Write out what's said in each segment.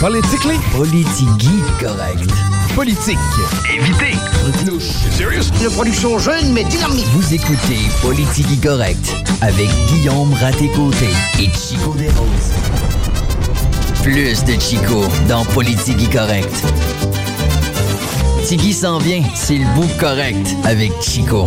Politically? Politigui correct. Politique. Évitez. Serious? Une production jeune mais dynamique. Vous écoutez Politigui correct avec Guillaume Raté-Côté et Chico Desroses. Plus de Chico dans Politigui correct. Tigui s'en vient, c'est le bout correct avec Chico.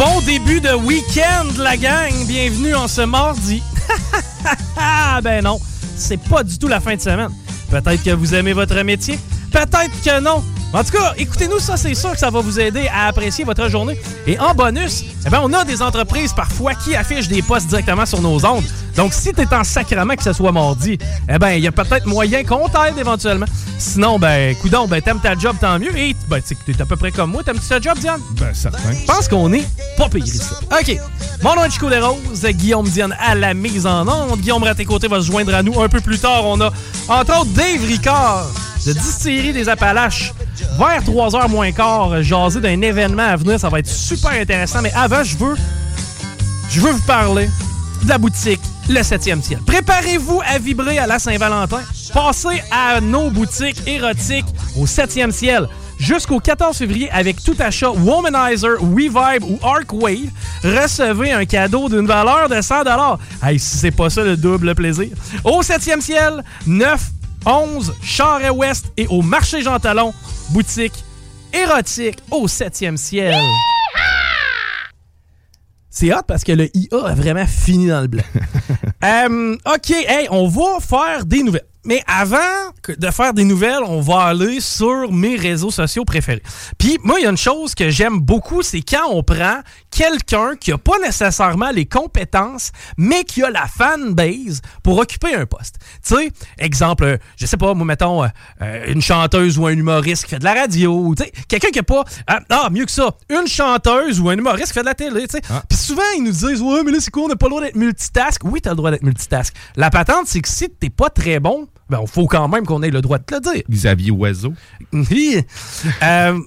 Bon début de week-end, la gang. Bienvenue en ce mardi. ben non, c'est pas du tout la fin de semaine. Peut-être que vous aimez votre métier. Peut-être que non. En tout cas, écoutez-nous, ça, c'est sûr que ça va vous aider à apprécier votre journée. Et en bonus, eh ben, on a des entreprises parfois qui affichent des postes directement sur nos ondes. Donc, si t'es en sacrement que ce soit mardi, eh ben, il y a peut-être moyen qu'on t'aide éventuellement. Sinon, ben, coudon, ben, t'aimes ta job, tant mieux. Et, ben, tu t'es à peu près comme moi. T'aimes-tu ta job, Diane? Ben, certain. Je pense qu'on est pas ici. OK. Mon nom est Chico Desroses, Guillaume Diane à la mise en onde. Guillaume Raté-Côté va se joindre à nous un peu plus tard. On a, entre autres, Dave Ricard de Distillerie des Appalaches. Vers 3h moins quart, jaser d'un événement à venir. Ça va être super intéressant. Mais avant, je veux, je veux vous parler de la boutique Le 7e ciel. Préparez-vous à vibrer à la Saint-Valentin. Passez à nos boutiques érotiques au 7e ciel jusqu'au 14 février avec tout achat Womanizer, WeVibe ou Arcwave. Recevez un cadeau d'une valeur de 100 Hey, si c'est pas ça le double plaisir. Au 7e ciel, 9, 11, Charest-Ouest et au marché Jean Talon, boutique érotique au 7e ciel. C'est hot parce que le IA a vraiment fini dans le blanc. Euh, OK, hey, on va faire des nouvelles. Mais avant que de faire des nouvelles, on va aller sur mes réseaux sociaux préférés. Puis moi, il y a une chose que j'aime beaucoup, c'est quand on prend quelqu'un qui a pas nécessairement les compétences, mais qui a la fanbase pour occuper un poste. Tu sais, exemple, euh, je sais pas, moi, mettons, euh, euh, une chanteuse ou un humoriste qui fait de la radio, tu sais, quelqu'un qui a pas... ah, ah, mieux que ça, une chanteuse ou un humoriste qui fait de la télé, tu sais. Puis souvent, ils nous disent, ouais, mais là, c'est quoi, on n'a pas le droit d'être multitask. Oui, t'as le droit d'être multitask. La patente, c'est que si t'es pas très bon, ben, il faut quand même qu'on ait le droit de te le dire. Xavier Oiseau. Oui. Euh,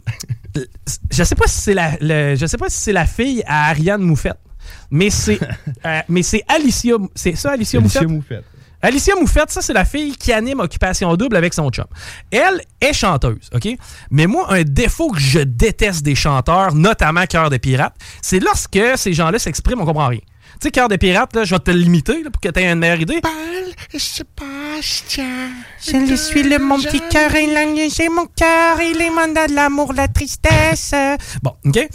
je sais pas si c'est la, le- je sais pas si c'est la fille à Ariane Moufette, mais c'est, euh, mais c'est Alicia, c'est ça Alicia, Alicia Moufette? Moufette. Alicia Moufette, ça c'est la fille qui anime Occupation Double avec son chum. Elle est chanteuse, ok? Mais moi, un défaut que je déteste des chanteurs, notamment Cœur de pirate, c'est lorsque ces gens-là s'expriment, on comprend rien. Tu sais, Cœur de pirate, là, je vais te le limiter là, pour que tu aies une meilleure idée. Sébastien. Je lui suis le mon petit cœur, il a j'ai mon cœur, il est mandat de l'amour, la tristesse. Bon, OK?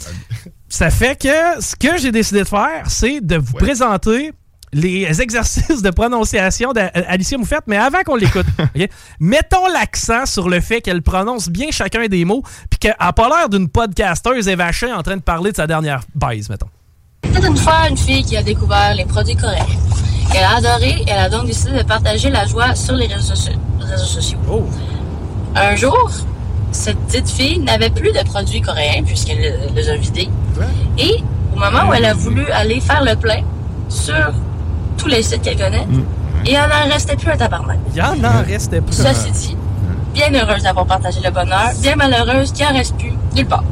Ça fait que ce que j'ai décidé de faire, c'est de vous présenter les exercices de prononciation d'Alicia Moufette, mais avant qu'on l'écoute, OK? mettons l'accent sur le fait qu'elle prononce bien chacun des mots, puis qu'elle n'a pas l'air d'une podcasteuse évachée en train de parler de sa dernière baise, mettons. C'était une fois une fille qui a découvert les produits coréens. Elle a adoré et elle a donc décidé de partager la joie sur les réseaux, soci- réseaux sociaux. Un jour, cette dite fille n'avait plus de produits coréens puisqu'elle le- les a vidés. Et au moment où elle a voulu aller faire le plein sur tous les sites qu'elle connaît, il en en restait plus un tabarnak. Il en en restait pas. Ceci dit, bien heureuse d'avoir partagé le bonheur, bien malheureuse qu'il en reste plus nulle part.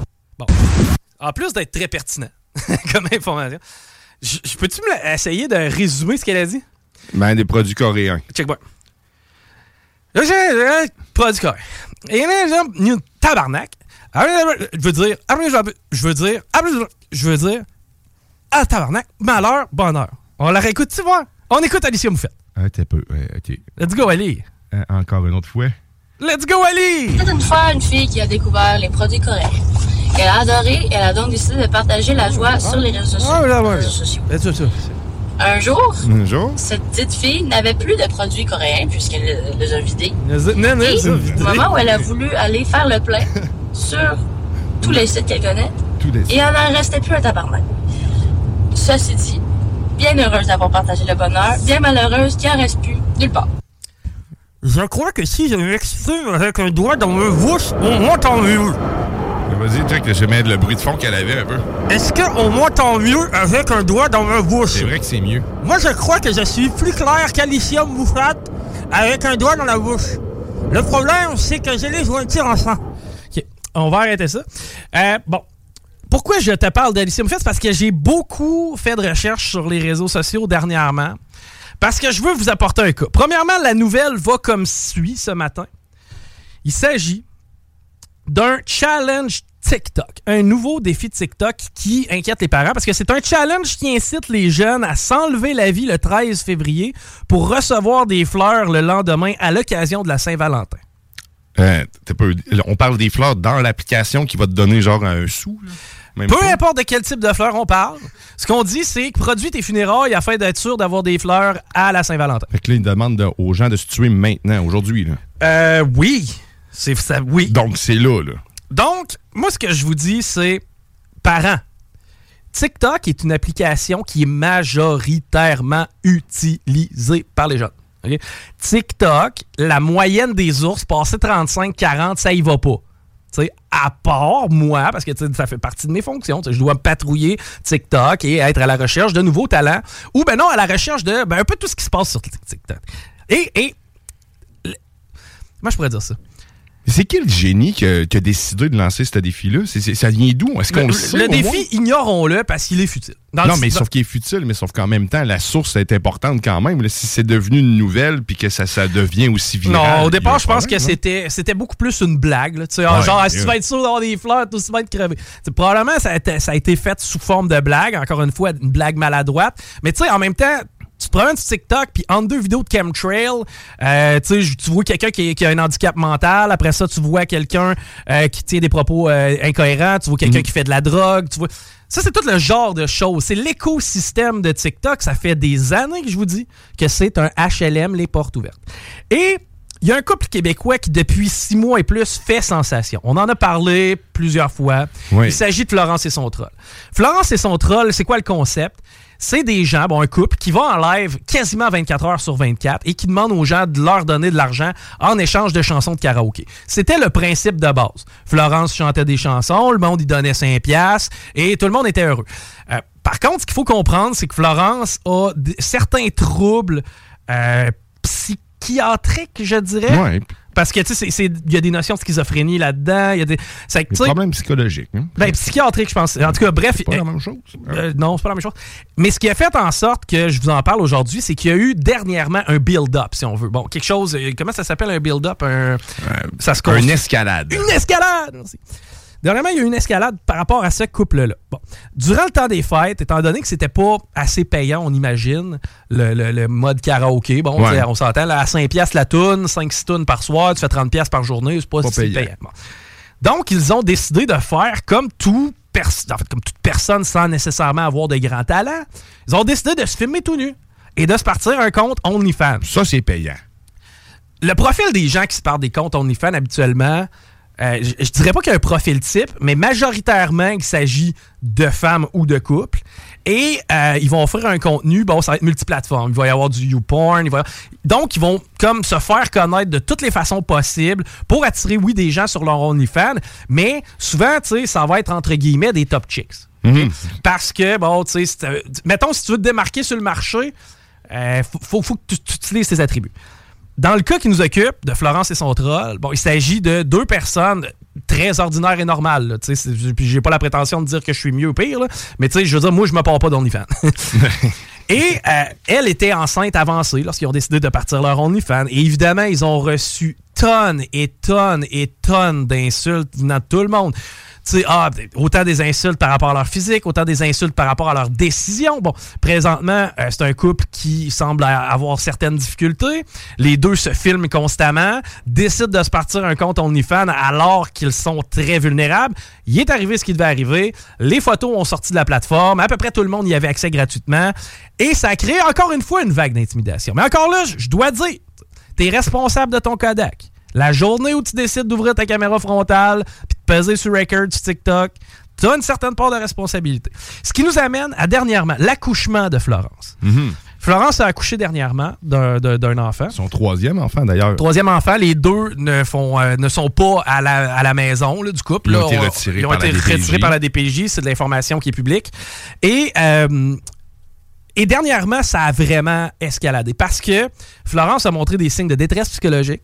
En plus d'être très pertinent comme information. Je je peux-tu essayer de résumer ce qu'elle a dit? Ben, des produits coréens. Check moi. Là, j'ai un produit coréen. Et là, j'ai un tabarnak. Je veux dire, je veux dire, je veux dire, ah, tabarnak, malheur, bonheur. On la réécoute, tu vois? On écoute Alicia Moufette. Ah, t'es peu. Ouais, OK. Let's go, Ali. Euh, encore une autre fois. Let's go, Ali! C'était une fois une fille qui a découvert les produits coréens. Elle a adoré, elle a donc décidé de partager la joie sur les réseaux sociaux. Ah, là, ouais. réseaux sociaux. C'est ça, ça. Un jour, Un jour? cette petite fille n'avait plus de produits coréens puisqu'elle les- a vidés. Non, non, Et ça, au moment où elle a voulu aller faire le plein sur tous les sites qu'elle connaît, Tous les... et elle n'en restait plus un tabarnak. Ceci dit, bien heureuse d'avoir partagé le bonheur, bien malheureuse qu'il en reste plus nulle part. Je crois que si je m'exprime avec un doigt dans ma bouche, on m'entend mieux. Vas-y, check, je vais mettre le bruit de fond qu'elle avait un peu. Est-ce qu'on m'entend mieux avec un doigt dans ma bouche? C'est vrai que c'est mieux. Moi, je crois que je suis plus clair qu'Alicia Moufat avec un doigt dans la bouche. Le problème, c'est que j'ai les jointures en sang. OK, on va arrêter ça. Euh, bon. Pourquoi je te parle d'Alicia Moufette? C'est parce que j'ai beaucoup fait de recherches sur les réseaux sociaux dernièrement. Parce que je veux vous apporter un cas. Premièrement, la nouvelle va comme suit ce matin. Il s'agit d'un challenge TikTok, un nouveau défi TikTok qui inquiète les parents parce que c'est un challenge qui incite les jeunes à s'enlever la vie le 13 février pour recevoir des fleurs le lendemain à l'occasion de la Saint-Valentin. Euh, On parle des fleurs dans l'application qui va te donner genre un sou. là. Même Peu pas. importe de quel type de fleurs on parle, ce qu'on dit, c'est que produis tes funérailles afin d'être sûr d'avoir des fleurs à la Saint-Valentin. Fait que là, ils demandent de- aux gens de se tuer maintenant, aujourd'hui. Euh, oui. C'est ça, oui. Donc, c'est là, là. Donc, moi, ce que je vous dis, c'est parents. TikTok est une application qui est majoritairement utilisée par les jeunes. OK? TikTok, la moyenne des ours, passer 35-40, ça y va pas. À part moi, parce que ça fait partie de mes fonctions. Je dois patrouiller TikTok et être à la recherche de nouveaux talents. Ou ben non, à la recherche de ben, un peu tout ce qui se passe sur TikTok. Et, et moi, je pourrais dire ça. C'est quel génie qui a, qui a décidé de lancer ce défi-là? C'est- c'est- ça vient d'où? Est-ce qu'on le, Le, sait? le défi, ignorons-le parce qu'il est futile. Dans? Non, le- mais sauf qu'il est futile, mais sauf qu'en même temps, la source est importante quand même. là. si c'est devenu une nouvelle puis que ça, ça devient aussi viral. Non, au départ, je pense que non? c'était, c'était beaucoup plus une blague. là. Tu sais, Ouais, genre, si yeah. tu vas être sûr d'avoir des fleurs, tout va être crevé. Tu sais, probablement, ça a, été, ça a été fait sous forme de blague. Encore une fois, une blague maladroite. Mais tu sais, en même temps, promènes sur TikTok, puis entre deux vidéos de chemtrail, euh, tu vois quelqu'un qui, qui a un handicap mental. Après ça, tu vois quelqu'un euh, qui tient des propos euh, incohérents. Tu vois quelqu'un qui fait de la drogue. Tu vois... Ça, c'est tout le genre de choses. C'est l'écosystème de TikTok. Ça fait des années que je vous dis que c'est un HLM, les portes ouvertes. Et il y a un couple québécois qui, depuis six mois et plus, fait sensation. On en a parlé plusieurs fois. Oui. Il s'agit de Florence et son troll. Florence et son troll, c'est quoi le concept? C'est des gens, bon, un couple, qui va en live quasiment 24 heures sur 24 et qui demande aux gens de leur donner de l'argent en échange de chansons de karaoké. C'était le principe de base. Florence chantait des chansons, le monde y donnait 5 piastres et tout le monde était heureux. Euh, par contre, ce qu'il faut comprendre, c'est que Florence a certains troubles euh, psychiatriques, je dirais. Parce que, tu sais, il y a des notions de schizophrénie là-dedans. Il y a des. problèmes psychologiques. hein? ben, psychiatrique, je pense. En tout cas, bref. C'est pas la euh, même chose. euh, non, c'est pas la même chose. Mais ce qui a fait en sorte que je vous en parle aujourd'hui, c'est qu'il y a eu dernièrement un build-up, si on veut. Bon, quelque chose. euh, Comment ça s'appelle un build-up? Un, ça se Un construit. escalade. Une escalade! Merci. Dernièrement, il y a eu une escalade par rapport à ce couple-là. Bon. Durant le temps des fêtes, étant donné que c'était pas assez payant, on imagine, le, le- le mode karaoké, bon, Ouais. on s'entend, à 5 piastres la toune, 5-6 tounes par soir, tu fais 30 piastres par journée, c'est pas, Pas si payant. payant. Bon. Donc, ils ont décidé de faire comme tout en fait, comme toute personne sans nécessairement avoir de grands talents. Ils ont décidé de se filmer tout nu et de se partir un compte OnlyFans. Ça, c'est payant. Le profil des gens qui se partent des comptes OnlyFans habituellement, euh, je, je dirais pas qu'il y a un profil type, mais majoritairement, il s'agit de femmes ou de couples. Et euh, ils vont offrir un contenu, bon, ça va être multiplateforme. Il va y avoir du YouPorn. il va- Donc, ils vont comme se faire connaître de toutes les façons possibles pour attirer, oui, des gens sur leur OnlyFans, mais souvent, tu sais, ça va être entre guillemets des top chicks. Mhm. Parce que, bon, tu sais, euh, mettons, si tu veux te démarquer sur le marché, euh, faut, faut, faut que tu, tu utilises tes attributs. Dans le cas qui nous occupe, de Florence et son troll, bon, il s'agit de deux personnes très ordinaires et normales. Puis j'ai pas la prétention de dire que je suis mieux ou pire, là, mais tu sais, je veux dire, moi, je me pars pas d'OnlyFans. Et euh, elle était enceinte avancée lorsqu'ils ont décidé de partir leur OnlyFans. Et évidemment, ils ont reçu tonnes et tonnes et tonnes d'insultes venant de tout le monde. Sais, ah, autant des insultes par rapport à leur physique, autant des insultes par rapport à leur décision. Bon, présentement, euh, c'est un couple qui semble avoir certaines difficultés. Les deux se filment constamment, décident de se partir un compte OnlyFans alors qu'ils sont très vulnérables. Il est arrivé ce qui devait arriver. Les photos ont sorti de la plateforme. À peu près tout le monde y avait accès gratuitement. Et ça a créé encore une fois une vague d'intimidation. Mais encore là, je- dois dire, tu es responsable de ton Kodak. La journée où tu décides d'ouvrir ta caméra frontale puis peser sur record sur TikTok, tu as une certaine part de responsabilité. Ce qui nous amène à dernièrement l'accouchement de Florence. Florence a accouché dernièrement d'un- enfant. Son troisième enfant, d'ailleurs. Troisième enfant, les deux ne, font, euh, ne sont pas à la, à la maison là, du couple. Ils ont là. été On- retirés ils ont par la été DPJ. retirés par la DPJ. C'est de l'information qui est publique. Et, euh, et dernièrement, ça a vraiment escaladé parce que Florence a montré des signes de détresse psychologique.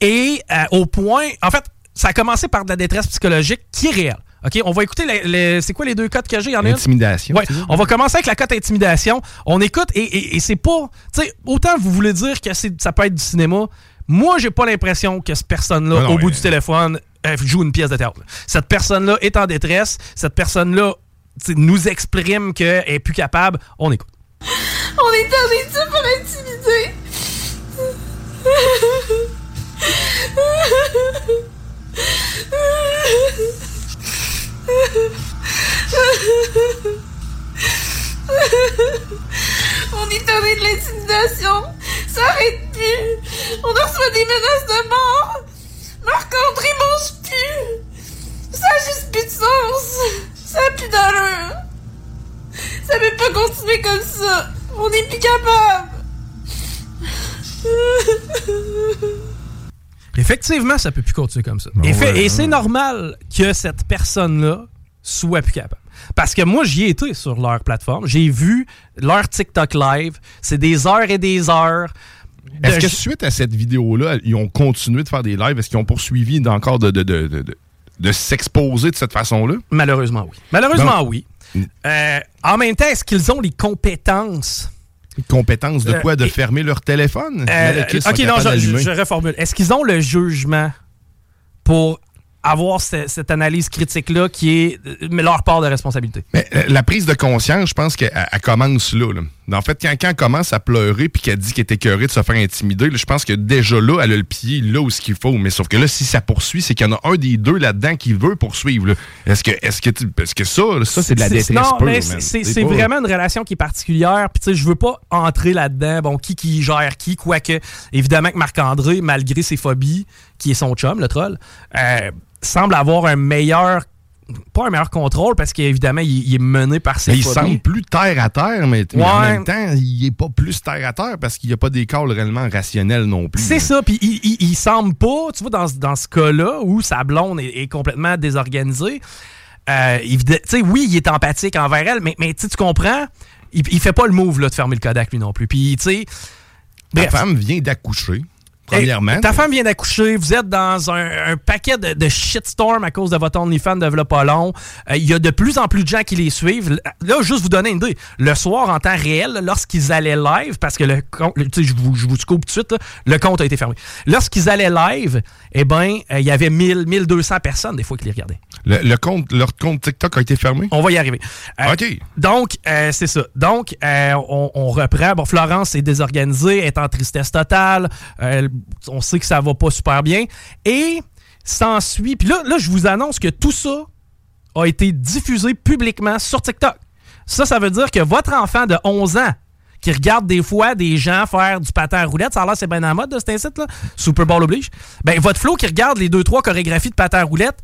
Et euh, au point, en fait, ça a commencé par de la détresse psychologique qui est réelle. OK, on va écouter les, les- c'est quoi les deux codes que j'ai? Il y en a une? Intimidation. Ouais, on va commencer avec la cote intimidation. On écoute et, et- et c'est pas. Tu sais, autant vous voulez dire que ça peut être du cinéma, moi, j'ai pas l'impression que cette personne-là, Ah non, au bout mais- du téléphone, euh, joue une pièce de théâtre. Cette personne-là est en détresse. Cette personne-là tu sais, nous exprime qu'elle est plus capable. On écoute. On est en étude pour intimider. On est tanné de l'intimidation. Ça arrête plus. On reçoit des menaces de mort. Marc-André mange plus. Ça a juste plus de sens. Ça a plus d'allure. Ça peut pas continuer comme ça. On est plus capable. Effectivement, ça peut plus continuer comme ça. Et fait- ouais, et c'est normal que cette personne-là soit plus capable. Parce que moi, j'y ai été sur leur plateforme. J'ai vu leur TikTok live. C'est des heures et des heures. de- Est-ce que suite à cette vidéo-là, ils ont continué de faire des lives? Est-ce qu'ils ont poursuivi encore de, de, de, de, s'exposer de cette façonne-là? Malheureusement, oui. Malheureusement, Bon. oui. Euh, en même temps, est-ce qu'ils ont les compétences? Compétence de Euh, quoi? De fermer leur téléphone? Euh, ok, non, je, je- d'allumer. je reformule. Est-ce qu'ils ont le jugement pour avoir ce- cette analyse critique-là qui est euh, leur part de responsabilité? Mais la prise de conscience, je pense qu'elle elle commence là, là. En fait, quand, quand elle commence à pleurer puis qu'elle dit qu'elle est écœurée de se faire intimider, là, je pense que déjà là, elle a le pied là où ce qu'il faut. Mais sauf que là, si ça poursuit, c'est qu'il y en a un des deux là-dedans qui veut poursuivre. Est-ce que, est-ce que, tu- parce que ça, ça c'est de la détresse non, pure, mais c'est- pas- vraiment une relation qui est particulière. Puis tu sais, je veux pas entrer là-dedans. Bon, qui qui gère qui, quoique évidemment que Marc-André, malgré ses phobies, qui est son chum, le troll, euh, semble avoir un meilleur, pas un meilleur contrôle parce qu'évidemment il, il est mené par ses Mais il semble plus terre à terre, mais, mais en même temps, il est pas plus terre à terre parce qu'il n'y a pas d'écart réellement rationnel non plus. C'est ça, puis il, il, il semble pas, tu vois, dans, ce- dans ce cas-là où sa blonde est, est complètement désorganisée, euh, oui, il est empathique envers elle, mais, mais tu comprends, il, il fait pas le move là, de fermer le Kodak lui non plus. Puis, tu sais, bref. femme vient d'accoucher, premièrement. Ta femme vient d'accoucher, vous êtes dans un, paquet de, de shitstorm à cause de votre OnlyFans de pas. Euh, Il y a de plus en plus de gens qui les suivent. Là, juste vous donner une idée. Le soir, en temps réel, lorsqu'ils allaient live, parce que le compte, je vous, je vous coupe tout de suite, le compte a été fermé. Lorsqu'ils allaient live, eh ben, euh, il y avait 1000, 1200 personnes des fois qui les regardaient. Le, le compte, leur compte TikTok a été fermé? On va y arriver. Euh, OK. Donc, euh, c'est ça. Donc, euh, on, on reprend. Bon, Florence est désorganisée, est en tristesse totale. On sait que ça va pas super bien. Et s'ensuit. Puis là, là, je vous annonce que tout ça a été diffusé publiquement sur TikTok. Ça, ça veut dire que votre enfant de 11 ans qui regarde des fois des gens faire du patin à roulette, ça a l'air c'est bien en mode de cet incite là, Super Bowl oblige. Ben votre flow qui regarde les deux trois chorégraphies de patin à roulette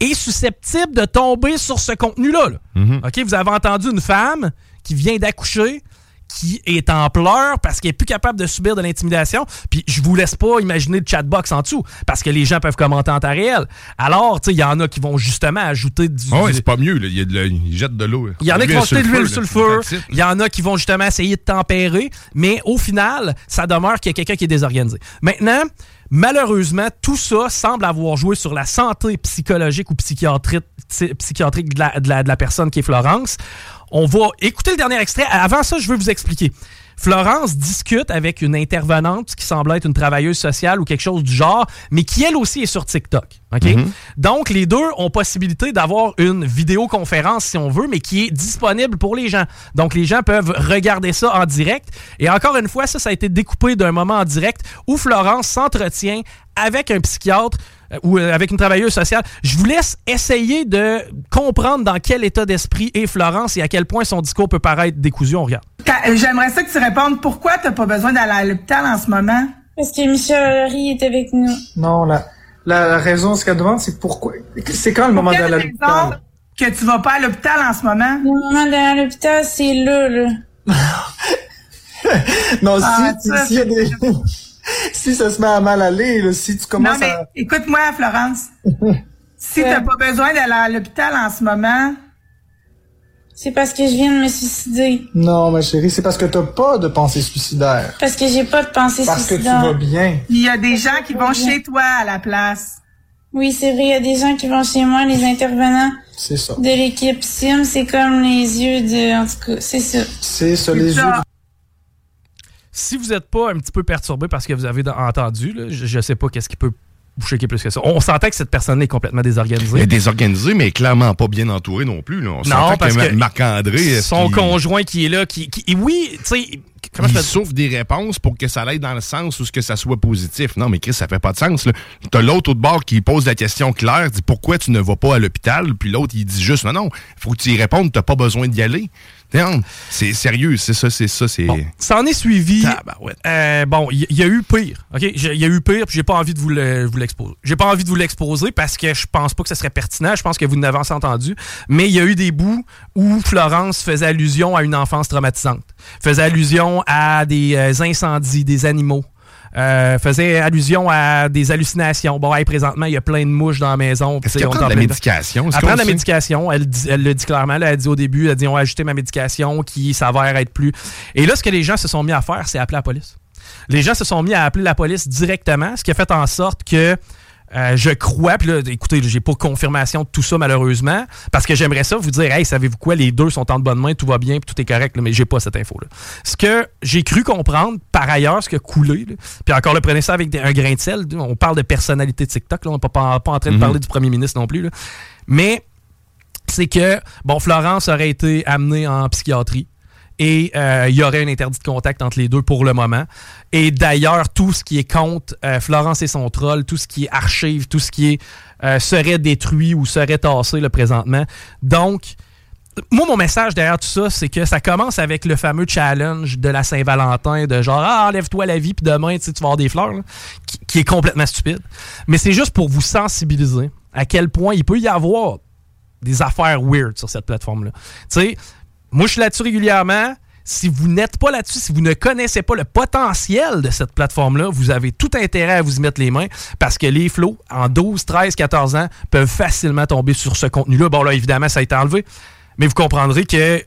est susceptible de tomber sur ce contenu là. là. OK, vous avez entendu une femme qui vient d'accoucher qui est en pleurs parce qu'elle est plus capable de subir de l'intimidation. Puis je vous laisse pas imaginer le chatbox en dessous parce que les gens peuvent commenter en temps réel. Alors, tu sais, il y en a qui vont justement ajouter du. Ouais, du- c'est pas mieux. Là. Il, de jette de l'eau. il y en a qui vont jeter de l'huile sur le feu. Il y en a qui vont justement essayer de tempérer. Mais au final, ça demeure qu'il y a quelqu'un qui est désorganisé. Maintenant, malheureusement, tout ça semble avoir joué sur la santé psychologique ou psychiatrique, psy- psychiatrique de la, de la- de la personne qui est Florence. On va écouter le dernier extrait. Avant ça, je veux vous expliquer. Florence discute avec une intervenante qui semble être une travailleuse sociale ou quelque chose du genre, mais qui elle aussi est sur TikTok. OK? Donc, les deux ont possibilité d'avoir une vidéoconférence, si on veut, mais qui est disponible pour les gens. Donc, les gens peuvent regarder ça en direct. Et encore une fois, ça, ça a été découpé d'un moment en direct où Florence s'entretient avec un psychiatre euh, ou euh, avec une travailleuse sociale. Je vous laisse essayer de comprendre dans quel état d'esprit est Florence et à quel point son discours peut paraître décousu. On regarde. Euh, J'aimerais ça que tu répondes pourquoi t'as pas besoin d'aller à l'hôpital en ce moment? Parce que Michel Harry est avec nous. Non, la, la, la raison, ce qu'elle demande, c'est pourquoi. C'est quand le moment d'aller à l'hôpital? que tu vas pas à l'hôpital en ce moment? Le moment d'aller à l'hôpital, c'est là, là. Non, si, Ah, si, s'il y a des- si ça se met à mal aller, là, si tu Non, commences mais à... écoute-moi, Florence. si t'as pas besoin d'aller à l'hôpital en ce moment, C'est parce que je viens de me suicider. Non, ma chérie, c'est parce que t'as pas de pensée suicidaire. Parce que j'ai pas de pensée Parce que tu suicidaire. vas bien. il y a des gens qui vont chez toi à la place. Oui, c'est vrai, il y a des gens qui vont chez moi, les intervenants C'est ça. de l'équipe Sim, c'est comme les yeux de... En tout cas, c'est ça. C'est ça, les ça. yeux Si vous n'êtes pas un petit peu perturbé parce que vous avez entendu, là, je ne sais pas qu'est-ce qui peut vous choquer plus que ça. On s'entend que cette personne est complètement désorganisée. est désorganisé, mais clairement pas bien entouré non plus. Là. On Non, parce que Marc-André... Son conjoint qui est là, qui, qui- oui, tu sais, comment il souffre des réponses pour que ça aille dans le sens où ce que ça soit positif. Non, mais Chris, ça fait pas de sens. T'as l'autre au bord qui pose la question claire, dit pourquoi tu ne vas pas à l'hôpital, puis l'autre il dit juste non, non, faut que tu y répondes, t'as pas besoin d'y aller. C'est sérieux, c'est ça, c'est ça, c'est. Bon, ça en est suivi. Euh, bon, il y, a eu pire. OK? Il y a eu pire, puis j'ai pas envie de vous le- vous l'exposer. J'ai pas envie de vous l'exposer parce que je pense pas que ce serait pertinent. Je pense que vous n'avez assez entendu. Mais il y a eu des bouts où Florence faisait allusion à une enfance traumatisante. Faisait allusion à des euh, incendies, des animaux. Euh, faisait allusion à des hallucinations. Bon, hey, présentement, il y a plein de mouches dans la maison. Est-ce qu'elle prend de la médication? Elle prend de la médication. Elle, dit- elle le dit clairement. là, elle a dit au début, elle a dit on va ajouter ma médication qui s'avère être plus. Et là, ce que les gens se sont mis à faire, c'est appeler la police. Les gens se sont mis à appeler la police directement, ce qui a fait en sorte que euh, je crois, puis là, écoutez, j'ai pas confirmation de tout ça malheureusement, parce que j'aimerais ça vous dire, hey, savez-vous quoi, les deux sont en de bonne main, tout va bien, puis tout est correct, là, mais j'ai pas cette info-là. Ce que j'ai cru comprendre, par ailleurs, ce qui a coulé, puis encore là, prenez ça avec des- un grain de sel, on parle de personnalité de TikTok, là, on n'est pas, pas, pas en train de Mhm. parler du premier ministre non plus, là. mais c'est que, bon, Florence aurait été amenée en psychiatrie et euh, il y aurait un interdit de contact entre les deux pour le moment. Et d'ailleurs, tout ce qui est contre euh, Florence et son troll, tout ce qui est archive, tout ce qui est euh, serait détruit ou serait tassé là, présentement. Donc, moi, mon message derrière tout ça, c'est que ça commence avec le fameux challenge de la Saint-Valentin, de genre, ah, enlève-toi la vie, puis demain, tu tu vas avoir des fleurs, qui, qui est complètement stupide. Mais c'est juste pour vous sensibiliser à quel point il peut y avoir des affaires weird sur cette plateforme-là. Tu sais, moi, je suis là-dessus régulièrement. Si vous n'êtes pas là-dessus, si vous ne connaissez pas le potentiel de cette plateforme-là, vous avez tout intérêt à vous y mettre les mains parce que les flots, en 12, 13, 14 ans, peuvent facilement tomber sur ce contenu-là. Bon, là, évidemment, ça a été enlevé, mais vous comprendrez que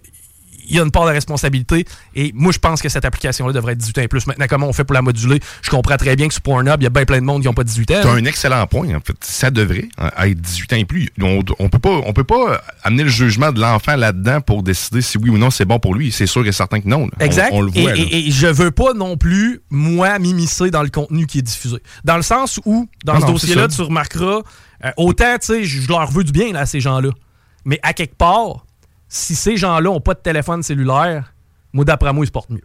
il y a une part de responsabilité. Et moi, je pense que cette application-là devrait être 18 ans et plus. Maintenant, comment on fait pour la moduler? Je comprends très bien que sur Pornhub, il y a bien plein de monde qui n'ont pas 18 ans. T'as un excellent point, en fait. Ça devrait hein, être 18 ans et plus. On, on peut pas, on peut pas amener le jugement de l'enfant là-dedans pour décider si oui ou non c'est bon pour lui. C'est sûr et certain que non. là. Exact. On, le voit. et, et- et je veux pas non plus, moi, m'immiscer dans le contenu qui est diffusé. Dans le sens où, dans ce dossier-là, c'est tu remarqueras, euh, autant, tu sais, je je leur veux du bien là, à ces gens-là. Mais à quelque part, si ces gens-là ont pas de téléphone cellulaire, moi, d'après moi, ils se portent mieux.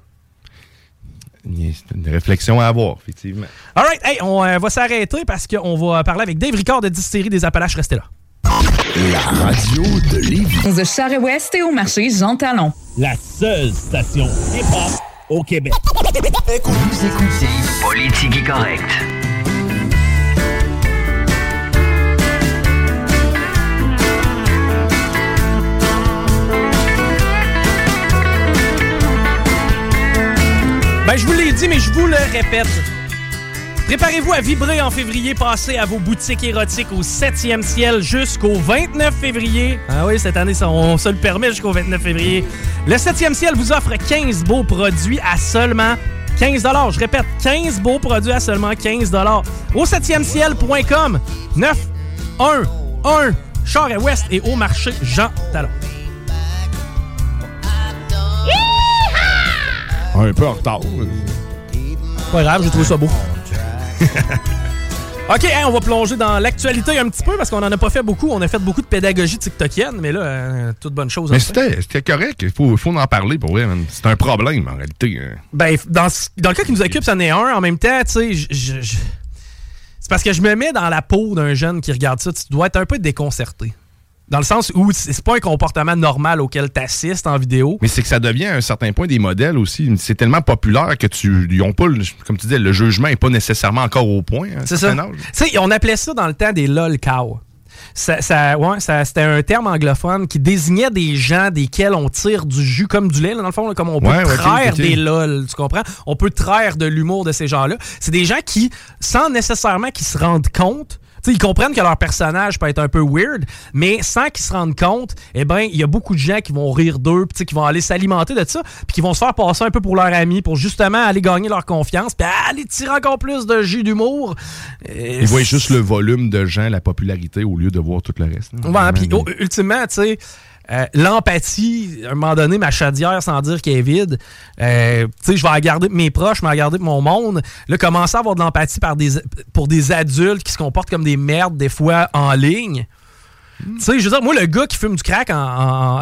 C'est une réflexion à avoir, effectivement. All right, hey, on euh, va s'arrêter parce qu'on va parler avec Dave Ricard de Distillerie des Appalaches. Restez là. La radio de Lévis. De Charest-Ouest et au marché Jean Talon. La seule station hip-hop au Québec. Vous écoutez Politique correct. Je vous l'ai dit, mais je vous le répète. Préparez-vous à vibrer en février. Passez à vos boutiques érotiques au 7e ciel jusqu'au 29 février. Ah oui, cette année, ça, on se le permet jusqu'au 29 février. Le 7e ciel vous offre 15 beaux produits à seulement 15 Je répète, 15 beaux produits à seulement 15 Au 7e ciel.com 9 1 1 Char et Ouest et au marché Jean Talon. Un peu en retard. Pas grave, j'ai trouvé ça beau. OK, on va plonger dans l'actualité un petit peu parce qu'on en a pas fait beaucoup. On a fait beaucoup de pédagogie tiktokienne, mais là, euh, toute bonne chose. Mais c'était correct. Il faut, faut en parler pour vrai. C'est un problème en réalité. hein. Ben, dans, dans le cas qui nous occupe, c'en est un. En même temps, tu sais, c'est parce que je me mets dans la peau d'un jeune qui regarde ça. Tu dois être un peu déconcerté. Dans le sens où c'est pas un comportement normal auquel tu assistes en vidéo. Mais c'est que ça devient à un certain point des modèles aussi. C'est tellement populaire que tu ils ont pas, le- comme tu disais, le jugement est pas nécessairement encore au point. C'est ça. Tu on appelait ça dans le temps des lol cow. Ça, ça- ouais, ça- c'était un terme anglophone qui désignait des gens desquels on tire du jus comme du lait, là, dans le fond, là, comme on peut Ouais, traire des lol, tu comprends? On peut traire de l'humour de ces gens-là. C'est des gens qui, sans nécessairement qu'ils se rendent compte, tu sais, ils comprennent que leur personnage peut être un peu weird, mais sans qu'ils se rendent compte, eh ben, il y a beaucoup de gens qui vont rire d'eux, puis qui vont aller s'alimenter de ça, puis qui vont se faire passer un peu pour leur ami, pour justement aller gagner leur confiance, puis aller tirer encore plus de jus d'humour. Euh, Ils voient juste le volume de gens, la popularité, au lieu de voir tout le reste. Ouais, puis oh, ultimement, tu sais, euh, l'empathie, à un moment donné, ma chaudière, sans dire qu'elle est vide, euh, tu sais, je vais regarder mes proches, je vais regarder mon monde. Là, commencer à avoir de l'empathie par des, pour des adultes qui se comportent comme des merdes, des fois, en ligne. Tu sais, je veux dire, moi, le gars qui fume du crack en-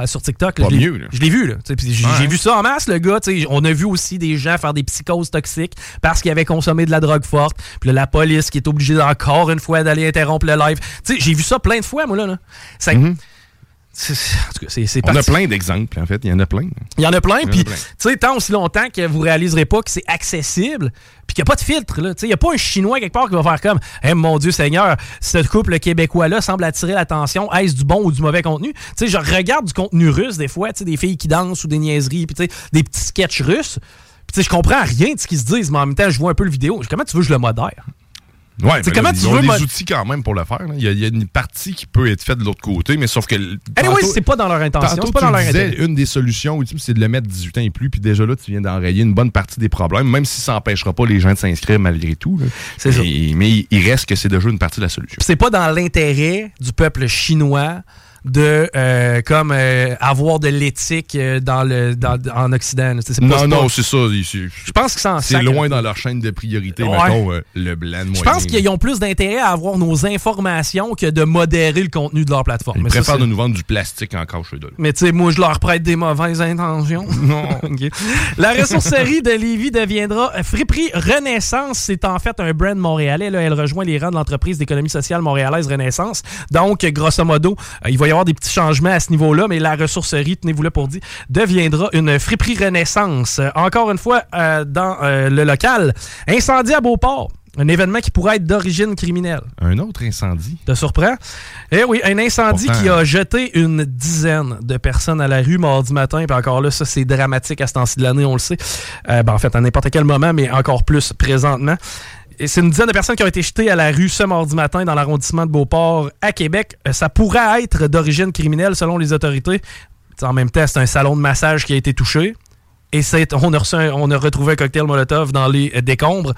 en- sur TikTok, là, je l'ai- mieux, là. je l'ai vu. là. J'ai Ouais. j'ai vu ça en masse, le gars. tu sais, On a vu aussi des gens faire des psychoses toxiques parce qu'ils avaient consommé de la drogue forte. Puis la police qui est obligée encore une fois d'aller interrompre le live. Tu sais, j'ai vu ça plein de fois, moi, là. là. Ça- c'est On a plein d'exemples, en fait. Il y en a plein. Il y en a plein, puis tu sais, tant aussi longtemps que vous réaliserez pas que c'est accessible, puis qu'il n'y a pas de filtre, là. Tu sais, il n'y a pas un Chinois quelque part qui va faire comme Eh mon Dieu Seigneur, ce couple québécois-là semble attirer l'attention, est-ce du bon ou du mauvais contenu? Tu sais, je regarde du contenu russe des fois, tu sais, des filles qui dansent ou des niaiseries, puis tu sais, des petits sketchs russes. Puis tu sais, je comprends rien de ce qu'ils se disent, mais en même temps, je vois un peu le vidéo. Comment tu veux que je le modère? Ouais, C'est comment là, tu ils ont des outils quand même pour le faire. Il y, a, il y a une partie qui peut être faite de l'autre côté, mais sauf que. Anyway, tantôt- c'est pas dans leur intention, Tantôt, pas tu dans leur disais, intérêt. une des solutions ultimes, c'est de le mettre 18 ans et plus, puis déjà là, tu viens d'enrayer une bonne partie des problèmes, même si ça n'empêchera pas les gens de s'inscrire malgré tout. C'est ça. Mais- il- reste que c'est déjà une partie de la solution. C'est pas dans l'intérêt du peuple chinois de euh, comme euh, avoir de l'éthique euh, dans le dans, en Occident. C'est- pas- Non, c'est non, c'est ça. Je pense que c'est en C'est loin dans leur chaîne de priorité, Ouais. mettons, euh, le blanc Je pense qu'ils ont plus d'intérêt à avoir nos informations que de modérer le contenu de leur plateforme. Ils Mais ça, préfèrent de nous vendre du plastique encore chez eux. Mais tu sais, moi, je leur prête des mauvaises intentions. Non. La ressourcerie de Lévis deviendra Friperie Renaissance. C'est en fait un brand montréalais. Là. Elle rejoint les rangs de l'entreprise d'économie sociale montréalaise Renaissance. Donc, grosso modo, il va y avoir des petits changements à ce niveau-là, mais la ressourcerie, tenez-vous là pour dire, deviendra une Friperie Renaissance. Encore une fois, euh, dans euh, le local. Incendie à Beauport. Un événement qui pourrait être d'origine criminelle. Un autre incendie. Te surprend? Eh oui, un incendie Pourtant- qui a jeté une dizaine de personnes à la rue mardi matin. Puis encore là, ça, c'est dramatique à ce temps-ci de l'année, on le sait. Euh, ben, en fait, à n'importe quel moment, mais encore plus présentement. Et c'est une dizaine de personnes qui ont été jetées à la rue ce mardi matin dans l'arrondissement de Beauport à Québec. Euh, Ça pourrait être d'origine criminelle selon les autorités. En même temps, c'est un salon de massage qui a été touché. Et on, a reçu un- on a retrouvé un cocktail Molotov dans les euh, décombres.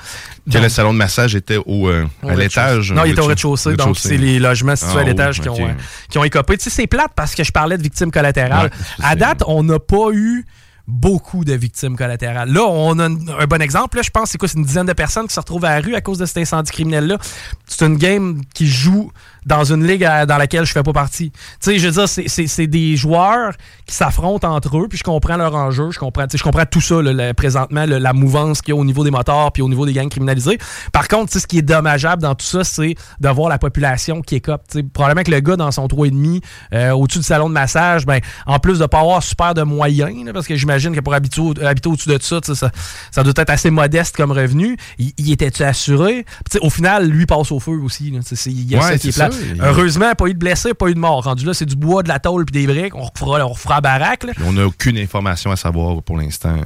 Donc- le salon de massage était au, euh, au à l'étage. Non, il était au rez-de-chaussée, donc c'est les logements situés Ah, à l'étage oh, qui, ont, euh, qui ont écopé. Tu sais, c'est plate parce que je parlais de victimes collatérales. Ouais, à date, on n'a pas eu beaucoup de victimes collatérales. Là, on a un, bon exemple. Là, je pense c'est quoi, c'est une dizaine de personnes qui se retrouvent à la rue à cause de cet incendie criminel-là. C'est une game qui joue dans une ligue à- dans laquelle je fais pas partie. Tu sais, je veux dire, c'est- c'est c'est des joueurs qui s'affrontent entre eux, puis je comprends leur enjeu, je comprends, tu sais, je comprends tout ça, là, le- présentement, le- la mouvance qu'il y a au niveau des moteurs, puis au niveau des gangs criminalisés. Par contre, tu sais, ce qui est dommageable dans tout ça, c'est de voir la population qui écope. Tu sais, probablement que le gars dans son 3,5 euh, au-dessus du salon de massage, ben, en plus de pas avoir super de moyens, là, parce que j'imagine que pour habiter, au- habiter au-dessus de ça, ça, ça doit être assez modeste comme revenu. Il, il était-tu assuré? Sais, au final, lui passe au feu aussi. Il y a Ouais, ça qui est c'est ça. Il- Heureusement, pas eu de blessés, pas eu de mort. Rendu là, c'est du bois, de la tôle puis des briques. On refera, on refera la baraque. là. On n'a aucune information à savoir pour l'instant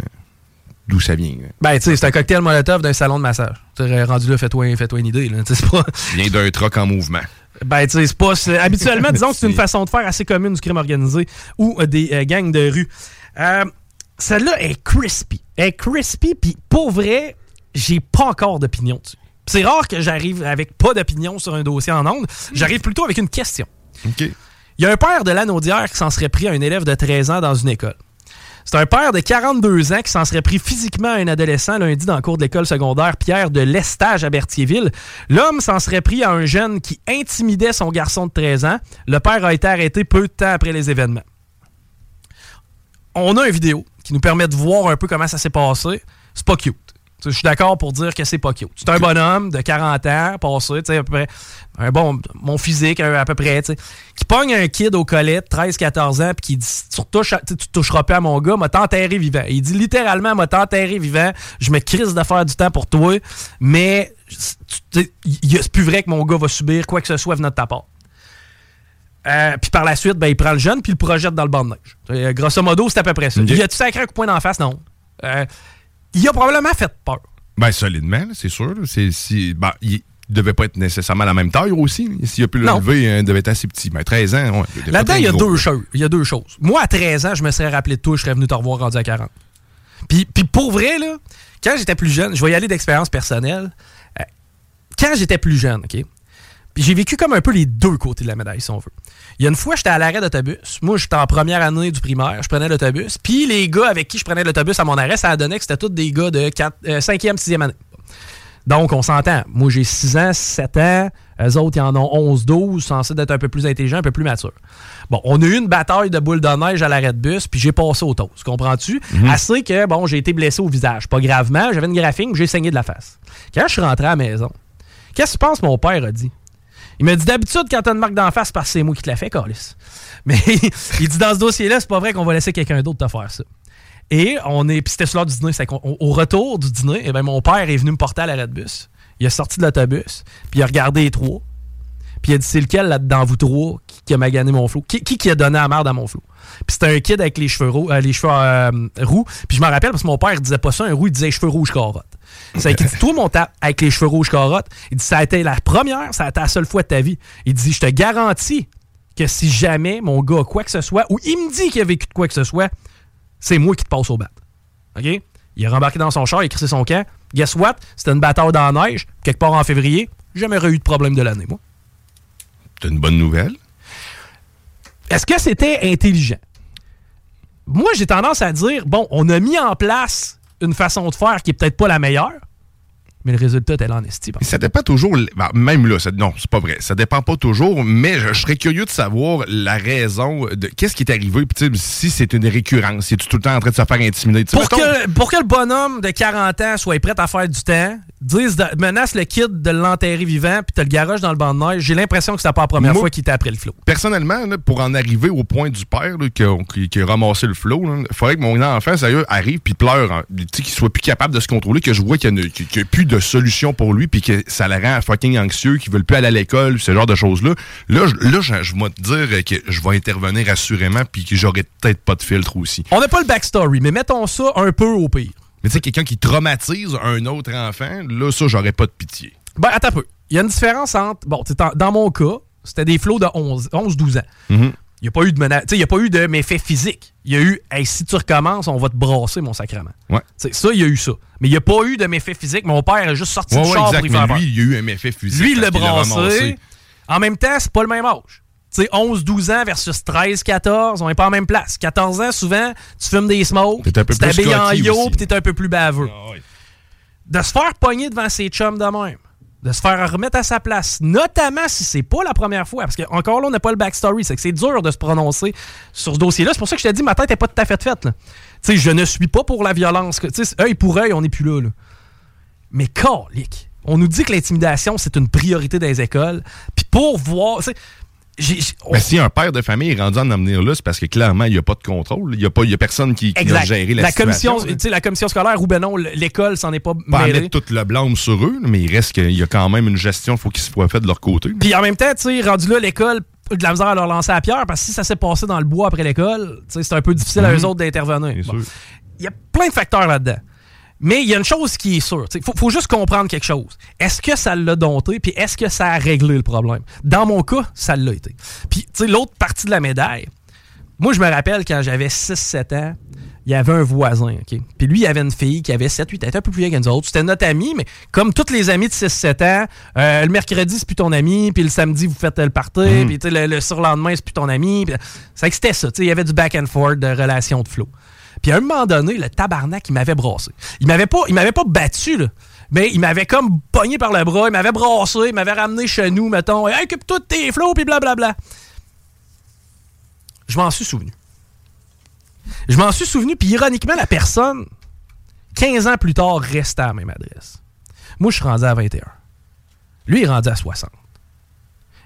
d'où ça vient. Ben, tu sais, c'est un cocktail molotov d'un salon de massage. Tu sais, rendu là, fais-toi fais une idée. Là. C'est pas. Il vient d'un troc en mouvement. Ben, tu sais, c'est pas. Habituellement, disons que c'est une façon de faire assez commune du crime organisé ou euh, des euh, gangs de rue. Euh, Celle-là est crispy. Elle est crispy, puis pour vrai, j'ai pas encore d'opinion dessus. C'est rare que j'arrive avec pas d'opinion sur un dossier en ondes. J'arrive plutôt avec une question. OK. Il y a un père de l'Anaudière qui s'en serait pris à un élève de 13 ans dans une école. C'est un père de 42 ans qui s'en serait pris physiquement à un adolescent lundi dans le cours de l'école secondaire Pierre de l'Estage à Berthierville. L'homme s'en serait pris à un jeune qui intimidait son garçon de 13 ans. Le père a été arrêté peu de temps après les événements. On a une vidéo qui nous permet de voir un peu comment ça s'est passé. C'est pas cute. Je suis d'accord pour dire que c'est pas cute. C'est un bonhomme de 40 ans, passé, tu sais, à peu près, un bon, mon physique à peu près, tu sais, qui pogne un kid au collet, 13-14 ans, puis qui dit Tu toucheras pas à mon gars, m'a t'enterré vivant. Il dit littéralement m'a t'enterré vivant, je me crise de faire du temps pour toi, mais c'est plus vrai que mon gars va subir quoi que ce soit venant de ta part. Euh, puis par la suite, ben, il prend le jeune puis il le projette dans le banc de neige. Euh, grosso modo, c'est à peu près ça. Ok. Il a-tu sacré un coup de poing d'en face? Non. Euh, il a probablement fait peur. Ben, solidement, c'est sûr. C'est, si, ben, il devait pas être nécessairement à la même taille aussi. S'il a pu le Non. lever, hein, il devait être assez petit. Mais 13 ans, ouais, il Là-dedans, il y a deux choses. Il y a deux choses. Moi, à 13 ans, je me serais rappelé de toi, je serais venu te revoir rendu à 40. Puis, puis pour vrai, là, quand j'étais plus jeune, je vais y aller d'expérience personnelle. Euh, quand j'étais plus jeune, OK? Puis j'ai vécu comme un peu les deux côtés de la médaille, si on veut. Il y a une fois, j'étais à l'arrêt d'autobus. Moi, j'étais en première année du primaire. Je prenais l'autobus. Puis les gars avec qui je prenais l'autobus à mon arrêt, ça a donné que c'était tous des gars de 5e, 6e année. Donc, on s'entend. Moi, j'ai 6 ans, 7 ans. Eux autres, ils en ont 11, 12, censés d'être un peu plus intelligents, un peu plus matures. Bon, on a eu une bataille de boules de neige à l'arrêt de bus, puis j'ai passé au toast. Comprends-tu? Assez que, bon, j'ai été blessé au visage. Pas gravement. J'avais une graphine, j'ai saigné de la face. Quand je suis rentré à la maison, qu'est-ce que tu penses que mon père a dit? Il m'a dit d'habitude, quand t'as une marque d'en face, parce que c'est moi qui te la fait, Carlis. Mais il dit dans ce dossier-là, c'est pas vrai qu'on va laisser quelqu'un d'autre te faire ça. Et on est. C'était sur l'heure du dîner. au retour du dîner, eh ben, mon père est venu me porter à l'arrêt de bus. Il est sorti de l'autobus, puis il a regardé les trois. Puis il a dit c'est lequel là-dedans, vous trois, qui, qui a magané mon flot? Qui, qui, qui a donné la merde à mon flot? Puis c'était un kid avec les cheveux, roux, euh, les cheveux euh, roux. Puis je me rappelle parce que mon père disait pas ça, un roux, il disait cheveux rouges carottes. C'est qu'il dit, toi, mon tape, avec les cheveux rouges carottes, il dit, ça a été la première, ça a été la seule fois de ta vie. Il dit, je te garantis que si jamais mon gars a quoi que ce soit, ou il me dit qu'il a vécu de quoi que ce soit, c'est moi qui te passe au bat. OK? Il est rembarqué dans son char, il a crissé son camp. Guess what? C'était une bataille dans la neige, quelque part en février. Jamais eu de problème de l'année, moi. C'est une bonne nouvelle? Est-ce que c'était intelligent? Moi, j'ai tendance à dire, bon, on a mis en place une façon de faire qui est peut-être pas la meilleure, mais le résultat est en estime. Ça dépend toujours. ben, même là, ça- non, c'est pas vrai. Ça dépend pas toujours, mais je, je serais curieux de savoir la raison de qu'est-ce qui est arrivé. Sais, si c'est une récurrence, si tu es tout le temps en train de se faire intimider. Pour que, pour que le bonhomme de 40 ans soit prêt à faire du temps, dise de- menace le kid de l'enterrer vivant, puis t'as le garage dans le banc de neige, j'ai l'impression que c'est pas la première Moi- fois qu'il était après le flot. Personnellement, là, pour en arriver au point du père là, qui, a, qui- qui a ramassé le flot, il faudrait que mon enfant, sérieux, arrive puis pleure. hein. Tu sais, qu'il soit plus capable de se contrôler, que je vois qu'il n'y a, a plus de solution pour lui, puis que ça le rend fucking anxieux, qu'il ne veut plus aller à l'école, ce genre de choses-là. Là, je, là, je, je vais te dire que je vais intervenir assurément, puis que j'aurai peut-être pas de filtre aussi. On n'a pas le backstory, mais mettons ça un peu au pire. Mais tu sais, quelqu'un qui traumatise un autre enfant, là, ça, j'aurais pas de pitié. Ben, attends un peu. Il y a une différence entre. Bon, tu sais, dans- mon cas, c'était des flots de 11 11-12 ans. Mhm. Il n'y a pas eu de menace. tu sais, Il n'y a pas eu de méfait physique. Il y a eu, hey, si tu recommences, on va te brasser, mon sacrement. Ouais. Ça, il y a eu ça. Mais il n'y a pas eu de méfait physique. Mon père a juste sorti Ouais, du ouais, char exact. pour y faire Mais lui, il y a eu un effet physique. Lui, il l'a brassé. En même temps, c'est pas le même âge. Tu sais, 11-12 ans versus 13-14, on n'est pas en même place. 14 ans, souvent, tu fumes des smokes, tu t'habilles en yo, puis t'es un peu plus baveux. De se faire pogner devant ses chums de même, de se faire remettre à sa place, notamment si c'est pas la première fois, parce que encore là, on n'a pas le backstory, c'est que c'est dur de se prononcer sur ce dossier-là. C'est pour ça que je t'ai dit, ma tête n'est pas tout à fait faite. Tu sais, je ne suis pas pour la violence. Tu sais, œil pour œil, on n'est plus là. là. Mais calique, on nous dit que l'intimidation, c'est une priorité des écoles. Puis pour voir... j'ai- Mais si un père de famille est rendu à en amener là, c'est parce que clairement, il n'y a pas de contrôle. Il n'y a, pas- il y a personne qui, qui a géré la, commission, situation. tu sais, la commission scolaire ou ben non, l'école s'en est pas Pas mêlée. mettre tout le blâme sur eux, mais il reste qu'il y a quand même une gestion, il faut qu'il soit fait de leur côté. Puis en même temps, rendu là, l'école, de la misère à leur lancer à pierre parce que si ça s'est passé dans le bois après l'école, c'est un peu difficile à Mhm. eux autres d'intervenir. Bon. Il y a plein de facteurs là-dedans. Mais il y a une chose qui est sûre. Il faut, faut juste comprendre quelque chose. Est-ce que ça l'a dompté, puis est-ce que ça a réglé le problème? Dans mon cas, ça l'a été. Puis, tu sais, l'autre partie de la médaille, moi, je me rappelle quand j'avais 6-7 ans, il y avait un voisin, OK? Puis lui, il avait une fille qui avait 7-8 ans, elle était un peu plus vieille que nous autres. C'était notre ami, mais comme tous les amis de 6-7 ans, euh, le mercredi, c'est plus ton ami, puis le samedi, vous faites le party, Mhm. puis le, le surlendemain, c'est plus ton ami. puis- C'est que c'était ça, tu sais, il y avait du back and forth de relations de flow. Puis à un moment donné, le tabarnak, il m'avait brassé. Il m'avait pas, il m'avait pas battu, là. Mais il m'avait comme pogné par le bras, il m'avait brassé, il m'avait ramené chez nous, mettons, hey, occupe-toi de tes flots, puis blablabla. Je m'en suis souvenu. Je m'en suis souvenu, puis ironiquement, la personne, 15 ans plus tard, restait à la même adresse. Moi, je suis rendu à 21. Lui, il est rendu à 60.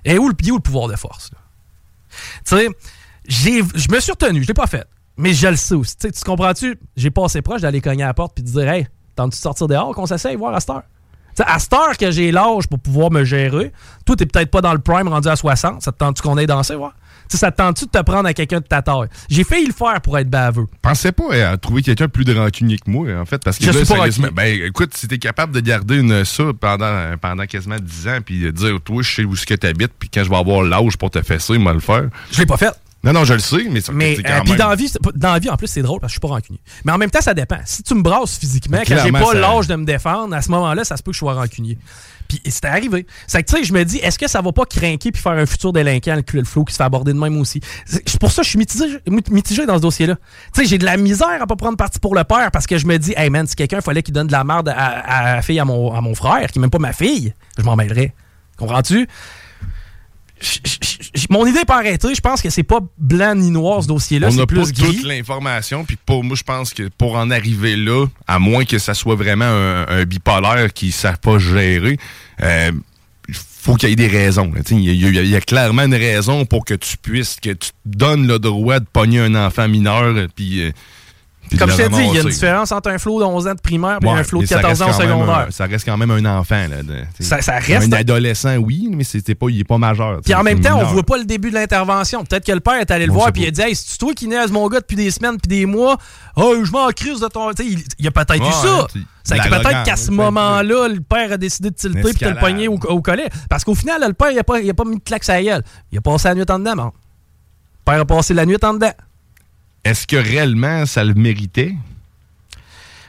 Et où le, où le pouvoir de force? Tu sais, je me suis retenu, je l'ai pas fait. Mais je le sais aussi. Tu comprends-tu? J'ai passé proche d'aller cogner à la porte puis de dire Hey, tentes-tu de sortir dehors qu'on s'essaye voir à cette heure? Tu sais, à cette heure que j'ai l'âge pour pouvoir me gérer, toi, t'es peut-être pas dans le prime rendu à 60. Ça te tente-tu qu'on aille danser, voir? Ça te tente-tu de te prendre à quelqu'un de ta taille? J'ai failli le faire pour être baveux. Pensais pas euh, à trouver quelqu'un plus de rancunier que moi, en fait, parce que Je là, suis pas ben, écoute, si t'es capable de garder une, ça pendant, pendant quasiment 10 ans, puis de dire, toi, je sais où ce que t'habites, puis quand je vais avoir l'âge pour te fesser, il va le faire. Je l'ai pas fait. Non, non, je le sais, mais ça Mais euh, puis dans la vie, dans la vie, en plus, c'est drôle parce que je suis pas rancunier. Mais en même temps, ça dépend. Si tu me brasses physiquement, quand j'ai pas ça- l'âge de me défendre, à ce moment-là, ça se peut que je sois rancunier. Puis c'était arrivé. C'est que tu sais, je me dis, est-ce que ça va pas craquer puis faire un futur délinquant, le le flot qui se fait aborder de même aussi? C'est pour ça que je suis mitigé, mitigé dans ce dossier-là. Tu sais, j'ai de la misère à pas prendre parti pour le père parce que je me dis, hey man, si quelqu'un fallait qu'il donne de la merde à, à la fille à mon, à mon frère, qui est même pas ma fille, je m'en mêlerais. Comprends-tu? Mon idée est pas arrêtée. Je pense que c'est pas blanc ni noir ce dossier-là. On n'a plus pas toute l'information, puis pour moi, je pense que pour en arriver là, à moins que ça soit vraiment un, un bipolaire qui ne savent pas gérer, euh, il faut qu'il y ait des raisons. Il y, a- y a clairement une raison pour que tu puisses, que tu te donnes le droit de pogner un enfant mineur, puis... euh, Comme je t'ai dit, il y a une différence entre un flot de 11 ans de primaire et Ouais, un flot de mais ça 14 ans au secondaire. un- ça reste quand même un enfant. Là, de-. Ça- ça reste- Un adolescent, oui, mais pas, il est pas majeur. Puis en même temps, on mineur. voit pas le début de l'intervention. Peut-être que le père est allé le On voir puis il a dit Hey, c'est toi qui naise mon gars depuis des semaines puis des mois? Oh, je m'en crise de ton. Il, il a peut-être Ouais, eu ça. C'est peut-être qu'à ce moment-là, le père a décidé de tilter puis de le pogner au, au collet. Parce qu'au final, le père, il a, pas, pas mis de claque à la gueule. Il a passé la nuit en dedans, man. Le père a passé la nuit en dedans. Est-ce que réellement ça le méritait?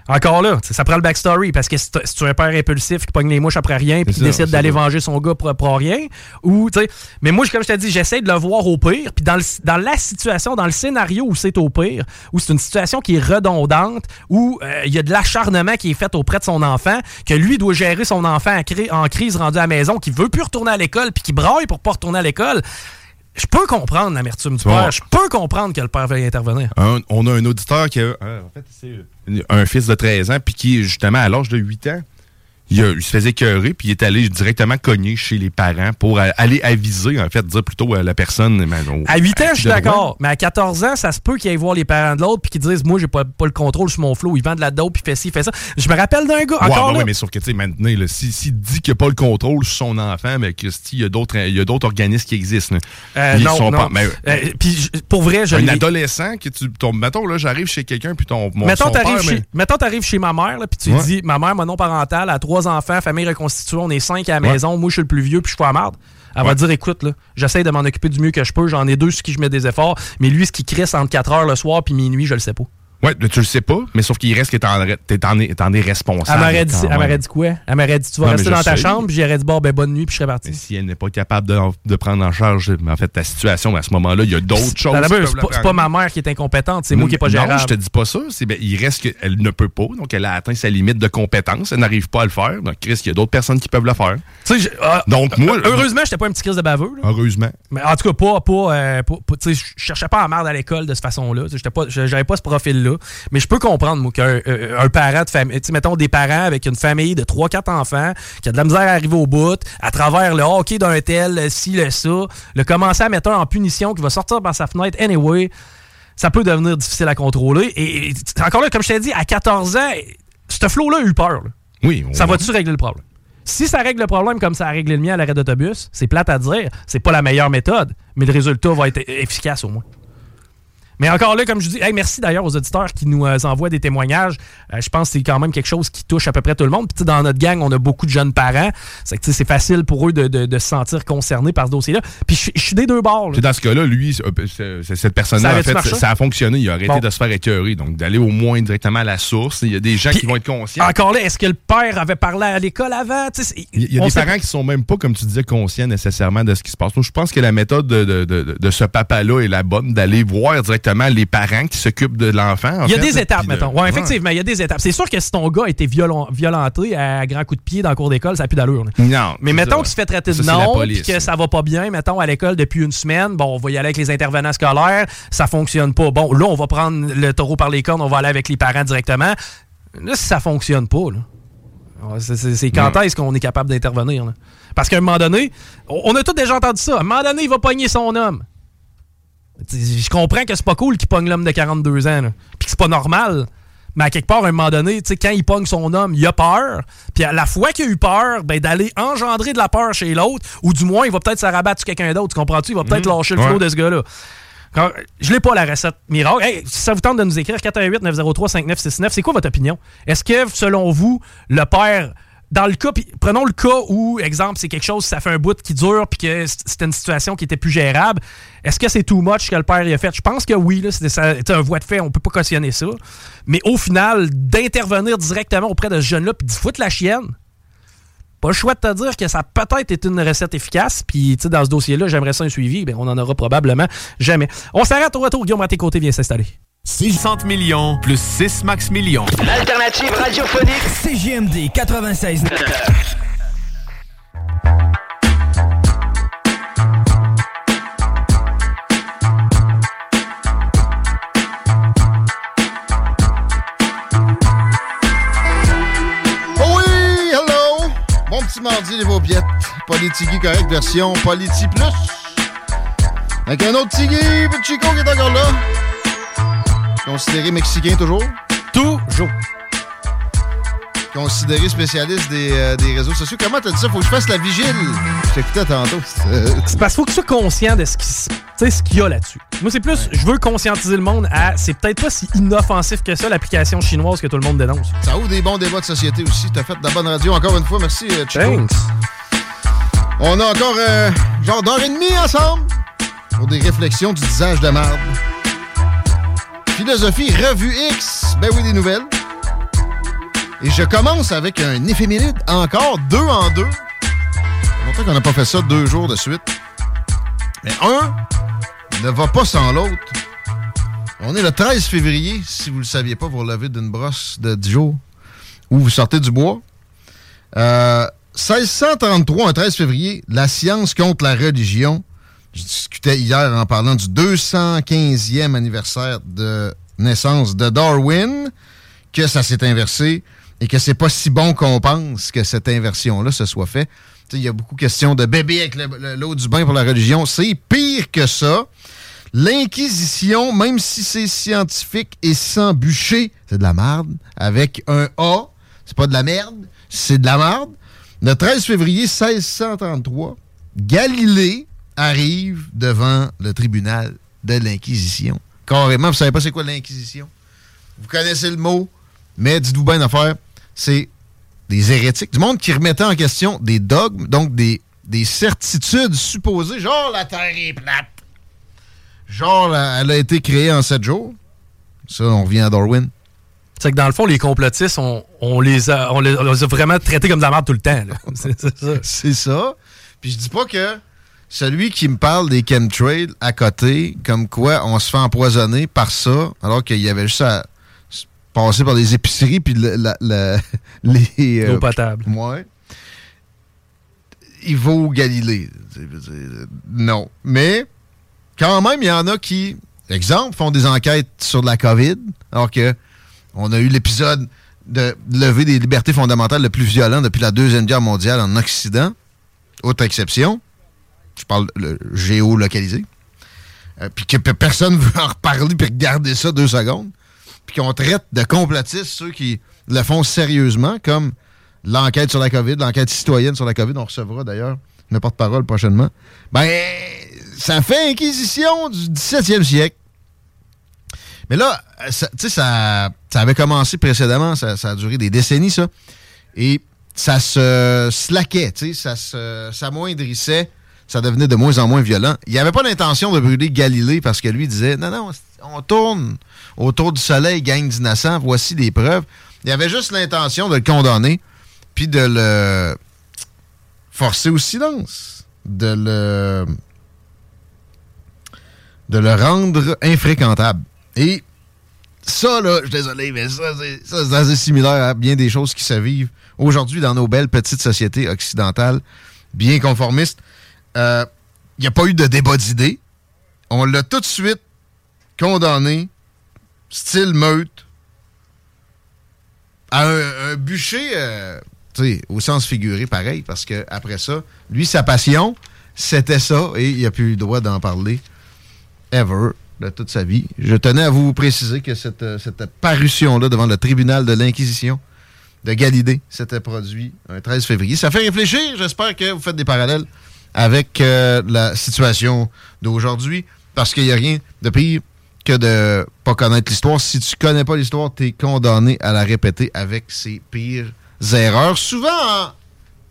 Encore là, ça prend le backstory parce que si tu un père impulsif qui pogne les mouches après rien puis qui décide d'aller venger son gars pour, pour rien ou tu sais mais moi comme je t'ai dit j'essaie de le voir au pire puis dans, le- dans la situation dans le scénario où c'est au pire où c'est une situation qui est redondante où euh, il y a de l'acharnement qui est fait auprès de son enfant que lui doit gérer son enfant en, cri- en crise rendu à la maison qui veut plus retourner à l'école puis qui braille pour pas retourner à l'école je peux comprendre l'amertume du père. Je peux comprendre que le père veuille intervenir. Un- on a un auditeur qui a euh, en fait, c'est un fils de 13 ans, puis qui, justement, à l'âge de 8 ans, il, a- il se faisait écœurer, puis il est allé directement cogner chez les parents pour aller aviser, en fait, dire plutôt à la personne. ben, au- À 8 ans, à je suis d'accord. Mais à 14 ans, ça se peut qu'ils aillent voir les parents de l'autre puis qu'ils disent Moi, j'ai pas, pas le contrôle sur mon flow. Ils vendent de la dope puis fait ci, fait ça. Je me rappelle d'un gars. Ouais, encore ben ouais, mais sauf que, tu sais, maintenant, là, si- s'il dit qu'il n'a pas le contrôle sur son enfant, mais Christy, il y a d'autres il y a d'autres organismes qui existent. Euh, Ils non, sont non. pas- mais- Euh, puis pour vrai, je un adolescent, que tu, ton, mettons, là, j'arrive chez quelqu'un, puis ton, mon, Mettons, t'arrives chez, mais- chez ma mère, puis tu Ouais. dis Ma mère, monoparentale, a trois enfants, famille reconstituée, on est cinq à la Ouais. maison, moi, je suis le plus vieux, puis je suis à marde. Elle va dire Écoute, là, j'essaie de m'en occuper du mieux que je peux, j'en ai deux sur qui je mets des efforts, mais lui, ce qui crisse entre 4 heures le soir puis minuit, je le sais pas. Ouais, mais tu le sais pas, mais sauf qu'il reste que t'en, t'es- t'en es, t'en es responsable. Elle m'aurait dit, elle m'aurait dit quoi? Elle m'aurait dit Tu vas Non, rester dans ta sais. chambre, puis j'aurais dit Bon, ben, bonne nuit, puis je serais parti. Mais si elle n'est pas capable de, de prendre en charge en fait, ta situation, à ce moment-là, il y a d'autres choses. C'est pas, c'est pas ma mère qui est incompétente, c'est moi qui est pas gérable. Non, je te dis pas ça. C'est, ben, il reste qu'elle ne peut pas. Donc, elle a atteint sa limite de compétence. Elle n'arrive pas à le faire. Donc, Chris, il y a d'autres personnes qui peuvent le faire. Tu sais, je- ah, Donc, moi. Heureusement, j'étais pas un petit crise de baveux. là. Heureusement. Mais en tout cas, pas, pas, euh, pas- tu sais, je cherchais pas à merde à l'école de cette façon-là. J'étais pas- J'avais pas ce profil-là. Mais je peux comprendre, moi, qu'un euh, un parent de famille, tu mettons des parents avec une famille de 3-4 enfants, qui a de la misère à arriver au bout, à travers le hockey d'un tel, le ci, le ça, le commencer à mettre un en punition qui va sortir par sa fenêtre anyway, ça peut devenir difficile à contrôler. Et, et encore là, comme je t'ai dit, à 14 ans, ce flow-là a eu peur. là. Oui. Ça va-tu régler le problème? Si ça règle le problème comme ça a réglé le mien à l'arrêt d'autobus, c'est plate à dire, c'est pas la meilleure méthode, mais le résultat va être efficace au moins. Mais encore là, comme je dis, hey, merci d'ailleurs aux auditeurs qui nous euh, envoient des témoignages. Euh, je pense que c'est quand même quelque chose qui touche à peu près tout le monde. Puis dans notre gang, on a beaucoup de jeunes parents. C'est que facile pour eux de, de- de se sentir concernés par ce dossier-là. Puis je suis des deux bords. dans ce cas-là, lui, c'est- c'est- c'est- cette personne-là, en fait, marché? ça a fonctionné. Il a arrêté Bon. de se faire écœurer. Donc, d'aller au moins directement à la source. Il y a des gens qui vont être conscients. Encore là, est-ce que le père avait parlé à l'école avant? Il y a des parents qui sont même pas, comme tu disais, conscients nécessairement de ce qui se passe. Je pense que la méthode de, de- de- de ce papa-là est la bonne, d'aller voir directement les parents qui s'occupent de l'enfant. en Il y a fait, des étapes, mettons. Ouais, effectivement, il y a des étapes. C'est sûr que si ton gars a été violent- violenté à grands coups de pied dans le cours d'école, ça n'a plus d'allure. là. Non. Mais mettons qu'il se fait traiter de non, puis que ça va pas bien, mettons, à l'école depuis une semaine, bon, on va y aller avec les intervenants scolaires, ça fonctionne pas. Bon, là, on va prendre le taureau par les cornes, on va aller avec les parents directement. Là, si ça fonctionne pas, là, c'est- c'est c'est quand est-ce qu'on est capable d'intervenir? là? Parce qu'à un moment donné, on on a tous déjà entendu ça. À un moment donné, il va pogner son homme. Je comprends que c'est pas cool qu'il pogne l'homme de 42 ans, puis que c'est pas normal. Mais à quelque part, à un moment donné, quand il pogne son homme, il a peur. Puis à la fois qu'il a eu peur, ben, d'aller engendrer de la peur chez l'autre, ou du moins, il va peut-être se rabattre sur quelqu'un d'autre. Tu comprends-tu? Il va peut-être Mhm. lâcher le Ouais. flot de ce gars-là. Je l'ai pas la recette miracle. Hey, si ça vous tente de nous écrire 418 903 5969, c'est quoi votre opinion? Est-ce que selon vous le père dans le cas, prenons le cas où, exemple, c'est quelque chose, ça fait un bout qui dure, puis que c'était une situation qui était plus gérable. Est-ce que c'est too much que le père y a fait? Je pense que oui, c'était un voie de fait, on peut pas cautionner ça. Mais au final, d'intervenir directement auprès de ce jeune-là, puis d'y foutre la chienne, pas le choix de te dire que ça peut-être été une recette efficace. Puis, dans ce dossier-là, j'aimerais ça un suivi. Ben, on en aura probablement jamais. On s'arrête au retour. Guillaume à tes côtés vient s'installer. 60 millions plus 6 max millions. L'alternative radiophonique CGMD 96. Oh oui, hello! Bon petit mardi, les vaupiettes. Politigui correct, version Politi Plus. Avec un autre Tigui, Chico qui est encore là. Considéré mexicain toujours? Toujours. Considéré spécialiste des, euh, des réseaux sociaux. Comment t'as dit ça? Faut que je fasse la vigile. Je t'écoutais tantôt. C'est parce qu'il faut que tu sois conscient de ce qui se- tu sais, ce qu'il y a là-dessus. Moi, c'est plus, je veux conscientiser le monde à. C'est peut-être pas si inoffensif que ça, l'application chinoise que tout le monde dénonce. Ça ouvre des bons débats de société aussi. T'as fait de la bonne radio encore une fois. Merci, euh, Chico. Thanks. On a encore euh, genre d'heure et demie ensemble pour des réflexions du visage de marde. Philosophie Revue X. Ben oui, des nouvelles. Et je commence avec un éphéméride. Encore deux en deux. Longtemps qu'on n'a pas fait ça deux jours de suite. Mais un ne va pas sans l'autre. On est le 13 février, si vous ne le saviez pas, vous relevez d'une brosse de 10 jours où vous sortez du bois. Euh, 1633, un 13 février, la science contre la religion. Je discutais hier en parlant du 215e anniversaire de naissance de Darwin, que ça s'est inversé et que c'est pas si bon qu'on pense que cette inversion-là se soit fait. Tu sais, Il y a beaucoup de questions de bébé avec le- le- l'eau du bain pour la religion. C'est pire que ça. L'Inquisition, même si c'est scientifique et sans bûcher, c'est de la merde. Avec un A, c'est pas de la merde, c'est de la merde. Le 13 février 1633, Galilée arrive devant le tribunal de l'Inquisition. Carrément, vous savez pas c'est quoi l'Inquisition? Vous connaissez le mot, mais dites-vous bien d'affaire, c'est des hérétiques, du monde qui remettait en question des dogmes, donc des, des certitudes supposées, genre la Terre est plate. Genre, la- elle a été créée en sept jours. Ça, on revient à Darwin. C'est que dans le fond, les complotistes, on, on les, a, on, les, on les a vraiment traités comme de la merde tout le temps. C'est ça. C'est ça. Puis je dis pas que celui qui me parle des chemtrails à côté, comme quoi on se fait empoisonner par ça, alors qu'il y avait juste à passer par les épiceries puis le- la- la- les... L'eau potable. Ouais. Il vaut Galilée. Non. Mais quand même, il y en a qui, exemple, font des enquêtes sur la COVID, alors que on a eu l'épisode de lever des libertés fondamentales le plus violent depuis la Deuxième Guerre mondiale en Occident. Autre exception. Je parle le géolocalisé. Euh, puis que pe- personne ne veut en reparler puis regarder ça deux secondes. Puis qu'on traite de complotistes ceux qui le font sérieusement, comme l'enquête sur la COVID, l'enquête citoyenne sur la COVID. On recevra d'ailleurs une porte-parole prochainement. Ben, ça fait inquisition du 17e siècle. Mais là, tu sais, ça, ça avait commencé précédemment, ça, ça a duré des décennies, ça. Et ça se slaquait, tu sais, ça s'amoindrissait, ça devenait de moins en moins violent. Il n'y avait pas l'intention de brûler Galilée parce que lui disait non, non, on tourne autour du soleil, gang d'innocents, voici des preuves. Il avait juste l'intention de le condamner, puis de le forcer au silence, de le de le rendre infréquentable. Et ça, là, je suis désolé, mais ça, c'est assez similaire à bien des choses qui se vivent aujourd'hui dans nos belles petites sociétés occidentales, bien conformistes. Euh, Il n'y a pas eu de débat d'idées. On l'a tout de suite condamné, style meute, à un, un bûcher, euh, au sens figuré, pareil, parce que après ça, lui, sa passion, c'était ça, et il n'a plus eu le droit d'en parler ever de toute sa vie. Je tenais à vous préciser que cette, euh, cette parution-là devant le tribunal de l'Inquisition de Galilée s'était produit un 13 février. Ça fait réfléchir. J'espère que vous faites des parallèles avec euh, la situation d'aujourd'hui, parce qu'il n'y a rien de pire que de pas connaître l'histoire. Si tu connais pas l'histoire, tu es condamné à la répéter avec ses pires erreurs, souvent en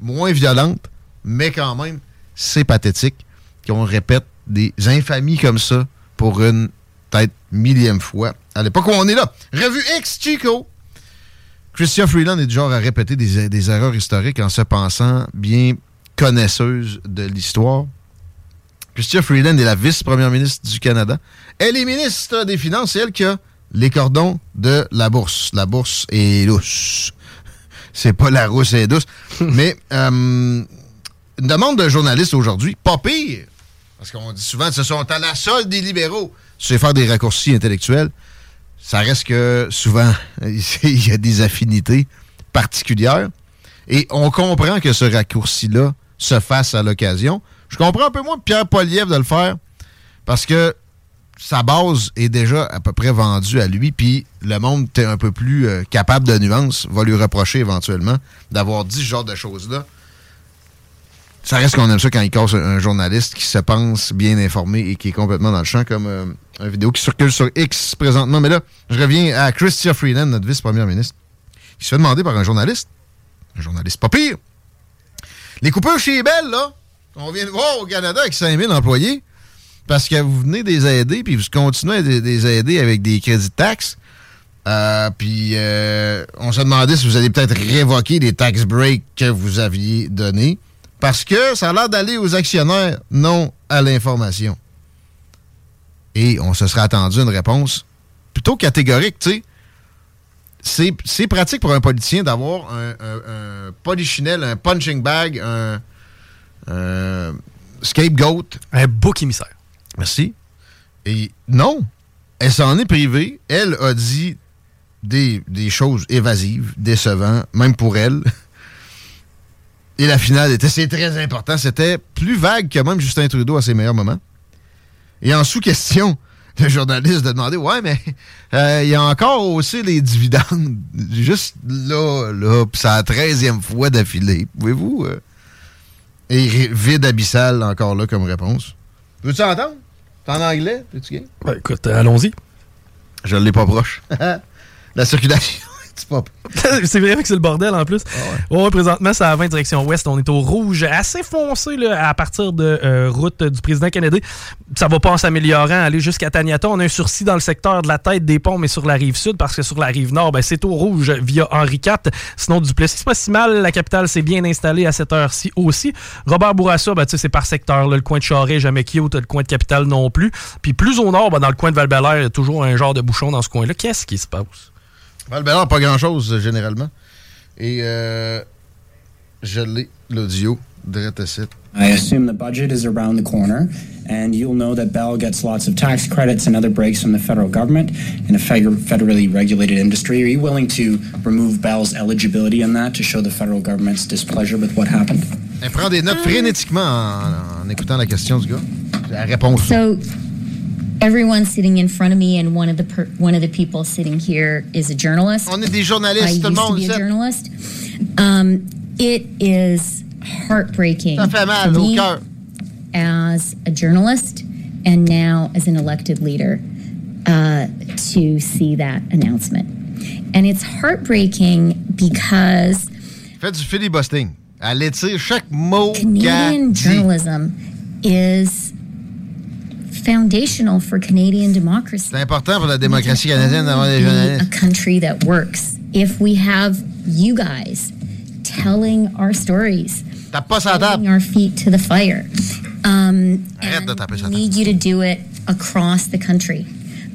moins violentes, mais quand même, c'est pathétique qu'on répète des infamies comme ça pour une peut-être millième fois à l'époque où on est là. Revue X Chico. Christian Freeland est du genre à répéter des erreurs historiques en se pensant bien connaisseuse de l'histoire. Christian Freeland est la vice-première ministre du Canada. Elle est ministre des Finances, c'est elle qui a les cordons de la bourse. La bourse est lousse. C'est pas la rousse est douce. Mais euh, une demande d'un journaliste aujourd'hui, pas pire, parce qu'on dit souvent que ce sont à la solde des libéraux. Tu sais faire des raccourcis intellectuels. Ça reste que souvent, il y a des affinités particulières. Et on comprend que ce raccourci-là se fasse à l'occasion. Je comprends un peu moins Pierre Poliev de le faire parce que sa base est déjà à peu près vendue à lui, puis le monde est un peu plus euh, capable de nuances, va lui reprocher éventuellement d'avoir dit ce genre de choses-là. Ça reste qu'on aime ça quand il casse un, journaliste qui se pense bien informé et qui est complètement dans le champ, comme euh, une vidéo qui circule sur X présentement. Mais là, je reviens à Christian Freeland, notre vice-première ministre, qui se fait demander par un journaliste, un journaliste pas pire, les coupeurs chez Bell, là, on vient de voir au Canada avec 5000 employés, parce que vous venez des aider, puis vous continuez à les aider avec des crédits de taxes. Euh, puis euh, on se demandait si vous allez peut-être révoquer les tax breaks que vous aviez donnés, parce que ça a l'air d'aller aux actionnaires, non à l'information. Et on se serait attendu une réponse plutôt catégorique, tu sais. C'est, pratique pour un politicien d'avoir un, un- un polichinelle, un punching bag, un, un scapegoat. Un bouc émissaire. Merci. Et non, elle s'en est privée. Elle a dit des, des choses évasives, décevantes, même pour elle. Et la finale était, c'est très important, c'était plus vague que même Justin Trudeau à ses meilleurs moments. Et en sous-question, le journaliste a demandé Ouais, mais euh, il y a encore aussi les dividendes. Juste là, là, pis c'est la 13e fois d'affilée. Pouvez-vous. euh, Et vide abyssal encore là comme réponse? Veux-tu entendre? C'est en anglais? Es-tu game? Ben, écoute, euh, allons-y. Je l'ai pas proche. la circulation, c'est pas c'est vrai que c'est le bordel en plus. ouais. présentement, ça va direction ouest. On est au rouge assez foncé là, à partir de euh, route du président Kennedy. Ça va pas en s'améliorant, aller jusqu'à Taniata. On a un sursis dans le secteur de la tête des ponts, mais sur la rive sud, parce que sur la rive nord, ben, c'est au rouge via Henri IV. Sinon, Duplessis, c'est pas si mal. La capitale s'est bien installée à cette heure-ci aussi. Robert Bourassa, ben, tu sais, c'est par secteur. là. le coin de Charest, jamais cute. Le coin de capitale non plus. Puis plus au nord, ben, dans le coin de val il y a toujours un genre de bouchon dans ce coin-là. Qu'est-ce qui se passe? Val pas grand-chose, euh, généralement. Et euh, je l'ai, l'audio, direct ici. I assume the budget is around the corner, and you'll know that Bell gets lots of tax credits and other breaks from the federal government in a fed- federally regulated industry. Are you willing to remove Bell's eligibility on that to show the federal government's displeasure with what happened? Elle prend des notes frénétiquement en, en écoutant la question du gars. La réponse. So everyone sitting in front of me and one of the per- one of the people sitting here is a journalist. On est des journalistes, I tout le used to be a journalist. Um, it is heartbreaking Ça fait mal au cœur. as a journalist and now as an elected leader. Uh, to see that announcement. And it's heartbreaking because Fait du filibustering. Elle étire chaque mot Canadian journalism is foundational for Canadian democracy. C'est important pour la démocratie canadienne d'avoir des Be a country that works if we have you guys telling our stories, Tape pas sa table. our feet to the fire. Um, Arrête de taper sa table. need you to do it across the country.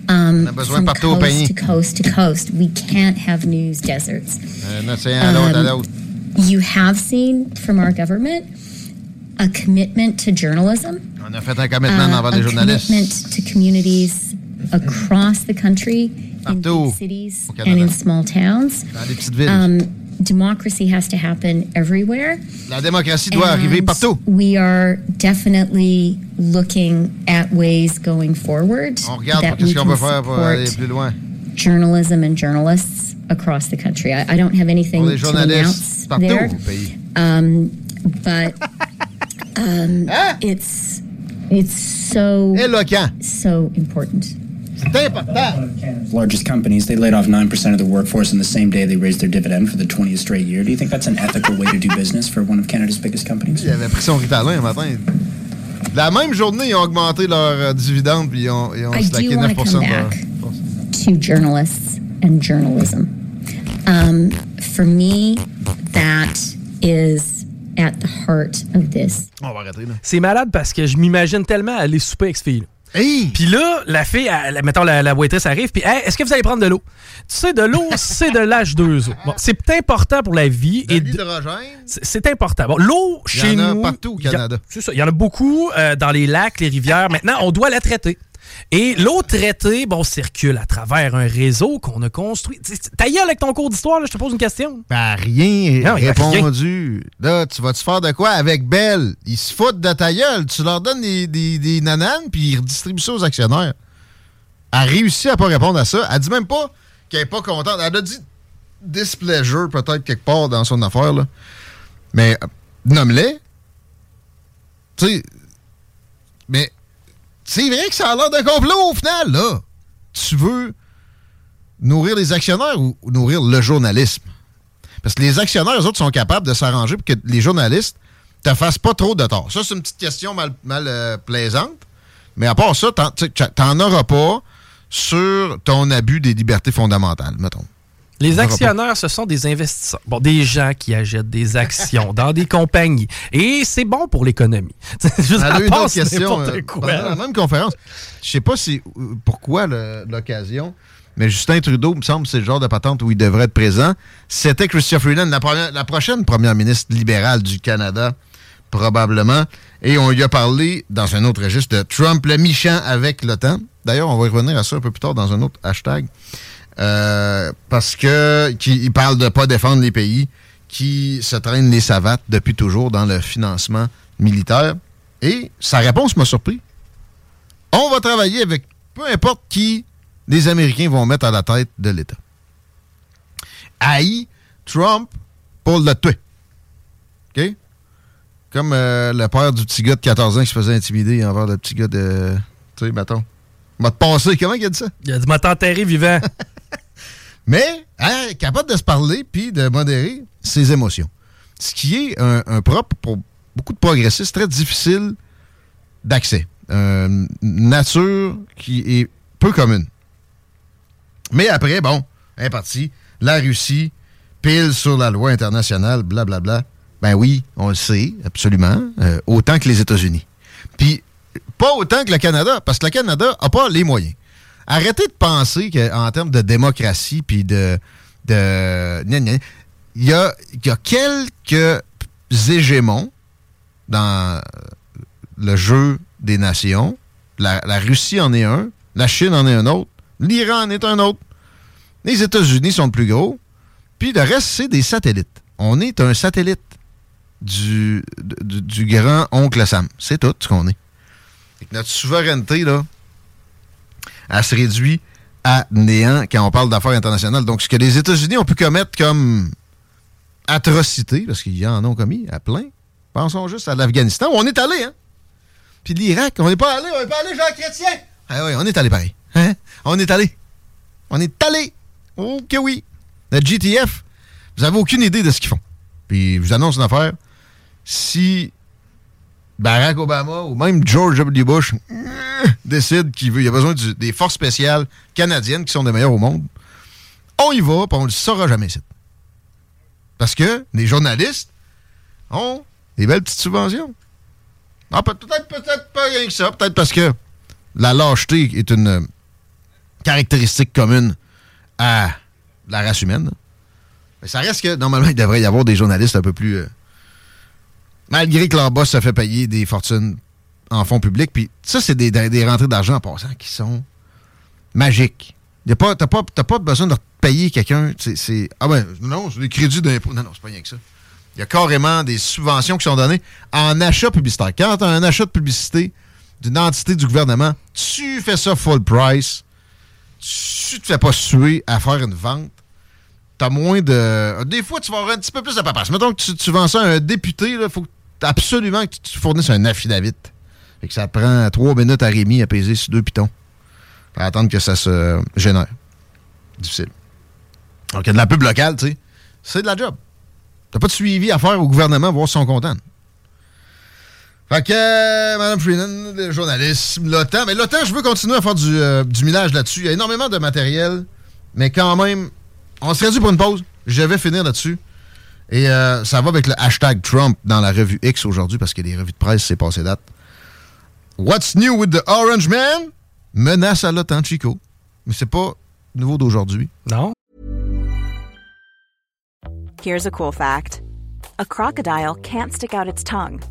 Um, On a besoin from partout au pays. coast to coast to coast. We can't have news deserts. Un océan à l'autre, à Um, l'autre. You have seen from our government a commitment to journalism, On a fait un commitment uh, envers les journalistes. commitment to communities across the country, in big cities and in small towns. Dans les petites villes. Um, democracy has to happen everywhere. La démocratie doit arriver partout. We are definitely looking at ways going forward On regarde that we can peut faire pour aller support plus loin. journalism and journalists across the country. I, I don't have anything to announce partout there. Um, but um, it's it's so so important. C'est important. largest companies, they laid off 9% of the workforce in the same day they raised their dividend for the 20th straight year. Do you think that's an ethical way to do business for one of Canada's biggest companies? Il avait pris son Ritalin un matin. La même journée, ils ont augmenté leur euh, dividende puis ils ont, ils ont I slacké do want 9 to de come leur- back to journalists and journalism. Um, for me, that is at the heart of this. On va arrêter là. C'est malade parce que je m'imagine tellement aller souper avec cette fille. Puis là, la fille, elle- mettons, la, la waitress arrive, puis Hey, est-ce que vous allez prendre de l'eau? Tu sais, de l'eau, c'est de l'H2O. Bon, c'est important pour la vie. et de- L'hydrogène, c'est important. Bon, l'eau, Il y chez en a nous. partout au il y a- Canada. C'est ça. Il y en a beaucoup euh, dans les lacs, les rivières. Maintenant, on doit la traiter. Et l'eau traitée, bon, circule à travers un réseau qu'on a construit. Ta gueule avec ton cours d'histoire, je te pose une question. Ben, rien Non, répondu. Là, tu vas-tu faire de quoi avec Bell? Ils se foutent de ta gueule. Tu leur donnes des, des, des nananes, puis ils redistribuent ça aux actionnaires. Elle a réussi à pas répondre à ça. Elle dit même pas qu'elle est pas contente. Elle a dit displeasure, peut-être, quelque part dans son affaire, là. Mais, euh, nomme-les. Tu sais, mais c'est vrai que ça a l'air d'un complot au final, là. Tu veux nourrir les actionnaires ou ou nourrir le journalisme? Parce que les actionnaires, eux autres, sont capables de s'arranger pour que les journalistes te fassent pas trop de tort. Ça, c'est une petite question mal, euh, plaisante. Mais à part ça, t'en auras pas sur ton abus des libertés fondamentales, mettons. Les actionnaires, ce sont des investisseurs. Bon, des gens qui achètent des actions dans des compagnies. Et c'est bon pour l'économie. Elle a à question n'importe euh, quoi. pendant la même conférence. Je sais pas si euh, pourquoi l'occasion, mais Justin Trudeau, me semble, c'est le genre de patente où il devrait être présent. C'était Chrystia Freeland, la, première- la prochaine première ministre libérale du Canada, probablement. Et on lui a parlé dans un autre registre de Trump le méchant avec l'OTAN. D'ailleurs, on va y revenir à ça un peu plus tard dans un autre hashtag. Euh, parce que parle de pas défendre les pays qui se traînent les savates depuis toujours dans le financement militaire. Et sa réponse m'a surpris. On va travailler avec peu importe qui les Américains vont mettre à la tête de l'État. Haï Trump pour le tuer. OK? Comme euh, le père du petit gars de 14 ans qui se faisait intimider envers le petit gars de. Tu sais, mettons. M'a te passé. Comment il a dit ça? Il a dit, m'a t'enterré vivant. Mais, hein, capable de se parler puis de modérer ses émotions. Ce qui est un, un propre pour beaucoup de progressistes très difficile d'accès. Une nature qui est peu commune. Mais après, bon, un parti, la Russie, pile sur la loi internationale, blablabla. Ben oui, on le sait, absolument. euh, autant que les États-Unis. Puis, pas autant que le Canada, parce que le Canada n'a pas les moyens. Arrêtez de penser qu'en termes de démocratie, puis de... de il y a, y a quelques hégémons dans le jeu des nations. La, la Russie en est un, la Chine en est un autre, l'Iran en est un autre. Les États-Unis sont le plus gros. Puis le reste, c'est des satellites. On est un satellite du, du, du grand oncle Sam. C'est tout ce qu'on est. Notre souveraineté, là, elle se réduit à néant quand on parle d'affaires internationales. Donc, ce que les États-Unis ont pu commettre comme atrocité, parce qu'ils en ont commis à plein, pensons juste à l'Afghanistan, où on est allé, hein? Puis l'Irak, on n'est pas allé, on n'est pas allé, Jean Chrétien! Ah oui, on est allé pareil. Hein? On est allé. On est allé. Oh que oui. Le GTF, vous avez aucune idée de ce qu'ils font. Puis je vous annonce une affaire. Si Barack Obama ou même George W. Bush euh, décide qu'il veut, il a besoin des forces spéciales canadiennes qui sont les meilleures au monde, on y va, puis on ne le saura jamais ici. Parce que les journalistes ont des belles petites subventions. Ah, peut- peut-être, peut-être pas rien que ça. Peut-être parce que la lâcheté est une caractéristique commune à la race humaine. Mais ça reste que, normalement, il devrait y avoir des journalistes un peu plus... euh, malgré que leur boss se fait payer des fortunes en fonds publics. Puis ça, c'est des, des rentrées d'argent en passant qui sont magiques. Tu n'as pas, t'as pas besoin de payer quelqu'un. Ah ben, non, c'est des crédits d'impôt. Non, non, c'est pas rien que ça. Il y a carrément des subventions qui sont données en achat publicitaire. Quand tu as un achat de publicité d'une entité du gouvernement, tu fais ça full price. Tu te fais pas suer à faire une vente. T'as moins de. Des fois, tu vas avoir un petit peu plus de paperasse. Mettons que tu, tu vends ça à un député, il faut absolument que tu fournisses un affidavit. Fait que ça prend trois minutes à Rémi à peser sur deux pitons. Pour attendre que ça se génère. Difficile. Donc, il y a de la pub locale, tu sais. C'est de la job. T'as pas de suivi à faire au gouvernement, voir si ils sont contents. Fait que, euh, Mme le journalisme, l'OTAN. Mais l'OTAN, je veux continuer à faire du, euh, du millage là-dessus. Il y a énormément de matériel, mais quand même, on serait dû pour une pause. Je vais finir là-dessus. Et euh, ça va avec le hashtag Trump dans la revue X aujourd'hui, parce que les revues de presse, c'est passé date. What's new with the Orange Man? Menace à l'OTAN, Chico. Mais c'est pas nouveau d'aujourd'hui. Non. Here's a cool fact a crocodile can't stick out its tongue.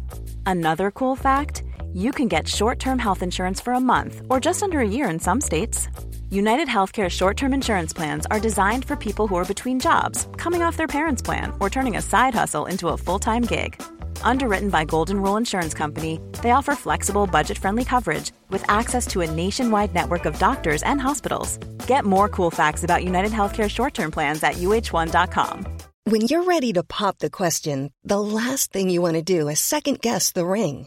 Another cool fact you can get short term health insurance for a month or just under a year in some states. United Healthcare short term insurance plans are designed for people who are between jobs, coming off their parents' plan, or turning a side hustle into a full time gig. Underwritten by Golden Rule Insurance Company, they offer flexible, budget friendly coverage with access to a nationwide network of doctors and hospitals. Get more cool facts about United Healthcare short term plans at uh1.com. When you're ready to pop the question, the last thing you want to do is second guess the ring.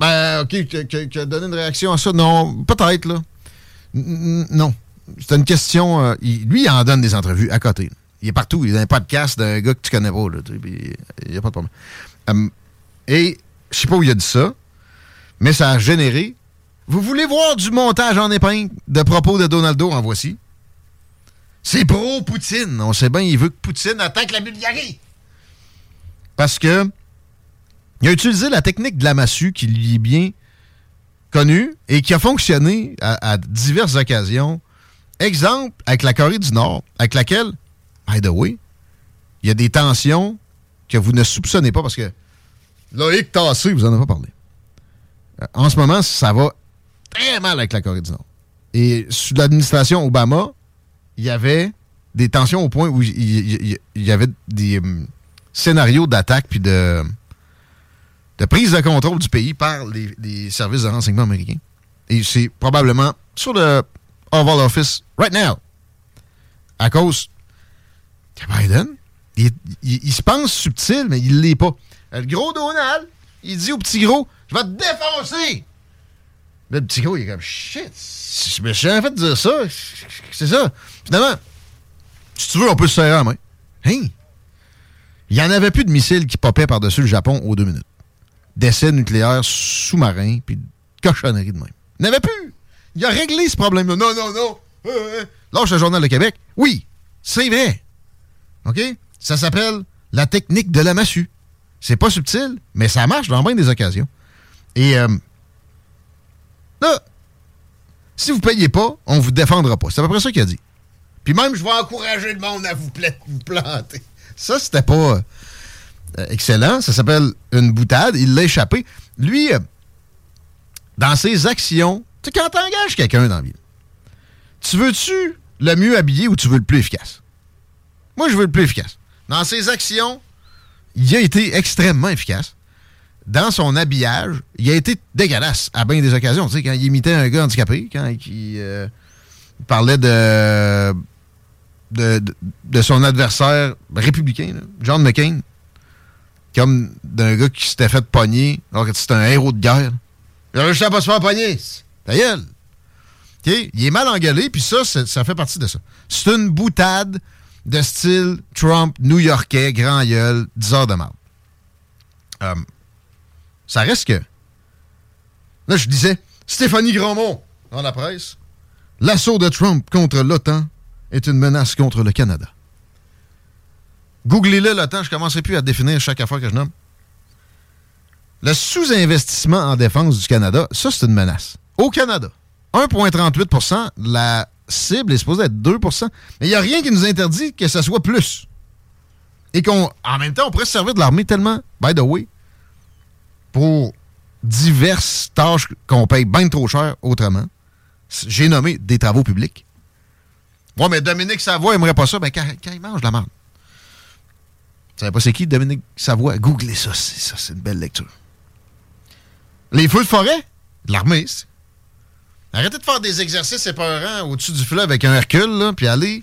Ben, OK, qui a donné une réaction à ça? Non, peut-être, là. Non. C'est une question. euh, lui, il en donne des entrevues à côté. Il est partout. Il est dans un podcast d'un gars que tu connais pas, là. Il n'y a pas de problème. Hum, et je sais pas où il a dit ça, mais ça a généré. Vous voulez voir du montage en épingle de propos de Donaldo? En voici. C'est pro-Poutine. On sait bien, il veut que Poutine attaque la Bulgarie. Parce que il a utilisé la technique de la massue qui lui est bien connue et qui a fonctionné à, diverses occasions. Exemple, avec la Corée du Nord, avec laquelle, by the way, il y a des tensions que vous ne soupçonnez pas parce que Loïc Tassé, vous en avez pas parlé. Euh, En ce moment, ça va très mal avec la Corée du Nord. Et sous l'administration Obama, il y avait des tensions au point où il, y avait des hum, scénarios d'attaque puis de, de prise de contrôle du pays par les, services de renseignement américains. Et c'est probablement sur le Oval Office right now. À cause que Biden, il, se pense subtil, mais il l'est pas. Le gros Donald, il dit au petit gros, je vais te défoncer. Le petit gros, il est comme, shit, je me suis jamais fait dire ça. C'est ça. Finalement, si tu veux, on peut se serrer la main. Hein? Il n'y en avait plus de missiles qui popaient par-dessus le Japon aux deux minutes. D'essais nucléaires sous-marins, puis de cochonneries de même. Il n'y en avait plus. Il a réglé ce problème-là. Non, non, non. Euh, euh. Lâche le Journal de Québec. Oui, c'est vrai. OK? Ça s'appelle la technique de la massue. C'est pas subtil, mais ça marche dans bien des occasions. Et euh, là, si vous payez pas, on vous défendra pas. C'est à peu près ça qu'il a dit. Puis même, je vais encourager le monde à vous, vous planter. Ça, c'était pas euh, excellent. Ça s'appelle une boutade. Il l'a échappé. Lui, euh, dans ses actions, tu sais, quand t'engages quelqu'un dans la vie, Tu veux-tu le mieux habillé ou tu veux le plus efficace? Moi, je veux le plus efficace. Dans ses actions, il a été extrêmement efficace. Dans son habillage, il a été dégueulasse à bien des occasions. Tu sais, quand il imitait un gars handicapé, quand il, euh, parlait de, son adversaire républicain, John McCain, comme d'un gars qui s'était fait pogner alors que c'était un héros de guerre. Il a réussi à pas se faire pogner. Ta gueule. Il est mal engueulé, puis ça, ça fait partie de ça. C'est une boutade de style Trump, new-yorkais, grand gueule, 10 heures de mal. ça reste que. Là, je disais, Stéphanie Grandmont, dans la presse, l'assaut de Trump contre l'OTAN est une menace contre le Canada. Googlez-le, l'OTAN, je ne commencerai plus à définir chaque affaire que je nomme. Le sous-investissement en défense du Canada, ça, c'est une menace. Au Canada, 1,38% la cible est supposée être 2% mais il n'y a rien qui nous interdit que ce soit plus. Et qu'en même temps, on pourrait se servir de l'armée tellement, by the way, pour diverses tâches qu'on paye bien trop cher autrement. J'ai nommé des travaux publics. Ouais, mais Dominique Savoie aimerait pas ça, ben quand, quand il mange la merde. Savez pas c'est qui, Dominique Savoie? Googlez ça, c'est ça, c'est une belle lecture. Les feux de forêt, de l'armée, Arrêtez de faire des exercices épeurants au-dessus du fleuve avec un Hercule, là, puis allez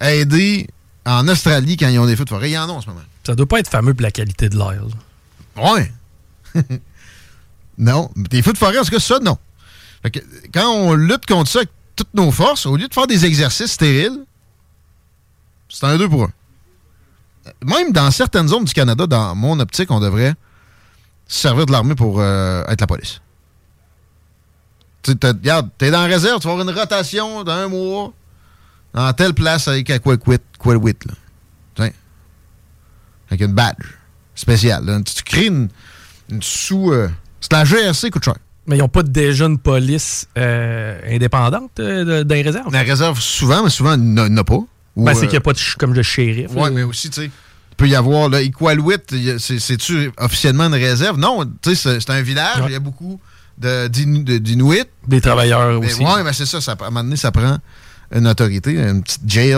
aider en Australie quand ils ont des feux de forêt. Il y en a en ce moment. Ça doit pas être fameux pour la qualité de l'air. Ouais. non. Des feux de forêt, en tout cas, ça, non. Fait que, quand on lutte contre ça avec toutes nos forces, au lieu de faire des exercices stériles, c'est un deux pour un. Même dans certaines zones du Canada, dans mon optique, on devrait se servir de l'armée pour euh, être la police. Tu regarde, t'es dans la réserve, tu vas avoir une rotation d'un mois dans telle place avec Quilwit, là. Tiens. Avec une badge spéciale. là. Tu, tu crées une, une sous... euh, c'est la GRC, coûte cher. Mais ils n'ont pas déjà une police euh, indépendante euh, dans les réserves? Dans la réserve, souvent, mais souvent, il n'y en a pas. Ou, Ben, c'est qu'il n'y a pas de, comme de shérif. Là. mais aussi, tu sais, il peut y avoir, là, Iqaluit, c'est-tu officiellement une réserve? Non, tu sais, c'est- un village, il y a beaucoup de- d'Inu- de- d'Inuits. Des travailleurs Mais aussi. Ouais, mais c'est ça, ça, à un moment donné, ça prend une autorité, une petite jail,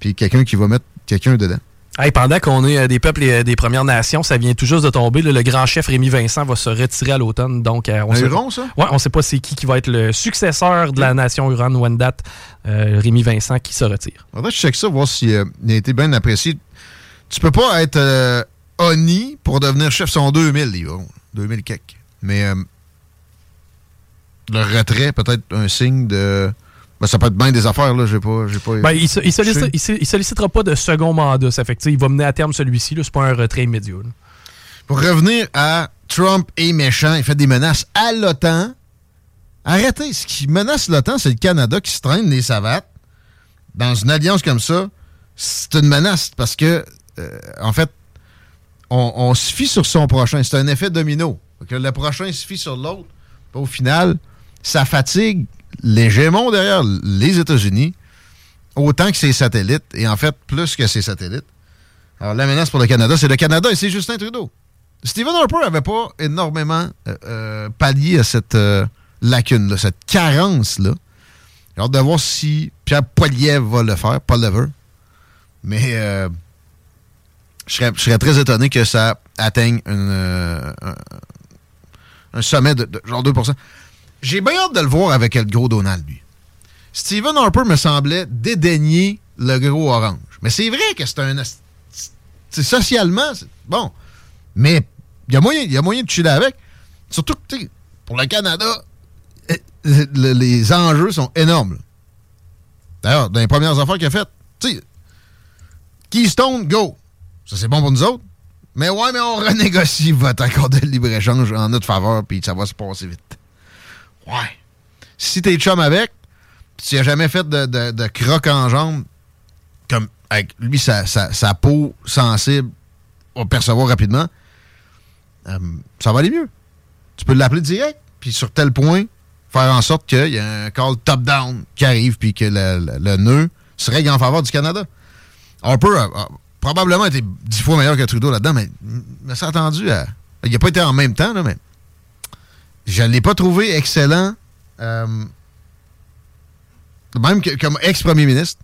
puis quelqu'un qui va mettre quelqu'un dedans. Hey, pendant qu'on est euh, des peuples et euh, des Premières Nations, ça vient tout juste de tomber. là, le grand chef Rémi Vincent va se retirer à l'automne. Donc, euh, on sait Huron, ça? Ouais, on sait pas c'est qui qui va être le successeur de la nation Huron Wendat, euh, Rémi Vincent, qui se retire. Faudrait que je check ça, voir s'il a été bien apprécié. Tu peux pas être euh, Oni pour devenir chef, son 2000, les Hurons. 2000 quelques. Mais euh, le retrait, peut-être un signe de... Ben, ça peut être bien des affaires, là, j'ai pas... J'ai pas Ben, il, se- il sollicite- touché. il se- il sollicitera pas de second mandat. Ça fait que, il va mener à terme celui-ci. là, C'est pas un retrait immédiat. là. Pour revenir à Trump est méchant, il fait des menaces à l'OTAN. Arrêtez, ce qui menace l'OTAN, c'est le Canada qui se traîne les savates. Dans une alliance comme ça, c'est une menace parce que, euh, en fait, on, se fie sur son prochain. C'est un effet domino. Que le prochain se fie sur l'autre. Au final, ça fatigue l'hégémon derrière les États-Unis autant que ses satellites, et en fait, plus que ses satellites. Alors, la menace pour le Canada, c'est le Canada et c'est Justin Trudeau. Stephen Harper n'avait pas énormément euh, euh, pallié à cette lacune-là, cette carence-là. J'ai hâte de voir si Pierre Poilievre va le faire, pas Lever. Mais je serais, très étonné que ça atteigne euh, un, sommet de, genre 2% J'ai bien hâte de le voir avec le gros Donald, lui. Stephen Harper me semblait dédaigner le gros orange. Mais c'est vrai que c'est un... c'est socialement, bon. Mais il y, a moyen- y a moyen de chiller avec. Surtout que, pour le Canada, eh, le- les enjeux sont énormes. D'ailleurs, dans les premières affaires qu'il a faites, tu sais, Keystone, go. Ça, c'est bon pour nous autres. Mais ouais, mais on renégocie votre accord de libre-échange en notre faveur, puis ça va se passer vite. Ouais. Si t'es chum avec, puis tu n'as jamais fait de, de, croc en jambe, comme avec lui, sa, sa, sa peau sensible va percevoir rapidement, euh, ça va aller mieux. Tu peux l'appeler direct, puis sur tel point, faire en sorte qu'il y a un call top-down qui arrive, puis que le, le- nœud se règle en faveur du Canada. Harper a, a probablement été dix fois meilleur que Trudeau là-dedans, mais mais ça attendu à. Il n'a pas été en même temps, là, mais je ne l'ai pas trouvé excellent euh, même comme ex-premier ministre,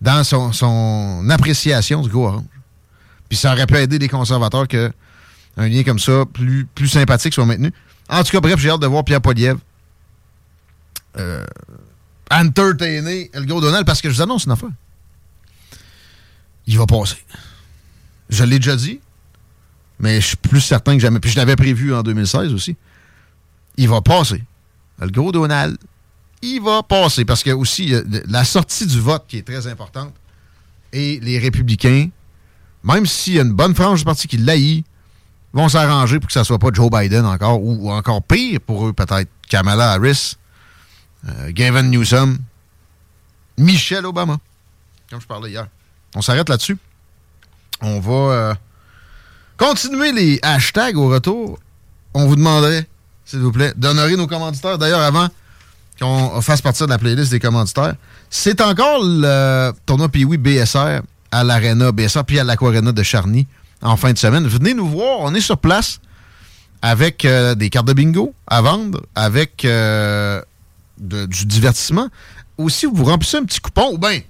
dans son, son appréciation du go orange. Puis ça aurait pu aider les conservateurs que un lien comme ça, plus, plus sympathique, soit maintenu. En tout cas, bref, j'ai hâte de voir Pierre Poilievre euh, entertainer gros Donald parce que je vous annonce une affaire. Il va passer. Je l'ai déjà dit, mais je suis plus certain que jamais. Puis je l'avais prévu en 2016 aussi. Il va passer. Le gros Donald, il va passer. Parce que aussi, la sortie du vote qui est très importante. Et les républicains, même s'il y a une bonne frange du parti qui l'haït, vont s'arranger pour que ça soit pas Joe Biden encore, ou, ou encore pire pour eux, peut-être Kamala Harris, euh, Gavin Newsom, Michelle Obama, comme je parlais hier. On s'arrête là-dessus. On va euh, continuer les hashtags au retour. On vous demanderait, s'il vous plaît, d'honorer nos commanditaires. D'ailleurs, avant qu'on fasse partie de la playlist des commanditaires, c'est encore le tournoi Pee-Wee BSR à l'Arena BSR puis à l'Aquarena de Charny en fin de semaine. Venez nous voir, on est sur place avec euh, des cartes de bingo à vendre, avec euh, du divertissement. Aussi, vous remplissez un petit coupon, ou bien,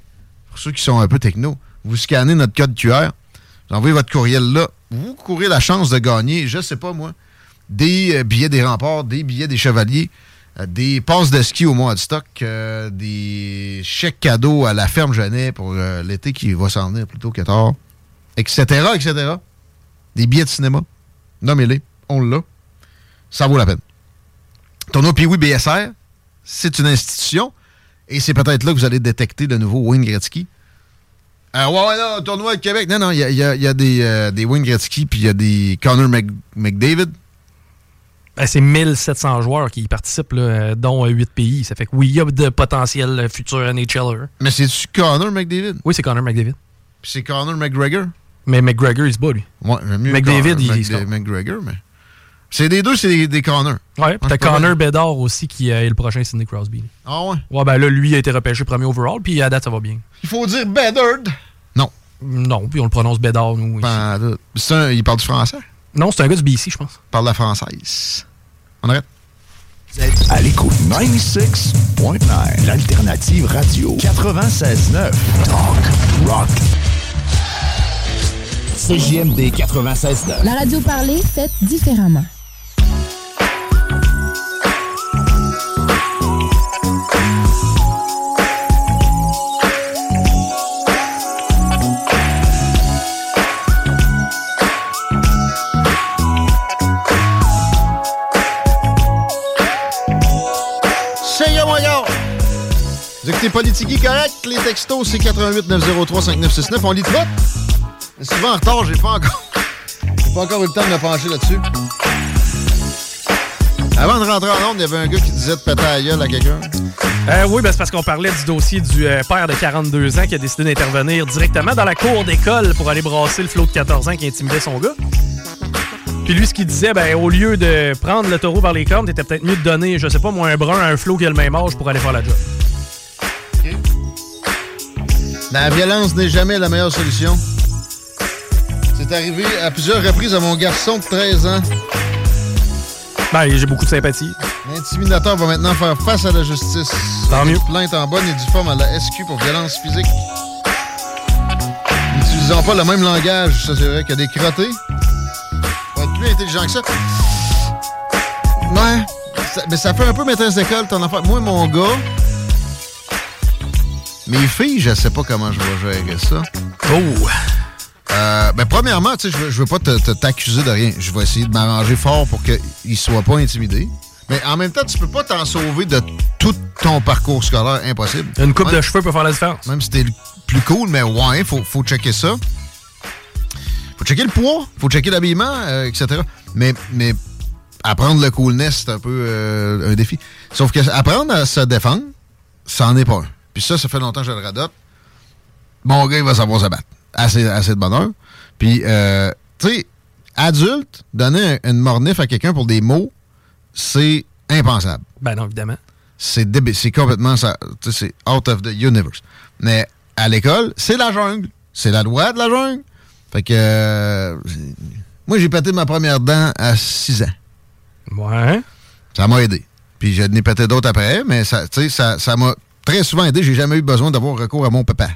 pour ceux qui sont un peu techno, vous scannez notre code QR, vous envoyez votre courriel là, vous courez la chance de gagner, je sais pas moi, des euh, billets des remparts, des billets des chevaliers, euh, des passes de ski au mois de stock, euh, des chèques cadeaux à la ferme Genet pour l'été qui va s'en venir plutôt que tard, etc., etc. Des billets de cinéma. Nommez-les, on l'a. Ça vaut la peine. Tournoi Pee-Wee BSR, c'est une institution et c'est peut-être là que vous allez détecter le nouveau Wayne Gretzky. Euh, ouais, ouais, non, tournoi de Québec. Non, non, il y a, il y a- il y a des, euh, des Wayne Gretzky puis il y a des Connor Mc- McDavid. Ben, c'est 1700 joueurs qui y participent, là, euh, dont 8 pays. Ça fait que oui, il y a de potentiels euh, futurs NHLers. Mais c'est-tu Connor McDavid? Oui, c'est Connor McDavid. Puis c'est Connor McGregor? Mais McGregor, il se bat, lui. Ouais, mieux McDavid, Connor il se Mc- McGregor, mais. C'est des deux, c'est des, des Connor. Ouais, puis t'as Connor. Bedard aussi qui euh, est le prochain Sidney Crosby. Ah ouais? Ouais, ben là, lui a été repêché premier overall, puis à date, ça va bien. Il faut dire Bedard. Non. Non, puis on le prononce Bedard, nous. Ben, c'est un- il parle du français? Non, c'est un gars du BC, je pense. Il parle la française. On arrête. À l'écoute 96.9, l'alternative radio 96.9, talk, rock. CJMD 96.9. La radio parlée, faite différemment. Écoutez Politique correct, les textos, c'est 88 903 5969. On lit trop. Mais souvent en retard, j'ai pas encore. J'ai pas encore eu le temps de me pencher là-dessus. Avant de rentrer en onde, il y avait un gars qui disait de péter la gueule à quelqu'un. Euh, oui, ben c'est parce qu'on parlait du dossier du euh, père de 42 ans qui a décidé d'intervenir directement dans la cour d'école pour aller brasser le flot de 14 ans qui intimidait son gars. Puis lui, ce qu'il disait, ben, au lieu de prendre le taureau par les cornes, t'étais peut-être mieux de donner, je sais pas, moi, un brun à un flot qui a le même âge pour aller faire la job. La violence n'est jamais la meilleure solution. C'est arrivé à plusieurs reprises à mon garçon de 13 ans. Ben, j'ai beaucoup de sympathie. L'intimidateur va maintenant faire face à la justice. Tant mieux. Plainte en bonne et due forme à la SQ pour violence physique. N'utilisant pas le même langage, ça c'est vrai, que des crottés. Faut être plus intelligent que ça. Ouais. Ça- mais ça fait un peu maîtresse d'école ton affaire. Moi, mon gars. Mes filles, je sais pas comment je vais gérer ça. Oh! Euh, ben, premièrement, tu sais, je veux, je veux pas t'accuser de rien. Je vais essayer de m'arranger fort pour qu'ils soient pas intimidés. Mais en même temps, tu peux pas t'en sauver de tout ton parcours scolaire. Impossible. Une coupe de cheveux peut faire la différence. Même si t'es le plus cool, mais ouais, faut, faut checker ça. Faut checker le poids, faut checker l'habillement, euh, etc. Mais, mais apprendre le coolness, c'est un peu euh, un défi. Sauf que apprendre à se défendre, ça en est pas un. Puis ça, ça fait longtemps que je le radote. Mon gars, il va savoir se battre. Assez, assez de bonheur. Puis, euh, tu sais, adulte, donner un- une mornif à quelqu'un pour des mots, c'est impensable. Ben non, évidemment. C'est débile. C'est complètement ça. C'est out of the universe. Mais à l'école, c'est la jungle. C'est la loi de la jungle. Fait que. euh, moi, j'ai pété ma première dent à 6 ans. Ouais. Ça m'a aidé. Puis je n'ai pété d'autres après, mais ça, tu sais, ça, ça m'a très souvent aidé. J'ai jamais eu besoin d'avoir recours à mon papa.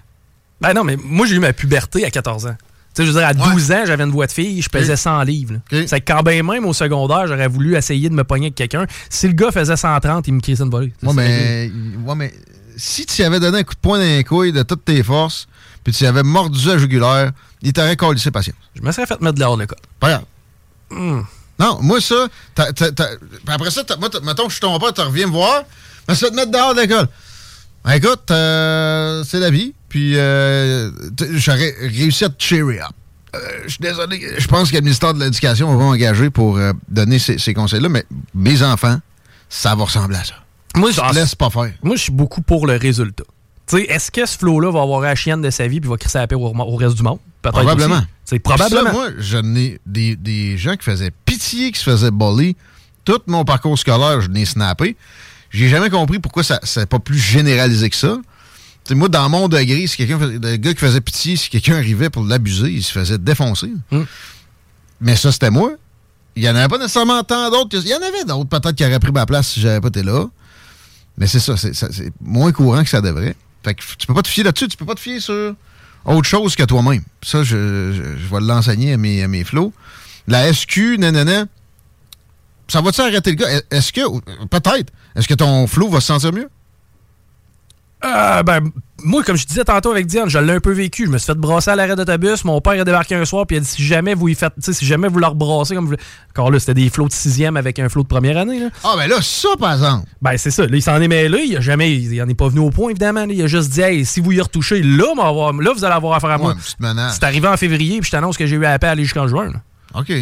Ben non, mais moi, j'ai eu ma puberté à 14 ans. Tu sais, je veux dire, à 12 ans, j'avais une voix de fille, je pesais 100 livres. là. C'est que quand ben même au secondaire, j'aurais voulu essayer de me pogner avec quelqu'un. Si le gars faisait 130, il me crissait une volée. Ouais, mais, ouais, mais si tu avais donné un coup de poing dans les couilles de toutes tes forces, puis tu avais mordu à la jugulaire, il t'aurait collé ses patience. Je me serais fait mettre dehors de l'école. Pas grave. Hmm. Non, moi, ça, puis après ça, moi, mettons que je suis ton père, tu reviens me voir, mais ça va te mettre dehors de l'école. Écoute, euh, c'est la vie, puis euh, j'aurais réussi à te cheer up. Euh, je suis désolé, je pense que le ministère de l'Éducation va m'engager pour euh, donner ces, ces conseils-là, mais mes enfants, ça va ressembler à ça. Moi, je te laisse pas faire. Moi, je suis beaucoup pour le résultat. Tu sais, est-ce que ce flow-là va avoir la chienne de sa vie puis va crisser la paix au, au reste du monde? Probablement. C'est probablement. Ça, moi, je n'ai des, des gens qui faisaient pitié, qui se faisaient bully. Tout mon parcours scolaire, je n'ai snappé. J'ai jamais compris pourquoi ça n'est pas plus généralisé que ça. Moi, dans mon degré, si quelqu'un faisait- le gars qui faisait pitié, si quelqu'un arrivait pour l'abuser, il se faisait défoncer. Mais ça, c'était moi. Il n'y en avait pas nécessairement tant d'autres. Il y en avait d'autres, peut-être, qui auraient pris ma place si j'avais pas été là. Mais c'est ça, c'est ça, c'est moins courant que ça devrait. Fait que tu peux pas te fier là-dessus, tu peux pas te fier sur autre chose que toi-même. Ça, je, je, je vais l'enseigner à mes, à mes flots. La SQ, nanana, ça va-tu arrêter le gars? Est-ce que, peut-être, est-ce que ton flow va se sentir mieux? Euh, ben, moi, comme je disais tantôt avec Diane, je l'ai un peu vécu. Je me suis fait brasser à l'arrêt d'autobus. Mon père a débarqué un soir puis il a dit si jamais vous y faites, tu sais, si jamais vous leur brassez comme vous. Encore là, c'était des flots de sixième avec un flot de première année. Là. Ah, ben là, ça, par exemple. Ben, c'est ça. Là, il s'en est mêlé. Il a jamais, il en est pas venu au point, évidemment. là. Il a juste dit, hey, si vous y retouchez, là, là vous allez avoir affaire à moi. Ouais, c'est arrivé en février puis je t'annonce que j'ai eu à la paix aller jusqu'en juin. là. OK.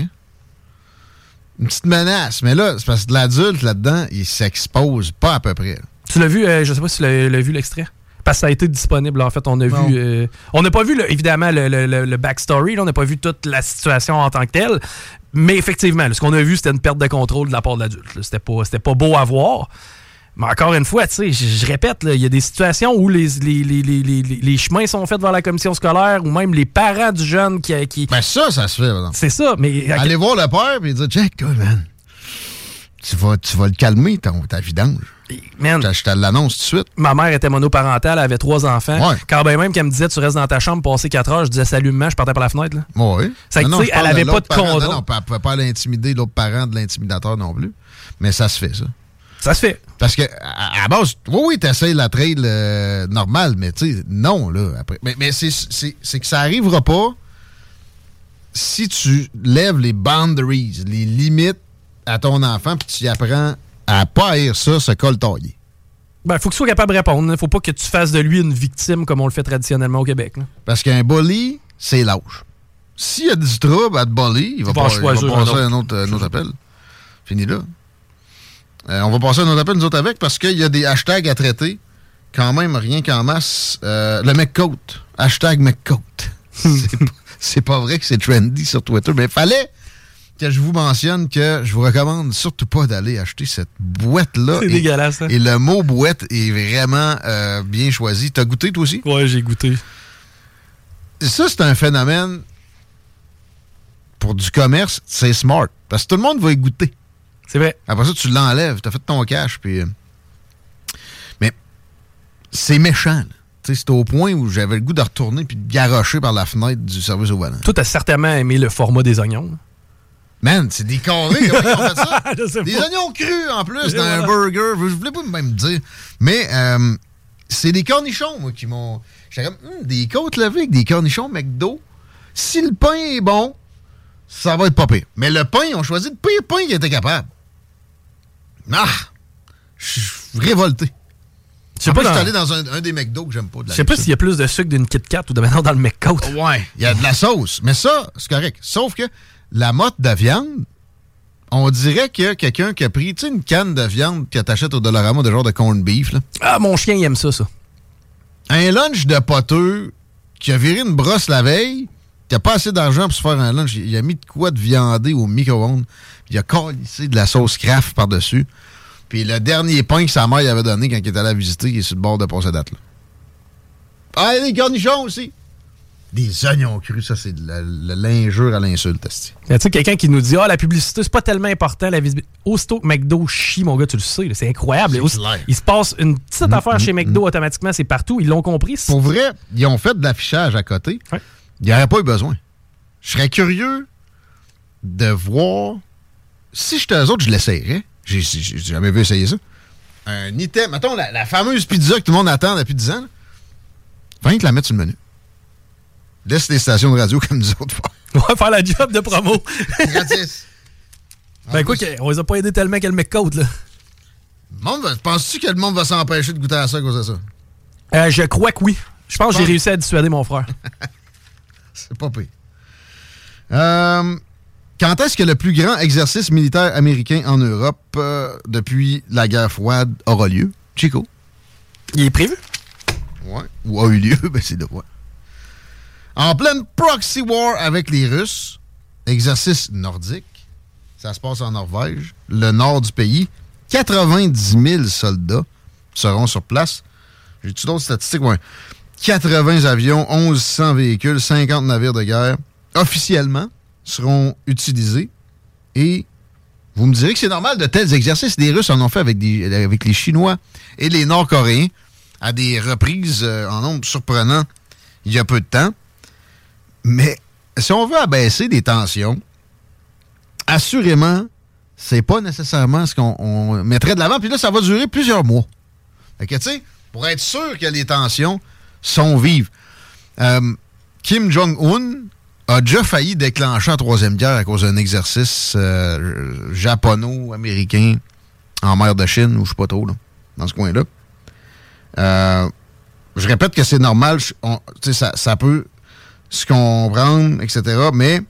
Une petite menace. Mais là, c'est parce que l'adulte, là-dedans, il s'expose pas à peu près. Tu l'as vu, euh, je sais pas si tu l'as vu l'extrait. Parce que ça a été disponible, en fait. On a Non. vu. euh, on n'a pas vu, le- évidemment, le, le- le- backstory. là. on n'a pas vu toute la situation en tant que telle. Mais effectivement, là, ce qu'on a vu, c'était une perte de contrôle de la part de l'adulte. C'était pas, pas beau à voir. Mais encore une fois, tu sais, je répète, il y a des situations où les, les, les, les, les- chemins sont faits vers la commission scolaire ou même les parents du jeune qui. qui... Ben ça, ça se fait. C'est ça, mais. Aller voir le père et dire Check, toi, man. Tu vas, tu vas le calmer, ton, ta vidange. Man. Je te l'annonce tout de suite. Ma mère était monoparentale, elle avait trois enfants. Ouais. Quand ben même qu'elle me disait tu restes dans ta chambre passer quatre heures, je disais salut maman, je partais par la fenêtre. Là. Oui. C'est que, Non, non, elle avait pas de parent. contrôle. Non, non, elle ne pouvait pas l'intimider, l'autre parent de l'intimidateur non plus. Mais ça se fait, ça. Ça se fait. Parce que, à, base, oui, oui, t'essayes la trail euh, normale, mais tu sais, non, là. Après. Mais, mais c'est- que ça arrivera pas si tu lèves les boundaries, les limites à ton enfant, puis tu y apprends à pas haïr ça, ce col taillé. Ben, faut qu'il soit capable de répondre. Il faut pas que tu fasses de lui une victime comme on le fait traditionnellement au Québec. là. Parce qu'un bully, c'est lâche. S'il y a du trouble à te bully, il va, pas, en il va choisir passer un un autre, un autre appel. Fini là. Euh, on va passer à un autre appel, nous autres, avec, parce qu'il y a des hashtags à traiter. Quand même, rien qu'en masse. Euh, le McCoat. Hashtag McCoat. C'est pas- vrai que c'est trendy sur Twitter, mais il fallait que je vous mentionne que je vous recommande surtout pas d'aller acheter cette boîte-là. C'est dégueulasse, hein? Et le mot boîte est vraiment euh, bien choisi. T'as goûté, toi aussi? Ouais, j'ai goûté. ça, c'est un phénomène pour du commerce, c'est smart. Parce que tout le monde va y goûter. C'est vrai. Après ça, tu l'enlèves, t'as fait ton cash, puis. euh, Mais c'est méchant. là. Tu sais, C'est au point où j'avais le goût de retourner puis de garocher par la fenêtre du service au volant. Toi, t'as certainement aimé le format des oignons. Man, c'est des carrés. comment ils ont fait ça? Je sais Des pas. oignons crus en plus dans un burger. Je voulais pas même dire. Mais euh, c'est des cornichons, moi, qui m'ont. J'étais comme, Hum, des côtes levées avec des cornichons McDo. Si le pain est bon, ça va être pas pire. Mais le pain, ils ont choisi le pire pain qu'ils étaient capables. Ah! Je suis révolté. Je sais pas je suis allé dans un, un des McDo que j'aime pas. Je sais pas s'il y a plus de sucre d'une Kit Kat ou de maintenant dans le McCoat. Ouais, il y a de la sauce. Mais ça, c'est correct. Sauf que la motte de viande, on dirait qu'il y a quelqu'un qui a pris, tu sais, une canne de viande que t'achètes au Dollarama de genre de corned beef, là. Ah, mon chien, il aime ça, ça. Un lunch de poteux qui a viré une brosse la veille, qui a pas assez d'argent pour se faire un lunch. Il a mis de quoi de viandé au micro-ondes. Il a calissé de la sauce craft par-dessus. Puis le dernier pain que sa mère lui avait donné quand il était allé visiter, il est sur le bord de passer date, là. Ah, il y a des cornichons aussi. Des oignons crus, ça, c'est l'injure à l'insulte. Tu sais, quelqu'un qui nous dit Ah, la publicité, c'est pas tellement important, la visibilité. Aussitôt que McDo chie, mon gars, tu le sais, c'est incroyable. Il se passe une petite Mm, affaire mm, chez McDo, mm. automatiquement, c'est partout. Ils l'ont compris. Pour vrai, ils ont fait de l'affichage à côté. Il n'y aurait pas eu besoin. Je serais curieux de voir. Si j'étais eux autres, je l'essayerais. J'ai jamais vu essayer ça. Un item. Mettons la, la fameuse pizza que tout le monde attend depuis 10 ans. là. Rien que la mettre sur le menu. Laisse les stations de radio comme nous autres faire. On va faire la job de promo. Gratis. ben, quoi, on les a pas aidés tellement qu'elle là. Le monde va- Penses-tu que le monde va s'empêcher de goûter à ça à cause de ça? Euh, je crois que oui. Je pense que j'ai réussi à dissuader mon frère. C'est pas pire. Euh, quand est-ce que le plus grand exercice militaire américain en Europe euh, depuis la guerre froide aura lieu? Chico? Il est prévu? Ouais. Ou a eu lieu? Ben, c'est de ouais. En pleine proxy war avec les Russes, exercice nordique, ça se passe en Norvège, le nord du pays, 90 000 soldats seront sur place. J'ai-tu d'autres statistiques? Ouais. 80 avions, 1100 véhicules, 50 navires de guerre, officiellement, seront utilisés. Et vous me direz que c'est normal de tels exercices. Les Russes en ont fait avec, les Chinois et les Nord-Coréens à des reprises euh, en nombre surprenant il y a peu de temps. Mais si on veut abaisser des tensions, assurément, c'est pas nécessairement ce qu'on on mettrait de l'avant. Puis là, ça va durer plusieurs mois. Pour être sûr que les tensions sont vives. Euh, Kim Jong-un a déjà failli déclencher la Troisième Guerre à cause d'un exercice euh, japono-américain en mer de Chine, ou je sais pas trop, là, dans ce coin-là. Euh, je répète que c'est normal, ça, ça peut se comprendre, etc., mais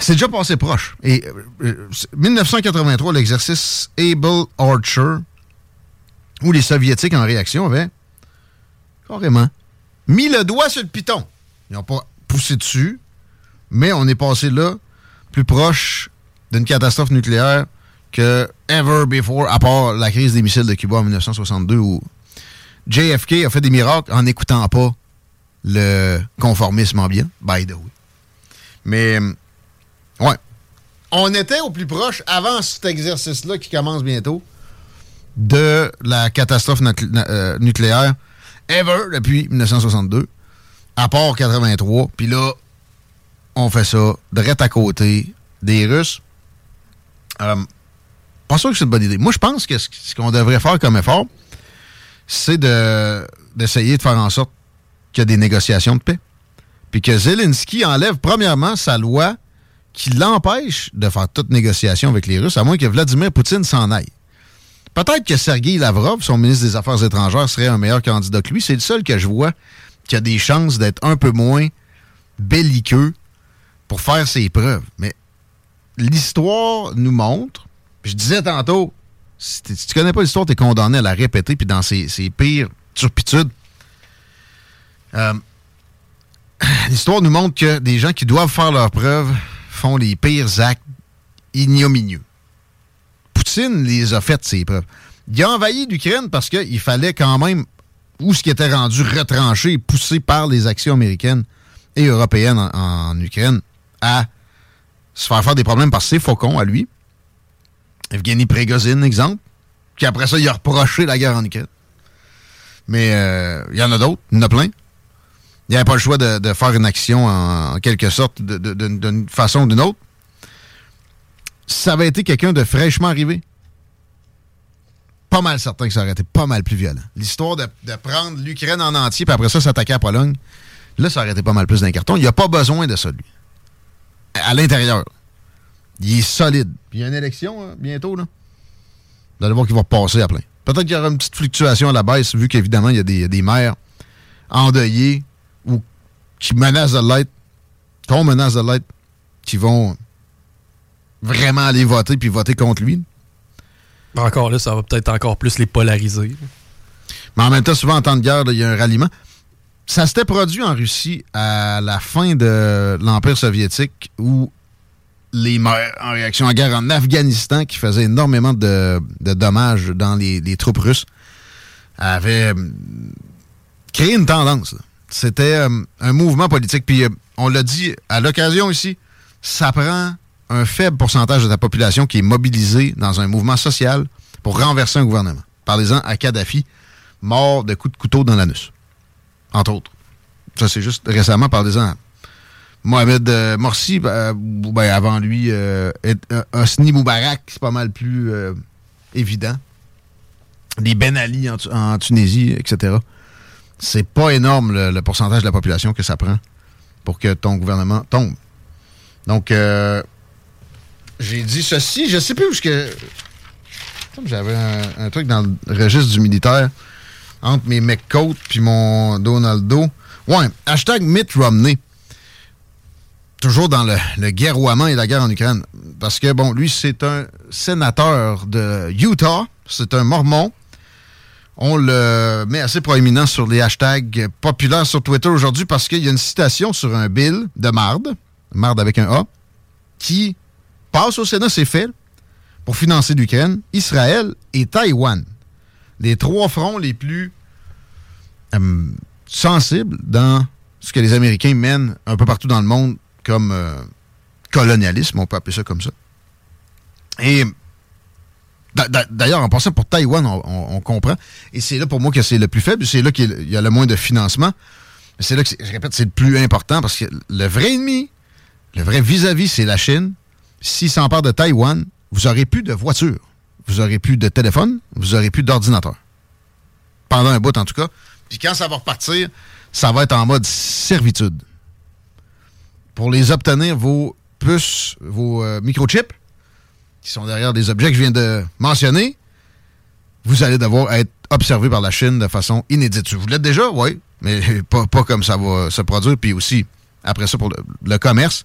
c'est déjà passé proche. Et euh, euh, 1983, l'exercice Able Archer, où les Soviétiques, en réaction, avaient carrément mis le doigt sur le piton. Ils n'ont pas poussé dessus, mais on est passé là, plus proche d'une catastrophe nucléaire que ever before, à part la crise des missiles de Cuba en 1962, où JFK a fait des miracles en n'écoutant pas le conformisme ambiant, by the way. Mais, ouais. On était au plus proche, avant cet exercice-là qui commence bientôt, de la catastrophe euh, nucléaire ever depuis 1962, à part 83. Puis là, on fait ça direct à côté des Russes. Euh, pas sûr que c'est une bonne idée. Moi, je pense que ce qu'on devrait faire comme effort, c'est de- d'essayer de faire en sorte qu'il y a des négociations de paix. Puis que Zelensky enlève premièrement sa loi qui l'empêche de faire toute négociation avec les Russes, à moins que Vladimir Poutine s'en aille. Peut-être que Sergei Lavrov, son ministre des Affaires étrangères, serait un meilleur candidat que lui. C'est le seul que je vois qui a des chances d'être un peu moins belliqueux pour faire ses preuves. Mais l'histoire nous montre, je disais tantôt, si, si tu connais pas l'histoire, tu es condamné à la répéter, puis dans ses, ses pires turpitudes. Euh, l'histoire nous montre que des gens qui doivent faire leurs preuves font les pires actes ignominieux. Les a faites, preuves. Il a envahi l'Ukraine parce qu'il fallait quand même, où ce qui était rendu retranché et poussé par les actions américaines et européennes en, Ukraine, à se faire faire des problèmes par ses faucons à lui. Evgeny Prigozhin, exemple, qui après ça, il a reproché la guerre en Ukraine. Mais euh, il y en a d'autres, il y en a plein. Il n'y avait pas le choix de, faire une action en, en quelque sorte, d'une façon ou d'une autre. Ça avait été quelqu'un de fraîchement arrivé, pas mal certain que ça aurait été pas mal plus violent. L'histoire de, de prendre l'Ukraine en entier, puis après ça, s'attaquer à Pologne, là, ça aurait été pas mal plus d'un carton. Il n'y a pas besoin de ça, lui. À l'intérieur. Il est solide. Puis il y a une élection hein, bientôt, là. Vous allez voir qu'il va passer à plein. Peut-être qu'il y aura une petite fluctuation à la baisse, vu qu'évidemment, il y a des, des maires endeuillés ou qui menacent de l'être, qu'on menace de l'être, qui vont vraiment aller voter puis voter contre lui. Encore là, ça va peut-être encore plus les polariser. Mais en même temps, souvent en temps de guerre, il y a un ralliement. Ça s'était produit en Russie à la fin de l'Empire soviétique où les maires en réaction à la guerre en Afghanistan, qui faisait énormément de, de dommages dans les, les troupes russes, avaient hum, créer une tendance. C'était euh, un mouvement politique. Puis euh, on l'a dit à l'occasion ici, ça prend un faible pourcentage de la population qui est mobilisée dans un mouvement social pour renverser un gouvernement. Parlez-en à Kadhafi, mort de coups de couteau dans l'anus. Entre autres. Ça, c'est juste récemment, parlez-en à Mohamed euh, Morsi, ben, ben, avant lui, euh, euh, Hosni Moubarak, c'est pas mal plus euh, évident. Les Ben Ali en, Tu- en Tunisie, etc. C'est pas énorme le, le pourcentage de la population que ça prend pour que ton gouvernement tombe. Donc, euh, j'ai dit ceci, je sais plus où que. J'avais un, un truc dans le registre du militaire entre mes McCoat puis mon Donaldo. Ouais, hashtag Mitt Romney toujours dans le, le guerroiement et la guerre en Ukraine. Parce que, bon, lui, c'est un sénateur de Utah. C'est un mormon. On le met assez proéminent sur les hashtags populaires sur Twitter aujourd'hui parce qu'il y a une citation sur un bill de marde, marde avec un A, qui passe au Sénat, c'est fait, pour financer l'Ukraine, Israël et Taïwan. Les trois fronts les plus euh, sensibles dans ce que les Américains mènent un peu partout dans le monde comme euh, colonialisme, on peut appeler ça comme ça. Et d'a- d'a- d'ailleurs, en passant pour Taïwan, on, on- comprend. Et c'est là pour moi que c'est le plus faible, c'est là qu'il y a le moins de financement. C'est là que, je répète, c'est le plus important parce que le vrai ennemi, le vrai vis-à-vis, c'est la Chine. S'il s'empare de Taïwan, vous aurez plus de voitures, vous aurez plus de téléphone, vous aurez plus d'ordinateur. Pendant un bout, en tout cas. Puis quand ça va repartir, ça va être en mode servitude pour les obtenir, vos puces, vos euh, microchips, qui sont derrière des objets que je viens de mentionner, vous allez devoir être observé par la Chine de façon inédite. Vous l'êtes déjà, oui, mais pas, pas comme ça va se produire. Puis aussi, après ça, pour le commerce,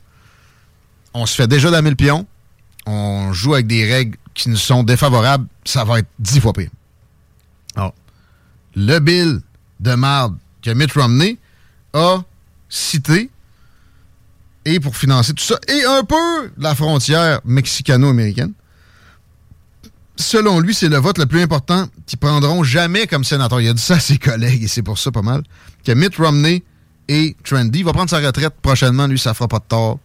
on se fait déjà damer le pion, on joue avec des règles qui nous sont défavorables, ça va être dix fois pire. Alors, le bill de marde que Mitt Romney a cité et pour financer tout ça, et un peu la frontière mexicano-américaine. Selon lui, c'est le vote le plus important qu'ils prendront jamais comme sénateur. Il a dit ça à ses collègues, et c'est pour ça pas mal, que Mitt Romney est trendy. Il va prendre sa retraite prochainement, lui, ça fera pas de tort.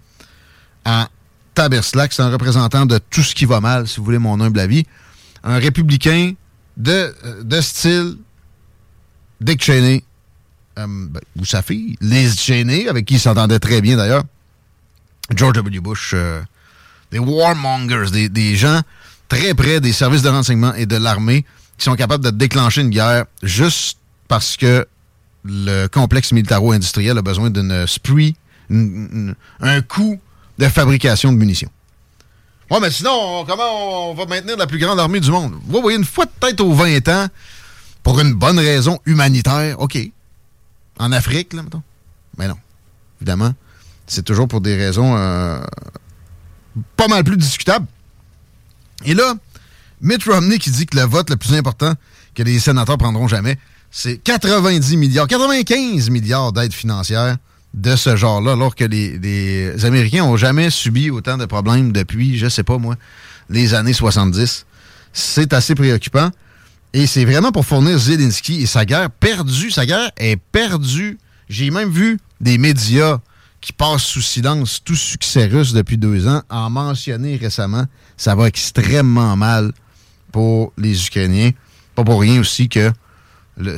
À Taberslack, c'est un représentant de tout ce qui va mal, si vous voulez mon humble avis. Un républicain de, de style Dick Cheney, euh, ben, ou sa fille, Liz Cheney, avec qui il s'entendait très bien d'ailleurs. George W. Bush, euh, des warmongers, des, gens très près des services de renseignement et de l'armée qui sont capables de déclencher une guerre juste parce que le complexe militaro-industriel a besoin d'une spree, un coût de fabrication de munitions. Ouais, mais sinon, on- comment on va maintenir la plus grande armée du monde? Oui, oui, une fois peut-être aux 20 ans, pour une bonne raison humanitaire, OK. En Afrique, là, mettons. Mais non. Évidemment, c'est toujours pour des raisons euh, pas mal plus discutables. Et là, Mitt Romney qui dit que le vote le plus important que les sénateurs prendront jamais, c'est 90 milliards, 95 milliards d'aides financières de ce genre-là, alors que les, Américains ont jamais subi autant de problèmes depuis, je sais pas moi, les années 70. C'est assez préoccupant. Et c'est vraiment pour fournir Zelensky et sa guerre perdue. Sa guerre est perdue. J'ai même vu des médias qui passent sous silence tout succès russe depuis deux ans en mentionner récemment. Ça va extrêmement mal pour les Ukrainiens. Pas pour rien aussi que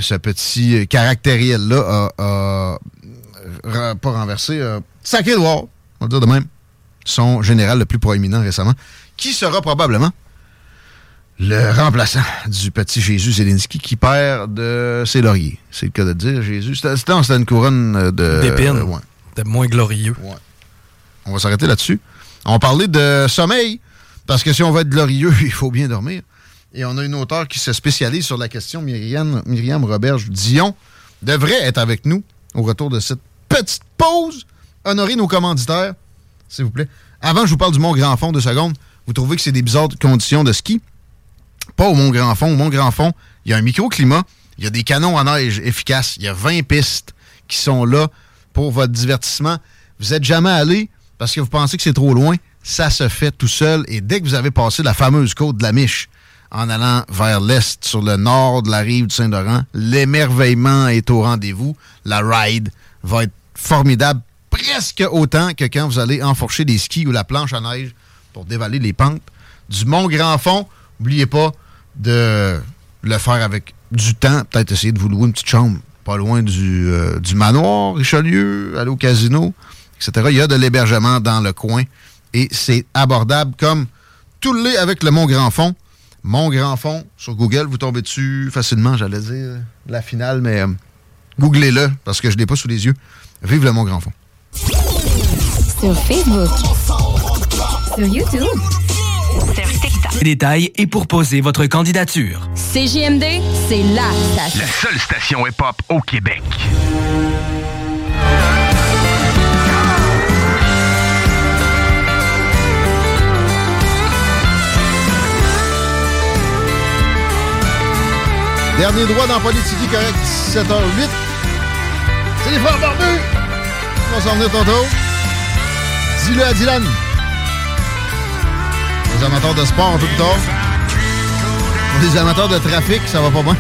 ce petit caractériel-là a, pas renversé, a sacré on va dire de même, son général le plus proéminent récemment, qui sera probablement le remplaçant du petit Jésus Zelensky qui perd de ses lauriers. C'est le cas de dire. Jésus, c'était une couronne euh, de... D'épines. euh, ouais. Moins glorieux. On va s'arrêter là-dessus. On parlait de sommeil, parce que si on veut être glorieux, il faut bien dormir. Et on a une auteure qui se spécialise sur la question, Myriam, Myriam Roberge-Dion, devrait être avec nous au retour de cette petite pause. Honorer nos commanditaires, s'il vous plaît. Avant, je vous parle du Mont Grand Fond, deux secondes. Vous trouvez que c'est des bizarres conditions de ski? Pas au Mont Grand Fond. Au Mont Grand Fond, il y a un microclimat, il y a des canons à neige efficaces, il y a 20 pistes qui sont là pour votre divertissement. Vous n'êtes jamais allé parce que vous pensez que c'est trop loin. Ça se fait tout seul. Et dès que vous avez passé la fameuse côte de la Miche, en allant vers l'est sur le nord de la rive du Saint-Laurent. L'émerveillement est au rendez-vous. La ride va être formidable, presque autant que quand vous allez enfourcher des skis ou la planche à neige pour dévaler les pentes du Mont Grand Fond. N'oubliez pas de le faire avec du temps. Peut-être essayer de vous louer une petite chambre pas loin du, euh, manoir Richelieu, aller au casino, etc. Il y a de l'hébergement dans le coin et c'est abordable comme tout le lait avec le Mont Grand Fond. Mont Grand Fond, sur Google, vous tombez dessus facilement, j'allais dire, la finale, mais euh, googlez-le parce que je ne l'ai pas sous les yeux. Vive le Mont Grand Fond. Sur Facebook. Sur YouTube. Détails et pour poser votre candidature. CJMD, c'est la station. La seule station hip-hop au Québec. Dernier droit dans Politique Correct, 7h08. Les frères barbus. On va s'en venir tantôt. Dis-le à Dylan. Les amateurs de sport plus tard. Pour les amateurs de trafic, ça va pas bien.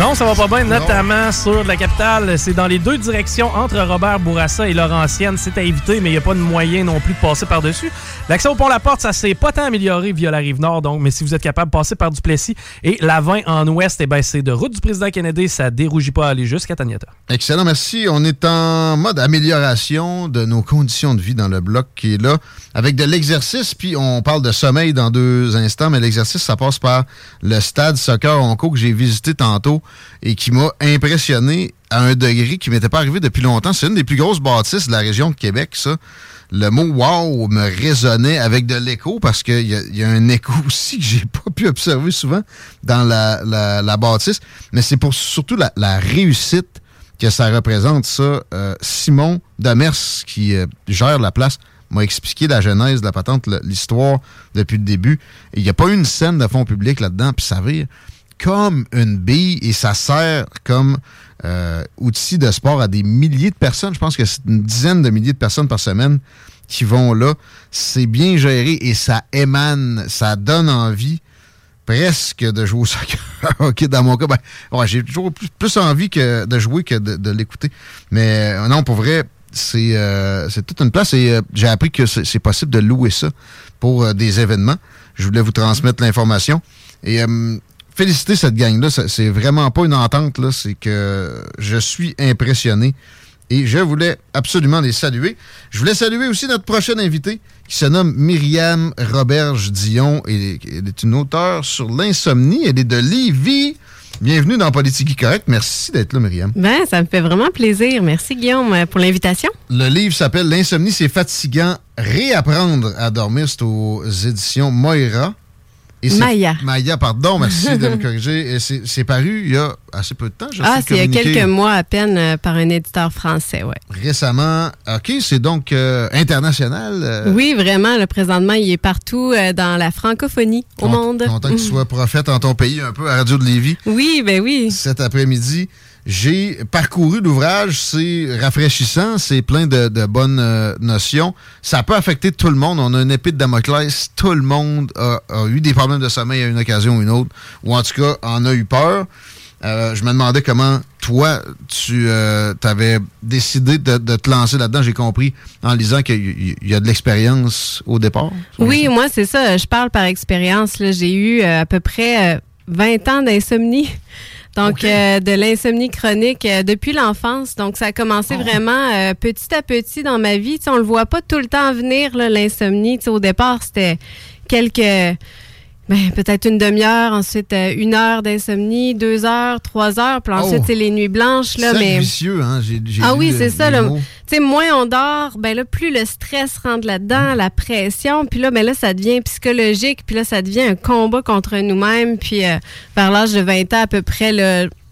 Non, ça va pas bien, notamment sur la capitale. C'est dans les deux directions entre Robert Bourassa et Laurentienne. C'est à éviter, mais il n'y a pas de moyen non plus de passer par-dessus. L'accès au pont La Porte, ça s'est pas tant amélioré via la rive nord, donc, mais si vous êtes capable de passer par Duplessis et la 20 en ouest, eh ben, c'est de route du président Kennedy, ça dérougit pas à aller jusqu'à Taniata. Excellent, merci. On est en mode amélioration de nos conditions de vie dans le bloc qui est là, avec de l'exercice, puis on parle de sommeil dans deux instants, mais l'exercice, ça passe par le stade soccer Onco que j'ai visité tantôt et qui m'a impressionné à un degré qui m'était pas arrivé depuis longtemps. C'est une des plus grosses bâtisses de la région de Québec, ça. Le mot wow me résonnait avec de l'écho parce qu'il y, y a un écho aussi que j'ai pas pu observer souvent dans la, la- la bâtisse. Mais c'est pour surtout la, la réussite que ça représente, ça. Euh, Simon Demers, qui euh, gère la place, m'a expliqué la genèse de la patente, l'histoire depuis le début. Il n'y a pas une scène de fond public là-dedans, puis ça vire comme une bille et ça sert comme euh, outil de sport à des milliers de personnes. Je pense que c'est une dizaine de milliers de personnes par semaine qui vont là. C'est bien géré et ça émane, ça donne envie presque de jouer au soccer. OK, dans mon cas, ben, ouais, j'ai toujours plus, envie de jouer que de, l'écouter. Mais euh, non, pour vrai, c'est euh, toute une place et euh, j'ai appris que c'est possible de louer ça pour des événements. Je voulais vous transmettre l'information. Et féliciter cette gang-là. C'est vraiment pas une entente, là. C'est que je suis impressionné. Et je voulais absolument les saluer. Je voulais saluer aussi notre prochaine invitée qui se nomme Myriam Roberge-Dion. Et Elle est une auteure sur l'insomnie. Elle est de Lévis. Bienvenue dans Politique Correct. Merci d'être là, Myriam. Ben, ça me fait vraiment plaisir. Merci, Guillaume, euh, pour l'invitation. Le livre s'appelle L'insomnie, c'est fatigant. Réapprendre à dormir. C'est aux éditions Moira. Et Maya. Maya, pardon. Merci de me corriger. C'est paru il y a assez peu de temps. Je Ah, sais c'est il y a quelques mois à peine euh, par un éditeur français, ouais. Récemment. OK, c'est donc euh, international. euh, Oui, vraiment, le présentement, il est partout dans la francophonie au monde. Content que tu sois prophète en ton pays, un peu à Radio de Lévis. Oui, ben oui. Cet après-midi, j'ai parcouru l'ouvrage. C'est rafraîchissant, c'est plein de, bonnes euh, notions. Ça peut affecter tout le monde. On a une épée de Damoclès. Tout le monde a, eu des problèmes de sommeil à une occasion ou une autre, ou en tout cas en a eu peur. Euh, je me demandais comment toi, tu avais décidé de, te lancer là-dedans. J'ai compris en lisant qu'il y, y a de l'expérience au départ. Oui, moi, c'est ça. Je parle par expérience. J'ai eu euh, à peu près euh, 20 ans d'insomnie. Donc, euh, de l'insomnie chronique euh, depuis l'enfance. Donc, ça a commencé vraiment euh, petit à petit dans ma vie. Tu sais, on le voit pas tout le temps venir, là, l'insomnie. Tu sais, au départ, c'était quelques... Ben, peut-être une demi-heure, ensuite euh, une heure d'insomnie, deux heures, trois heures, puis ensuite, Oh. c'est les nuits blanches. Là, mais... vicieux, hein? Ah oui, euh, c'est ça. Tu sais, moins on dort, ben là, plus le stress rentre là-dedans, la pression, puis là, ben là, ça devient psychologique, puis là, ça devient un combat contre nous-mêmes, puis euh, vers l'âge de 20 ans à peu près,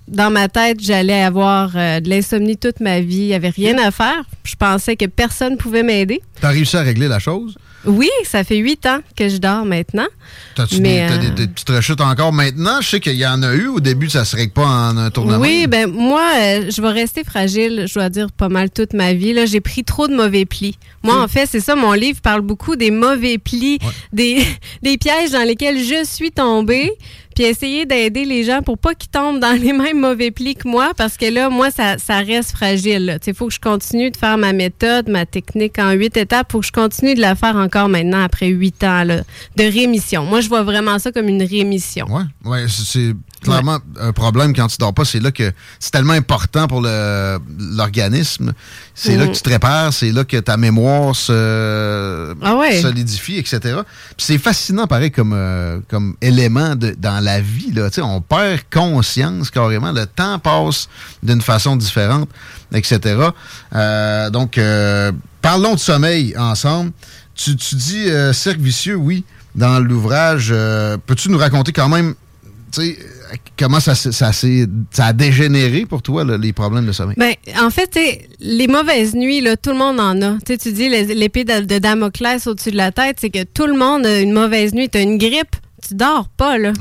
dans ma tête, j'allais avoir euh, de l'insomnie toute ma vie, il n'y avait rien à faire. Je pensais que personne pouvait m'aider. T'as réussi à régler la chose? Oui, ça fait huit ans que je dors maintenant. T'as-tu des, euh, des, des petites rechutes encore maintenant? Je sais qu'il y en a eu. Au début, ça se règle pas en un tournement. Oui, ben moi, euh, je vais rester fragile, je dois dire, pas mal toute ma vie. Là, j'ai pris trop de mauvais plis. Moi, en fait, c'est ça, mon livre parle beaucoup des mauvais plis, des, des pièges dans lesquels je suis tombée. Puis essayer d'aider les gens pour pas qu'ils tombent dans les mêmes mauvais plis que moi, parce que là, moi, ça, ça reste fragile. Il faut que je continue de faire ma méthode, ma technique en huit étapes. Faut que je continue de la faire encore maintenant après huit ans de rémission. Moi, je vois vraiment ça comme une rémission. Ouais c'est clairement un problème quand tu dors pas. C'est là que c'est tellement important pour le- l'organisme. C'est là Mhm. que tu te répares, c'est là que ta mémoire se Ah ouais. solidifie, etc. Puis c'est fascinant, pareil, comme, euh, comme élément de- dans la vie. Là. Tu sais, On perd conscience carrément. Le temps passe d'une façon différente, etc. Euh, donc, euh, parlons de sommeil ensemble. Tu, tu dis euh, cercle vicieux, oui, dans l'ouvrage. Euh, Peux-tu nous raconter quand même tu sais, euh, comment ça, s'est- ça, ça a dégénéré pour toi, là, les problèmes de sommeil? Ben, en fait, les mauvaises nuits, là, tout le monde en a. Tu dis l'épée de, de Damoclès au-dessus de la tête, c'est que tout le monde a une mauvaise nuit. Tu as une grippe, tu dors pas, là.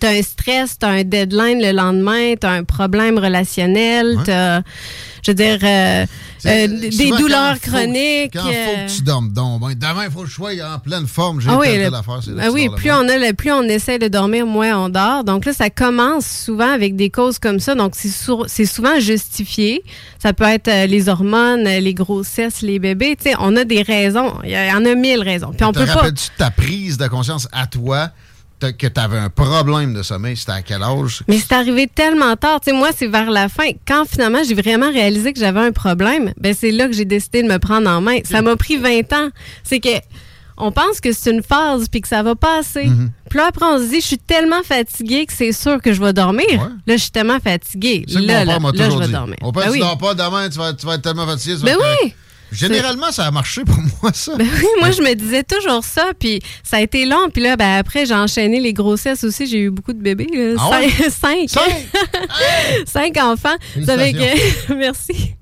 Tu as un stress, tu as un deadline le lendemain, tu as un problème relationnel, tu as, je veux dire, euh, euh, des douleurs quand faut- chroniques. Quand faut euh, que tu dormes donc, ben, demain, il faut que je sois en pleine forme. J'ai Ah oui, telle, affaire. ah tu oui, plus on a le- plus on essaie de dormir, moins on dort. Donc là, ça commence souvent avec des causes comme ça. Donc c'est souvent justifié. Ça peut être les hormones, les grossesses, les bébés. Tu sais, on a des raisons. Il y, en a mille raisons. Puis on Te peut pas. rappelles-tu de ta prise de conscience à toi que tu avais un problème de sommeil? C'était à quel âge? Mais c'est arrivé tellement tard. Tu sais, moi, c'est vers la fin. Quand finalement j'ai vraiment réalisé que j'avais un problème, ben c'est là que j'ai décidé de me prendre en main. Ça m'a pris 20 ans. C'est que on pense que c'est une phase puis que ça va passer. Mhm. Puis là, après, on se dit, je suis tellement fatiguée que c'est sûr que je vais dormir. Là, je suis tellement fatiguée. Là, là, là, je vais dormir. Mon père, Ben tu oui. dors pas demain, tu vas, tu vas être tellement fatigué. tu vas Ben être correct. oui. Généralement, ça a marché pour moi, ça. Ben oui, moi, je me disais toujours ça, puis ça a été long. Puis là, ben, après, j'ai enchaîné les grossesses aussi. J'ai eu beaucoup de bébés. là. Ah ouais? Cinq. Cinq. Cinq? Enfants. Que- Merci.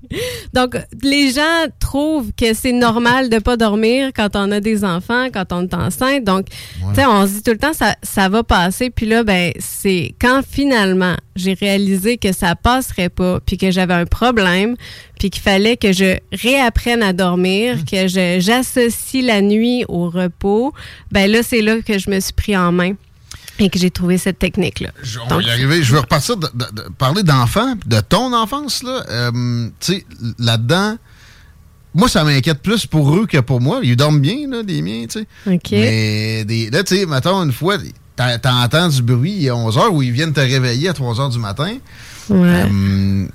Donc, les gens trouvent que c'est normal de pas dormir quand on a des enfants, quand on est enceinte. Donc, tu sais, on se dit tout le temps, ça, ça va passer. Puis là, ben, c'est quand finalement j'ai réalisé que ça passerait pas, puis que j'avais un problème, puis qu'il fallait que je réapprenne à dormir, que je- j'associe la nuit au repos, ben là, c'est là que je me suis pris en main et que j'ai trouvé cette technique-là. On va y arriver. Je veux repartir, de, de- de- parler d'enfants, de ton enfance. là. Euh, tu sais, là-dedans, moi, ça m'inquiète plus pour eux que pour moi. Ils dorment bien, là, les miens, tu sais. OK. Mais des, là, tu sais, mettons, une fois, t'en- t'entends du bruit à 11 h ou ils viennent te réveiller à 3 h du matin. Ouais. Euh,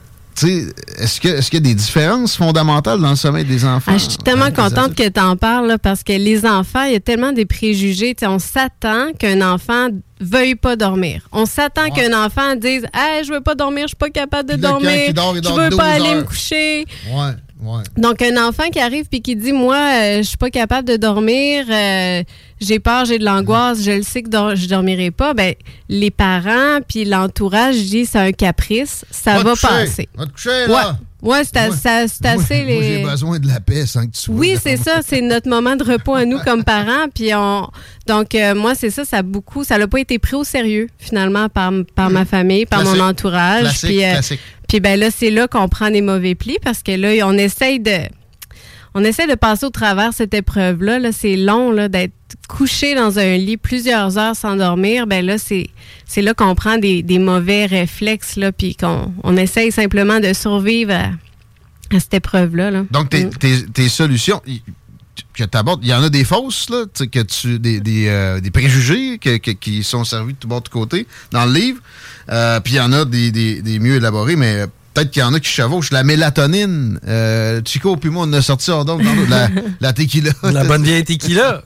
est-ce qu'il y a des différences fondamentales dans le sommeil des enfants? Ah, je suis tellement contente que tu en parles là, parce que les enfants, il y a tellement des préjugés. On s'attend qu'un enfant veuille pas dormir. On s'attend qu'un enfant dise hey, je veux pas dormir, je suis pas capable de Puis dormir, dort, il je dort veux 12 pas aller me coucher. Ouais, ouais. Donc, un enfant qui arrive puis qui dit Moi, euh, je suis pas capable de dormir, euh, j'ai peur, j'ai de l'angoisse, je le sais que dor- je dormirai pas, ben, les parents puis l'entourage disent c'est un caprice, ça Va passer. va te coucher, là. Ouais, ouais c'est assez Moi, moi, les. j'ai besoin de la paix sans que tu sois Oui, c'est ça, c'est notre moment de repos à nous comme parents. Puis on, donc euh, moi c'est ça, ça a beaucoup, ça n'a pas été pris au sérieux finalement par, par ma famille, par Classique. mon entourage. Classique, puis classique. Puis ben là c'est là qu'on prend des mauvais plis parce que là on essaye de, on essaie de passer au travers cette épreuve là. C'est long là d'être couché dans un lit plusieurs heures sans dormir. Ben là c'est c'est là qu'on prend des, des mauvais réflexes là, puis qu'on on essaye simplement de survivre à, à cette épreuve là. là. Donc, tes, Mm. tes- tes solutions que tu abordes, il y en a des fausses, là, tu sais, que tu, des, des, euh, des préjugés que- que- qui sont servis de tout bord, de côté dans le livre. Euh, Puis il y en a des, des- des mieux élaborés, mais peut-être qu'il y en a qui chevauchent. La mélatonine, euh, Chico puis moi, on a sorti hors donc dans la, la tequila. La bonne vieille tequila.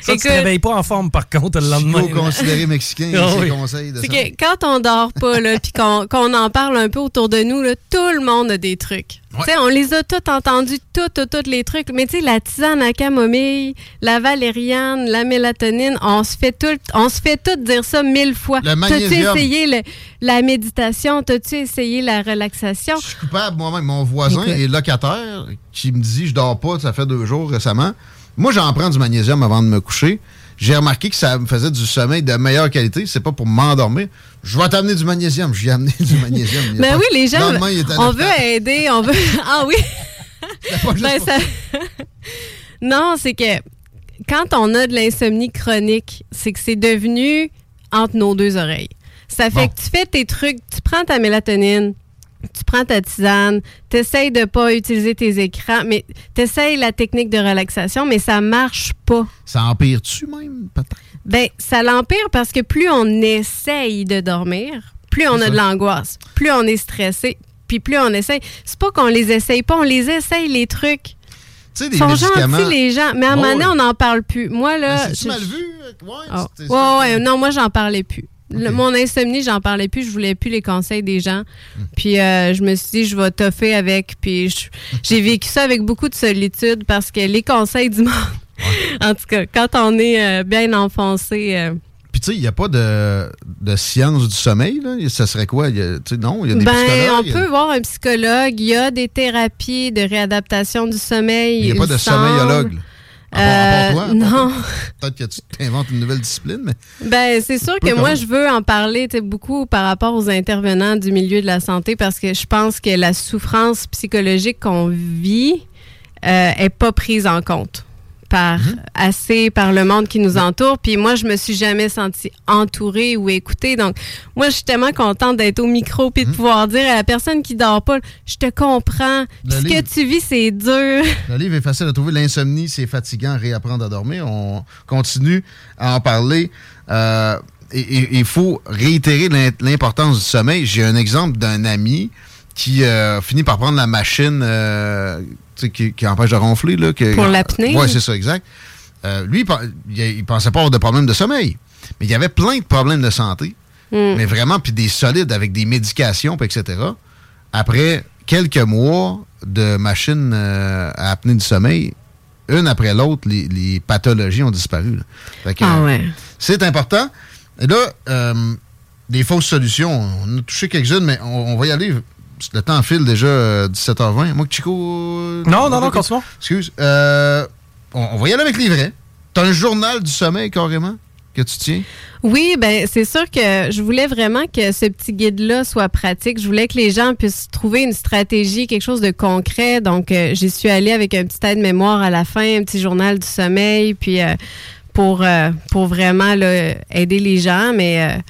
Ça, tu te Écoute- réveilles pas en forme, par contre, le lendemain. Chico considéré mexicain, ses oui. conseils de ça. que quand on dort pas, là, puis qu'on qu'on en parle un peu autour de nous, là, tout le monde a des trucs. On les a tous entendus, tous, tous, tous les trucs. Mais tu sais, la tisane à camomille, la valériane, la mélatonine, on se fait tout, on se fait tout dire ça mille fois. Le T'as-tu essayé le- la méditation? T'as-tu essayé la relaxation? Je suis coupable moi-même. Mon voisin Écoute. est locataire qui me dit je dors pas, ça fait deux jours récemment. Moi, j'en prends du magnésium avant de me coucher. J'ai remarqué que ça me faisait du sommeil de meilleure qualité. C'est pas pour m'endormir. Je vais t'amener du magnésium. Je lui ai amené du magnésium. A Ben pas- oui, les gens, on veut aider, on veut... Ah oui! Ben, ça- non, c'est que quand on a de l'insomnie chronique, c'est que c'est devenu entre nos deux oreilles. Ça fait que tu fais tes trucs, tu prends ta mélatonine, tu prends ta tisane, tu essayes de pas utiliser tes écrans, mais tu essayes la technique de relaxation, mais ça marche pas. Ça empire-tu même, peut-être? Ben, ça l'empire parce que plus on essaye de dormir, plus on a de l'angoisse, plus on est stressé, puis plus on essaye. C'est pas qu'on les essaye pas, on les essaye, les trucs. Tu sais, des Ils sont médicaments- gentils, les gens. Mais à un moment donné, on n'en parle plus. Moi, là. C'est-tu je- mal vu? Ouais, c'est- Ouais, ouais, non, moi, j'en parlais plus. Le- mon insomnie, j'en parlais plus. Je voulais plus les conseils des gens. Hmm. Puis euh, je me suis dit, je vais toffer avec. Puis j'ai vécu ça avec beaucoup de solitude parce que les conseils du monde, en tout cas, quand on est euh, bien enfoncé, euh, Puis, tu sais, il n'y a pas de, de science du sommeil, là. Ça serait quoi? Y a- non, il y a des ben, psychologues. on peut voir un psychologue. Il y a des thérapies de réadaptation du sommeil. Il n'y a pas de semble. là. Part Euh, toi, non. Peut-être que tu t'inventes une nouvelle discipline, mais. Ben, c'est sûr que moi, même. je veux en parler beaucoup par rapport aux intervenants du milieu de la santé parce que je pense que la souffrance psychologique qu'on vit euh, est pas prise en compte par Mhm. assez par le monde qui nous entoure. Puis moi, je me suis jamais sentie entourée ou écoutée. Donc, moi, je suis tellement contente d'être au micro puis de Mhm. pouvoir dire à la personne qui dort pas, je te comprends. Puis ce livre. que tu vis, c'est dur. Le livre est facile à trouver. L'insomnie, c'est fatigant. Réapprendre à dormir. On continue à en parler. Euh, et il faut réitérer l'im- l'importance du sommeil. J'ai un exemple d'un ami qui euh, finit par prendre la machine euh, qui, qui empêche de ronfler. Là, que- Pour l'apnée? Oui, c'est ça, exact. Euh, lui, il, il, pensait pas avoir de problème de sommeil. Mais il y avait plein de problèmes de santé. Mm. Mais vraiment, puis des solides avec des médications, etc. Après quelques mois de machines à apnée du sommeil, une après l'autre, les, les pathologies ont disparu. Ah ouais. C'est important. Et là, des fausses solutions, on a touché quelques-unes, mais on, on va y aller. Le temps file déjà euh, 17h20. Moi, Chico. euh, Non, non, non, continuons. Excuse. Euh, on, on va y aller avec les vrais. T'as un journal du sommeil carrément que tu tiens? Oui, ben c'est sûr que je voulais vraiment que ce petit guide-là soit pratique. Je voulais que les gens puissent trouver une stratégie, quelque chose de concret. Donc, euh, j'y suis allée avec un petit aide-mémoire à la fin, un petit journal du sommeil, puis euh, pour, euh, pour vraiment là, aider les gens. Mais euh,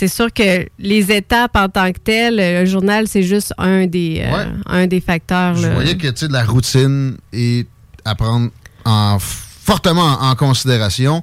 c'est sûr que les étapes en tant que telles, le journal, c'est juste un des, euh, Ouais. un des facteurs. Je là. voyais que de la routine est à prendre en, fortement en, considération.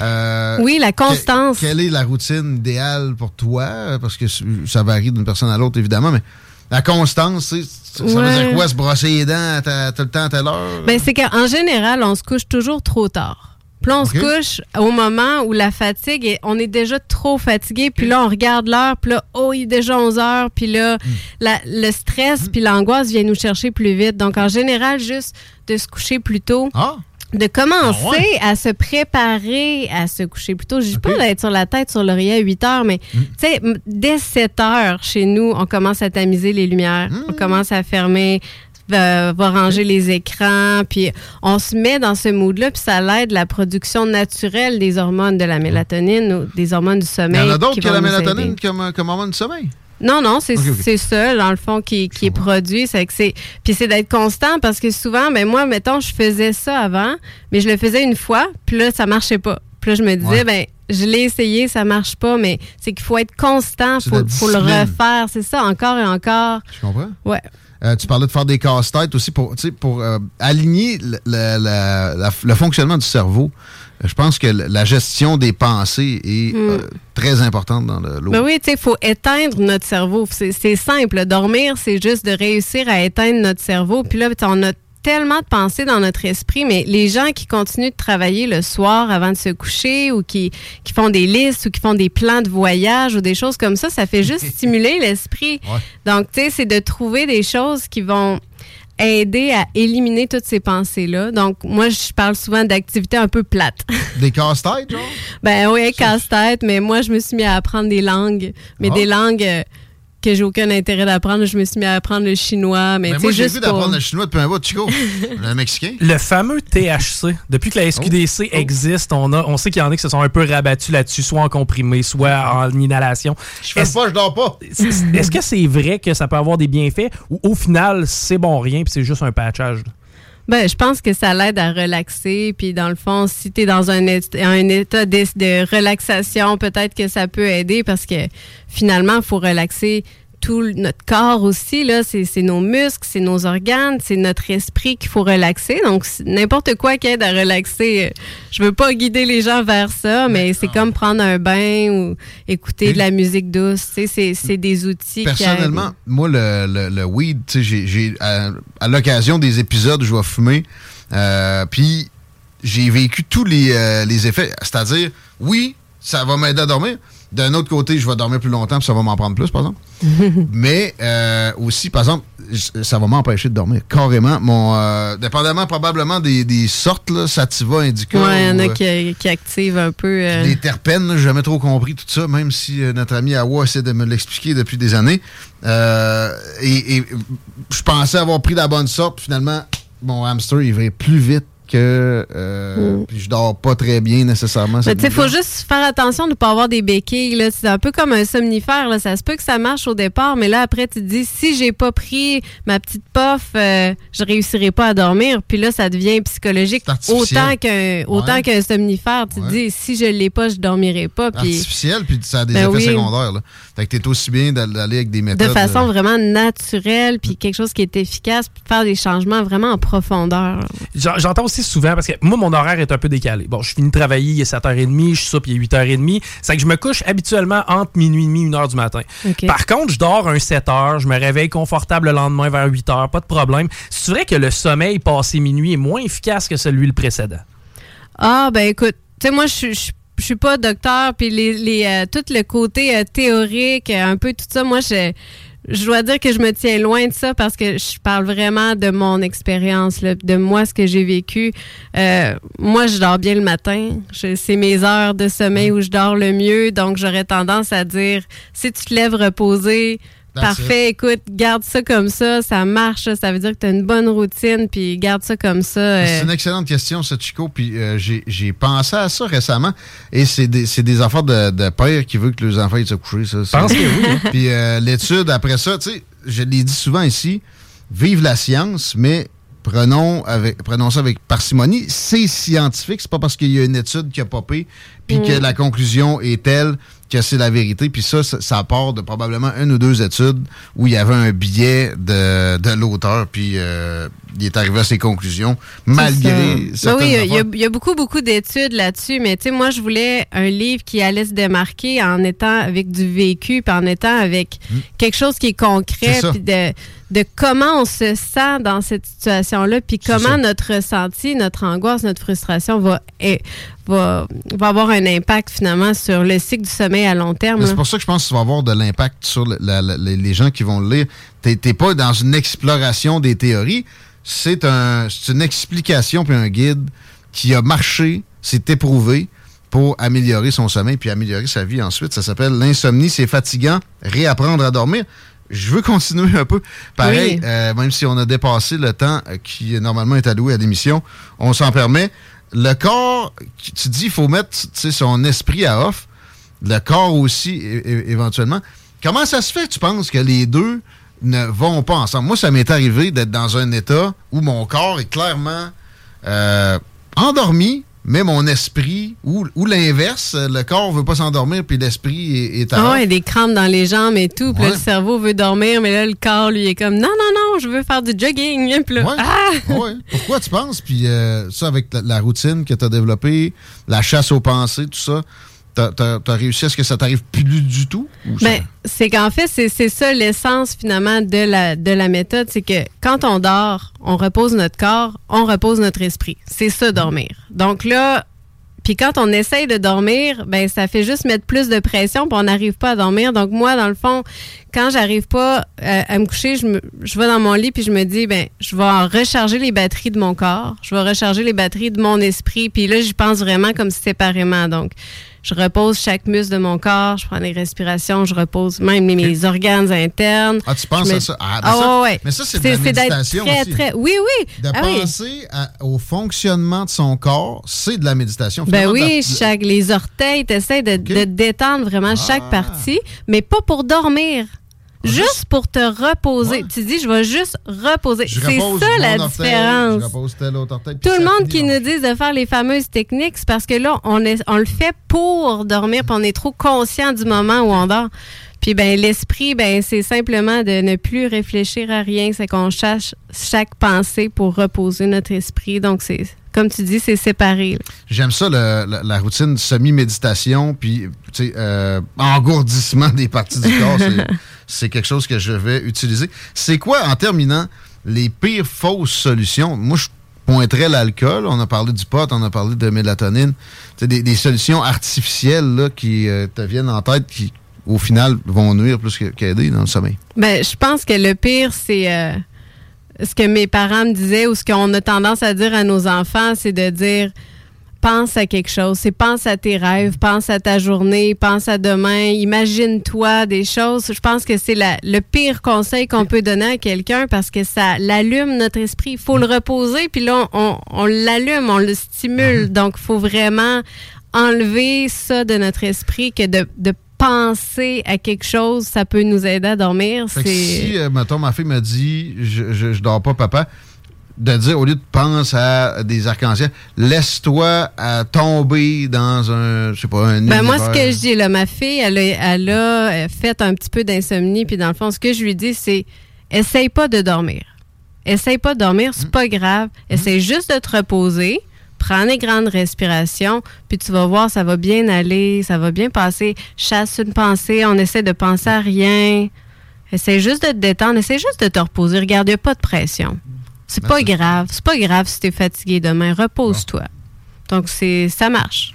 Euh, Oui, la constance. que- quelle est la routine idéale pour toi? Parce que ça varie d'une personne à l'autre, évidemment, mais la constance, sais, ça veut dire quoi? Se brosser les dents à ta- tout le temps à telle heure? Ben, c'est qu'en général, on se couche toujours trop tard. Puis là, on se couche au moment où la fatigue, est, on est déjà trop fatigué. Puis là, on regarde l'heure. Puis là, oh, il est déjà 11 heures. Puis là, Hmm. la- le stress puis l'angoisse viennent nous chercher plus vite. Donc, en général, juste de se coucher plus tôt. Ah! De commencer Ah ouais? à se préparer à se coucher plus tôt. Je dis pas d'être sur la tête sur l'oreiller à 8 heures, mais Hmm. tu sais, dès 7 heures, chez nous, on commence à tamiser les lumières. Hmm. On commence à fermer, va, va ranger les écrans, puis on se met dans ce mood-là, puis ça l'aide la production naturelle des hormones de la mélatonine ou des hormones du Il y sommeil. en a d'autres qui que la mélatonine comme, comme hormone du sommeil? Non, non, c'est ça, dans le fond, qui, qui est produit. C'est que c'est. Puis c'est d'être constant parce que souvent, ben moi, mettons, je faisais ça avant, mais je le faisais une fois, puis là, ça marchait pas. Puis là, je me disais, Ouais. ben, je l'ai essayé, ça marche pas, mais c'est qu'il faut être constant, C'est faut, le refaire, c'est ça, encore et encore. Je comprends. Ouais. Euh, tu parlais de faire des casse-têtes aussi pour, pour euh, aligner le, fonctionnement du cerveau. Euh, Je pense que la gestion des pensées est Hmm. euh, très importante dans le lot. Ben oui, il faut éteindre notre cerveau. C'est simple. Dormir, c'est juste de réussir à éteindre notre cerveau. Puis là, on a tellement de pensées dans notre esprit, mais les gens qui continuent de travailler le soir avant de se coucher ou qui, qui font des listes ou qui font des plans de voyage ou des choses comme ça, ça fait juste stimuler l'esprit. Donc, tu sais, c'est de trouver des choses qui vont aider à éliminer toutes ces pensées-là. Donc, moi, je parle souvent d'activités un peu plates. Des casse-têtes, genre? Ben oui, casse-tête, mais moi, je me suis mis à apprendre des langues, mais Ah. des langues euh, que j'ai aucun intérêt d'apprendre. Je me suis mis à apprendre le chinois, mais, Mais moi, j'ai juste vu pour... d'apprendre le chinois depuis un bout, Chico. le mexicain. Le fameux THC. Depuis que la SQDC Oh. existe, on, a, on sait qu'il y en a qui se sont un peu rabattus là-dessus, soit en comprimé, soit en inhalation. Je fais pas, je dors pas. Est-ce que c'est vrai que ça peut avoir des bienfaits ou au final, c'est bon rien puis c'est juste un patchage? là? Ben, je pense que ça l'aide à relaxer. Puis, dans le fond, si tu dans un, un état de, de relaxation, peut-être que ça peut aider parce que finalement, il faut relaxer tout notre corps aussi. Là. C'est, c'est nos muscles, c'est nos organes, c'est notre esprit qu'il faut relaxer. Donc, n'importe quoi qui aide à relaxer. Je veux pas guider les gens vers ça, mais c'est comme prendre un bain ou écouter de la musique douce. C'est, c'est des outils Personnellement, moi, le, le, le weed, j'ai- j'ai, à, à l'occasion des épisodes où je vais fumer, euh, puis j'ai vécu tous les, euh, les effets. C'est-à-dire, oui, ça va m'aider à dormir. D'un autre côté, je vais dormir plus longtemps, puis ça va m'en prendre plus, par exemple. Mais euh, aussi, par exemple, ça va m'empêcher de dormir. Carrément. Mon, euh, dépendamment probablement des, des sortes, là, sativa, indica. Ouais, il y en a euh, qui, qui activent un peu. euh, les terpènes, j'ai jamais trop compris tout ça, même si euh, notre ami Awa essaie de me l'expliquer depuis des années. Euh, et, et je pensais avoir pris la bonne sorte. Finalement, mon hamster, il va plus vite que. euh, Mm. Puis je dors pas très bien nécessairement. Mais tu il faut juste faire attention de ne pas avoir des béquilles. là. C'est un peu comme un somnifère. Là. Ça se peut que ça marche au départ, mais là, après, tu te dis, si j'ai pas pris ma petite puff, euh, je réussirai pas à dormir. Puis là, ça devient psychologique autant qu'un autant Ouais. qu'un somnifère. Tu te dis, si je l'ai pas, je dormirai pas. Puis artificiel, puis ça a des Ben effets oui. secondaires. Là. Fait que t'es aussi bien d'al- d'aller avec des méthodes. de façon euh, vraiment naturelle, puis quelque chose qui est efficace, puis faire des changements vraiment en profondeur. J'en- J'entends aussi souvent, parce que moi, mon horaire est un peu décalé. Bon, je finis de travailler, il est 7h30, je soupe, il est 8h30. C'est que je me couche habituellement entre minuit et demi, 1h du matin. Par contre, je dors un 7h, je me réveille confortable le lendemain vers 8h, pas de problème. C'est vrai que le sommeil passé minuit est moins efficace que celui le précédent. Ah, ben écoute, tu sais, moi, je suis- je je suis pas docteur, puis les, les, euh, tout le côté euh, théorique, euh, un peu tout ça, moi, je, je dois dire que je me tiens loin de ça parce que je parle vraiment de mon expérience, de moi, ce que j'ai vécu. Euh, moi, je dors bien le matin. C'est mes heures de sommeil où je dors le mieux, donc j'aurais tendance à dire, si tu te lèves reposé, Parfait, écoute, garde ça comme ça, ça marche, ça veut dire que tu as une bonne routine, puis garde ça comme ça. euh, C'est une excellente question, ça, Chico. Puis euh, j'ai pensé à ça récemment. Et c'est des, affaires de, de père qui veut que les enfants aillent se coucher, ça. ça. pense que oui, hein. Puis euh, l'étude, après ça, tu sais, je l'ai dit souvent ici, vive la science, mais prenons, avec, prenons ça avec parcimonie. C'est scientifique, c'est pas parce qu'il y a une étude qui a popé, puis que Mm. la conclusion est telle que c'est la vérité. Puis ça, ça, ça part de probablement une ou deux études où il y avait un biais de, de l'auteur, puis euh, il est arrivé à ses conclusions, malgré Ben certaines oui, il y a- y, beaucoup, beaucoup d'études là-dessus, mais tu sais, moi, je voulais un livre qui allait se démarquer en étant avec du vécu, puis en étant avec quelque chose qui est concret, ça. puis de, de comment on se sent dans cette situation-là, puis comment notre ressenti, notre angoisse, notre frustration va, eh, va, va avoir un impact finalement sur le cycle du sommeil à long terme. C'est pour ça que je pense que ça va avoir de l'impact sur le- la- la- les gens qui vont le lire. T'es t'es pas dans une exploration des théories, c'est un, c'est une explication puis un guide qui a marché, c'est éprouvé pour améliorer son sommeil puis améliorer sa vie ensuite. Ça s'appelle L'insomnie, c'est fatigant, réapprendre à dormir. Je veux continuer un peu. Pareil, Oui. euh, même si on a dépassé le temps euh, qui normalement est alloué à l'émission, on s'en permet. Le corps, tu dis, il faut mettre son esprit à off le corps aussi, éventuellement. Comment ça se fait, tu penses, que les deux ne vont pas ensemble? Moi, ça m'est arrivé d'être dans un état où mon corps est clairement euh, endormi, mais mon esprit, ou, ou l'inverse, le corps veut pas s'endormir, puis l'esprit est, est à Ah des crampes dans les jambes et tout. Puis là, le cerveau veut dormir, mais là, le corps, lui, est comme non, non, non, je veux faire du jogging. Puis là, Ouais. ah! Ouais. Pourquoi tu penses? Puis euh, ça, avec la, la routine que tu as développée, la chasse aux pensées, tout ça, t'as as, réussi à ce que ça t'arrive plus du tout? Ben, c'est qu'en fait, c'est ça l'essence finalement de la, de la méthode. C'est que quand on dort, on repose notre corps, on repose notre esprit. C'est ça, dormir. Donc là, puis quand on essaye de dormir, ben ça fait juste mettre plus de pression, puis on n'arrive pas à dormir. Donc moi, dans le fond, quand j'arrive pas euh, à me coucher, je, me, je vais dans mon lit puis je me dis, ben je vais recharger les batteries de mon corps, je vais recharger les batteries de mon esprit. Puis là, j'y pense vraiment comme séparément. Donc je repose chaque muscle de mon corps, je prends des respirations, je repose même mes, mes organes internes. Ah, tu penses me- à ça? Ah, ben Ah, ça- ouais, mais ça, c'est de la méditation très, aussi. très- Oui, oui. De Ah oui. penser à- au fonctionnement de son corps, c'est de la méditation. Ben Finalement, oui, de- chaque, les orteils, tu essaies de, de détendre vraiment chaque Ah. partie, mais pas pour dormir. Juste pour te reposer. Tu dis, je vais juste reposer. C'est ça la différence. Je repose tel autre orteil. puis Tout le monde qui nous dit de faire les fameuses techniques, c'est parce que là, on, est, on le fait pour dormir, puis on est trop conscient du moment où on dort. Puis ben l'esprit, ben c'est simplement de ne plus réfléchir à rien, c'est qu'on cherche chaque pensée pour reposer notre esprit. Donc c'est comme tu dis, c'est séparé. J'aime ça, le- la, la routine semi-méditation, puis euh, engourdissement des parties du corps. c'est- C'est quelque chose que je vais utiliser. C'est quoi, en terminant, les pires fausses solutions? Moi, je pointerais l'alcool. On a parlé du pot, on a parlé de mélatonine. Sais, des, des solutions artificielles qui euh, te viennent en tête qui, au final, vont nuire plus qu'aider dans le sommeil. Ben, je pense que le pire, c'est euh, ce que mes parents me disaient ou ce qu'on a tendance à dire à nos enfants, c'est de dire pense à quelque chose. C'est pense à tes rêves, pense à ta journée, pense à demain, imagine-toi des choses. Je pense que c'est le pire conseil qu'on peut donner à quelqu'un parce que ça l'allume notre esprit. Il faut le reposer, puis là, on, on l'allume, on le stimule. Donc, il faut vraiment enlever ça de notre esprit que de, de penser à quelque chose, ça peut nous aider à dormir. Si, euh, mettons, ma fille me dit je, je, je dors pas, papa, de dire au lieu de penser à des arcs-en-ciel, laisse-toi euh, tomber dans un, je sais pas, un Ben moi, ce que je dis, là, ma fille, elle a, elle a euh, fait un petit peu d'insomnie, puis dans le fond, ce que je lui dis, c'est essaye pas de dormir. Essaye pas de dormir, c'est pas grave. Essaye juste de te reposer. Prends des grandes respirations, puis tu vas voir, ça va bien aller, ça va bien passer. Chasse une pensée, on essaie de penser à rien. Essaye juste de te détendre, essaye juste de te reposer. Regarde, il n'y a pas de pression. C'est pas grave. C'est pas grave si tu es fatigué demain. Repose-toi. Donc, c'est ça marche.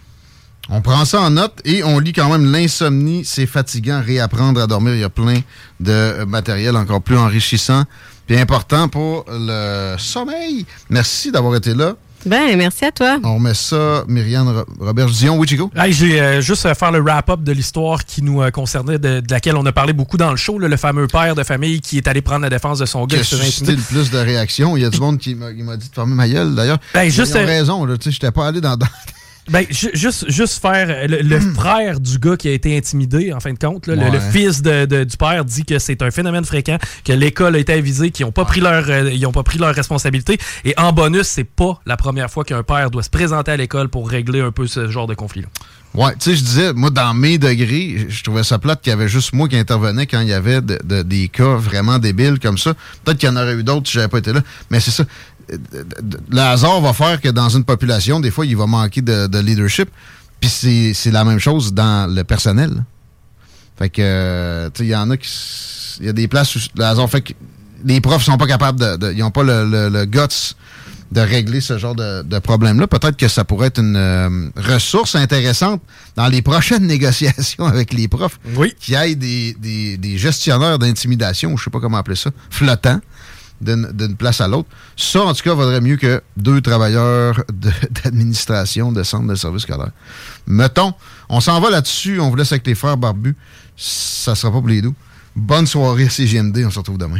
On prend ça en note et on lit quand même l'insomnie, c'est fatigant, réapprendre à dormir. Il y a plein de matériel encore plus enrichissant puis important pour le sommeil. Merci d'avoir été là. Ben, merci à toi. On remet ça, Myriane Ro- Robert-Dion. Oui, Chico? Hey, j'ai euh, juste euh, faire le wrap-up de l'histoire qui nous euh, concernait, de, de laquelle on a parlé beaucoup dans le show, là, le fameux père de famille qui est allé prendre la défense de son gars a qui faisait suscité le plus de réactions. Il y a du monde qui m'a dit de fermer ma gueule, d'ailleurs. Ben, juste, Ils ont euh, raison, là. Tu sais, j'étais pas allé dans... dans- Ben, ju- juste, juste faire. euh, Le, le frère du gars qui a été intimidé, en fin de compte, là, le- Ouais. le, fils de- de- du père dit que c'est un phénomène fréquent, que l'école a été avisée, qu'ils n'ont pas, pris leur, euh, ils ont pas pris leur responsabilité. Et en bonus, c'est pas la première fois qu'un père doit se présenter à l'école pour régler un peu ce genre de conflit-là. Ouais, tu sais, je disais, moi, dans mes degrés, je trouvais ça plate qu'il y avait juste moi qui intervenais quand il y avait de- de- des cas vraiment débiles comme ça. Peut-être qu'il y en aurait eu d'autres si j'avais pas été là. Mais c'est ça. Le hasard va faire que dans une population, des fois, il va manquer de, de leadership. Puis c'est c'est la même chose dans le personnel. Fait que, euh, tu sais, il y en a qui. Il y a des places où le hasard fait que les profs sont pas capables de. de- ils n'ont pas le, le- le guts de régler ce genre de, de problème-là. Peut-être que ça pourrait être une euh, ressource intéressante dans les prochaines négociations avec les profs. Oui. Qu'il y ait des, des- des gestionnaires d'intimidation, ou je sais pas comment appeler ça, flottants d'une place à l'autre. Ça, en tout cas, vaudrait mieux que deux travailleurs de- d'administration de, centre de service scolaire. Mettons, on s'en va là-dessus, on vous laisse avec les frères barbus. Ça sera pas pour les doux. Bonne soirée à CGMD, on se retrouve demain.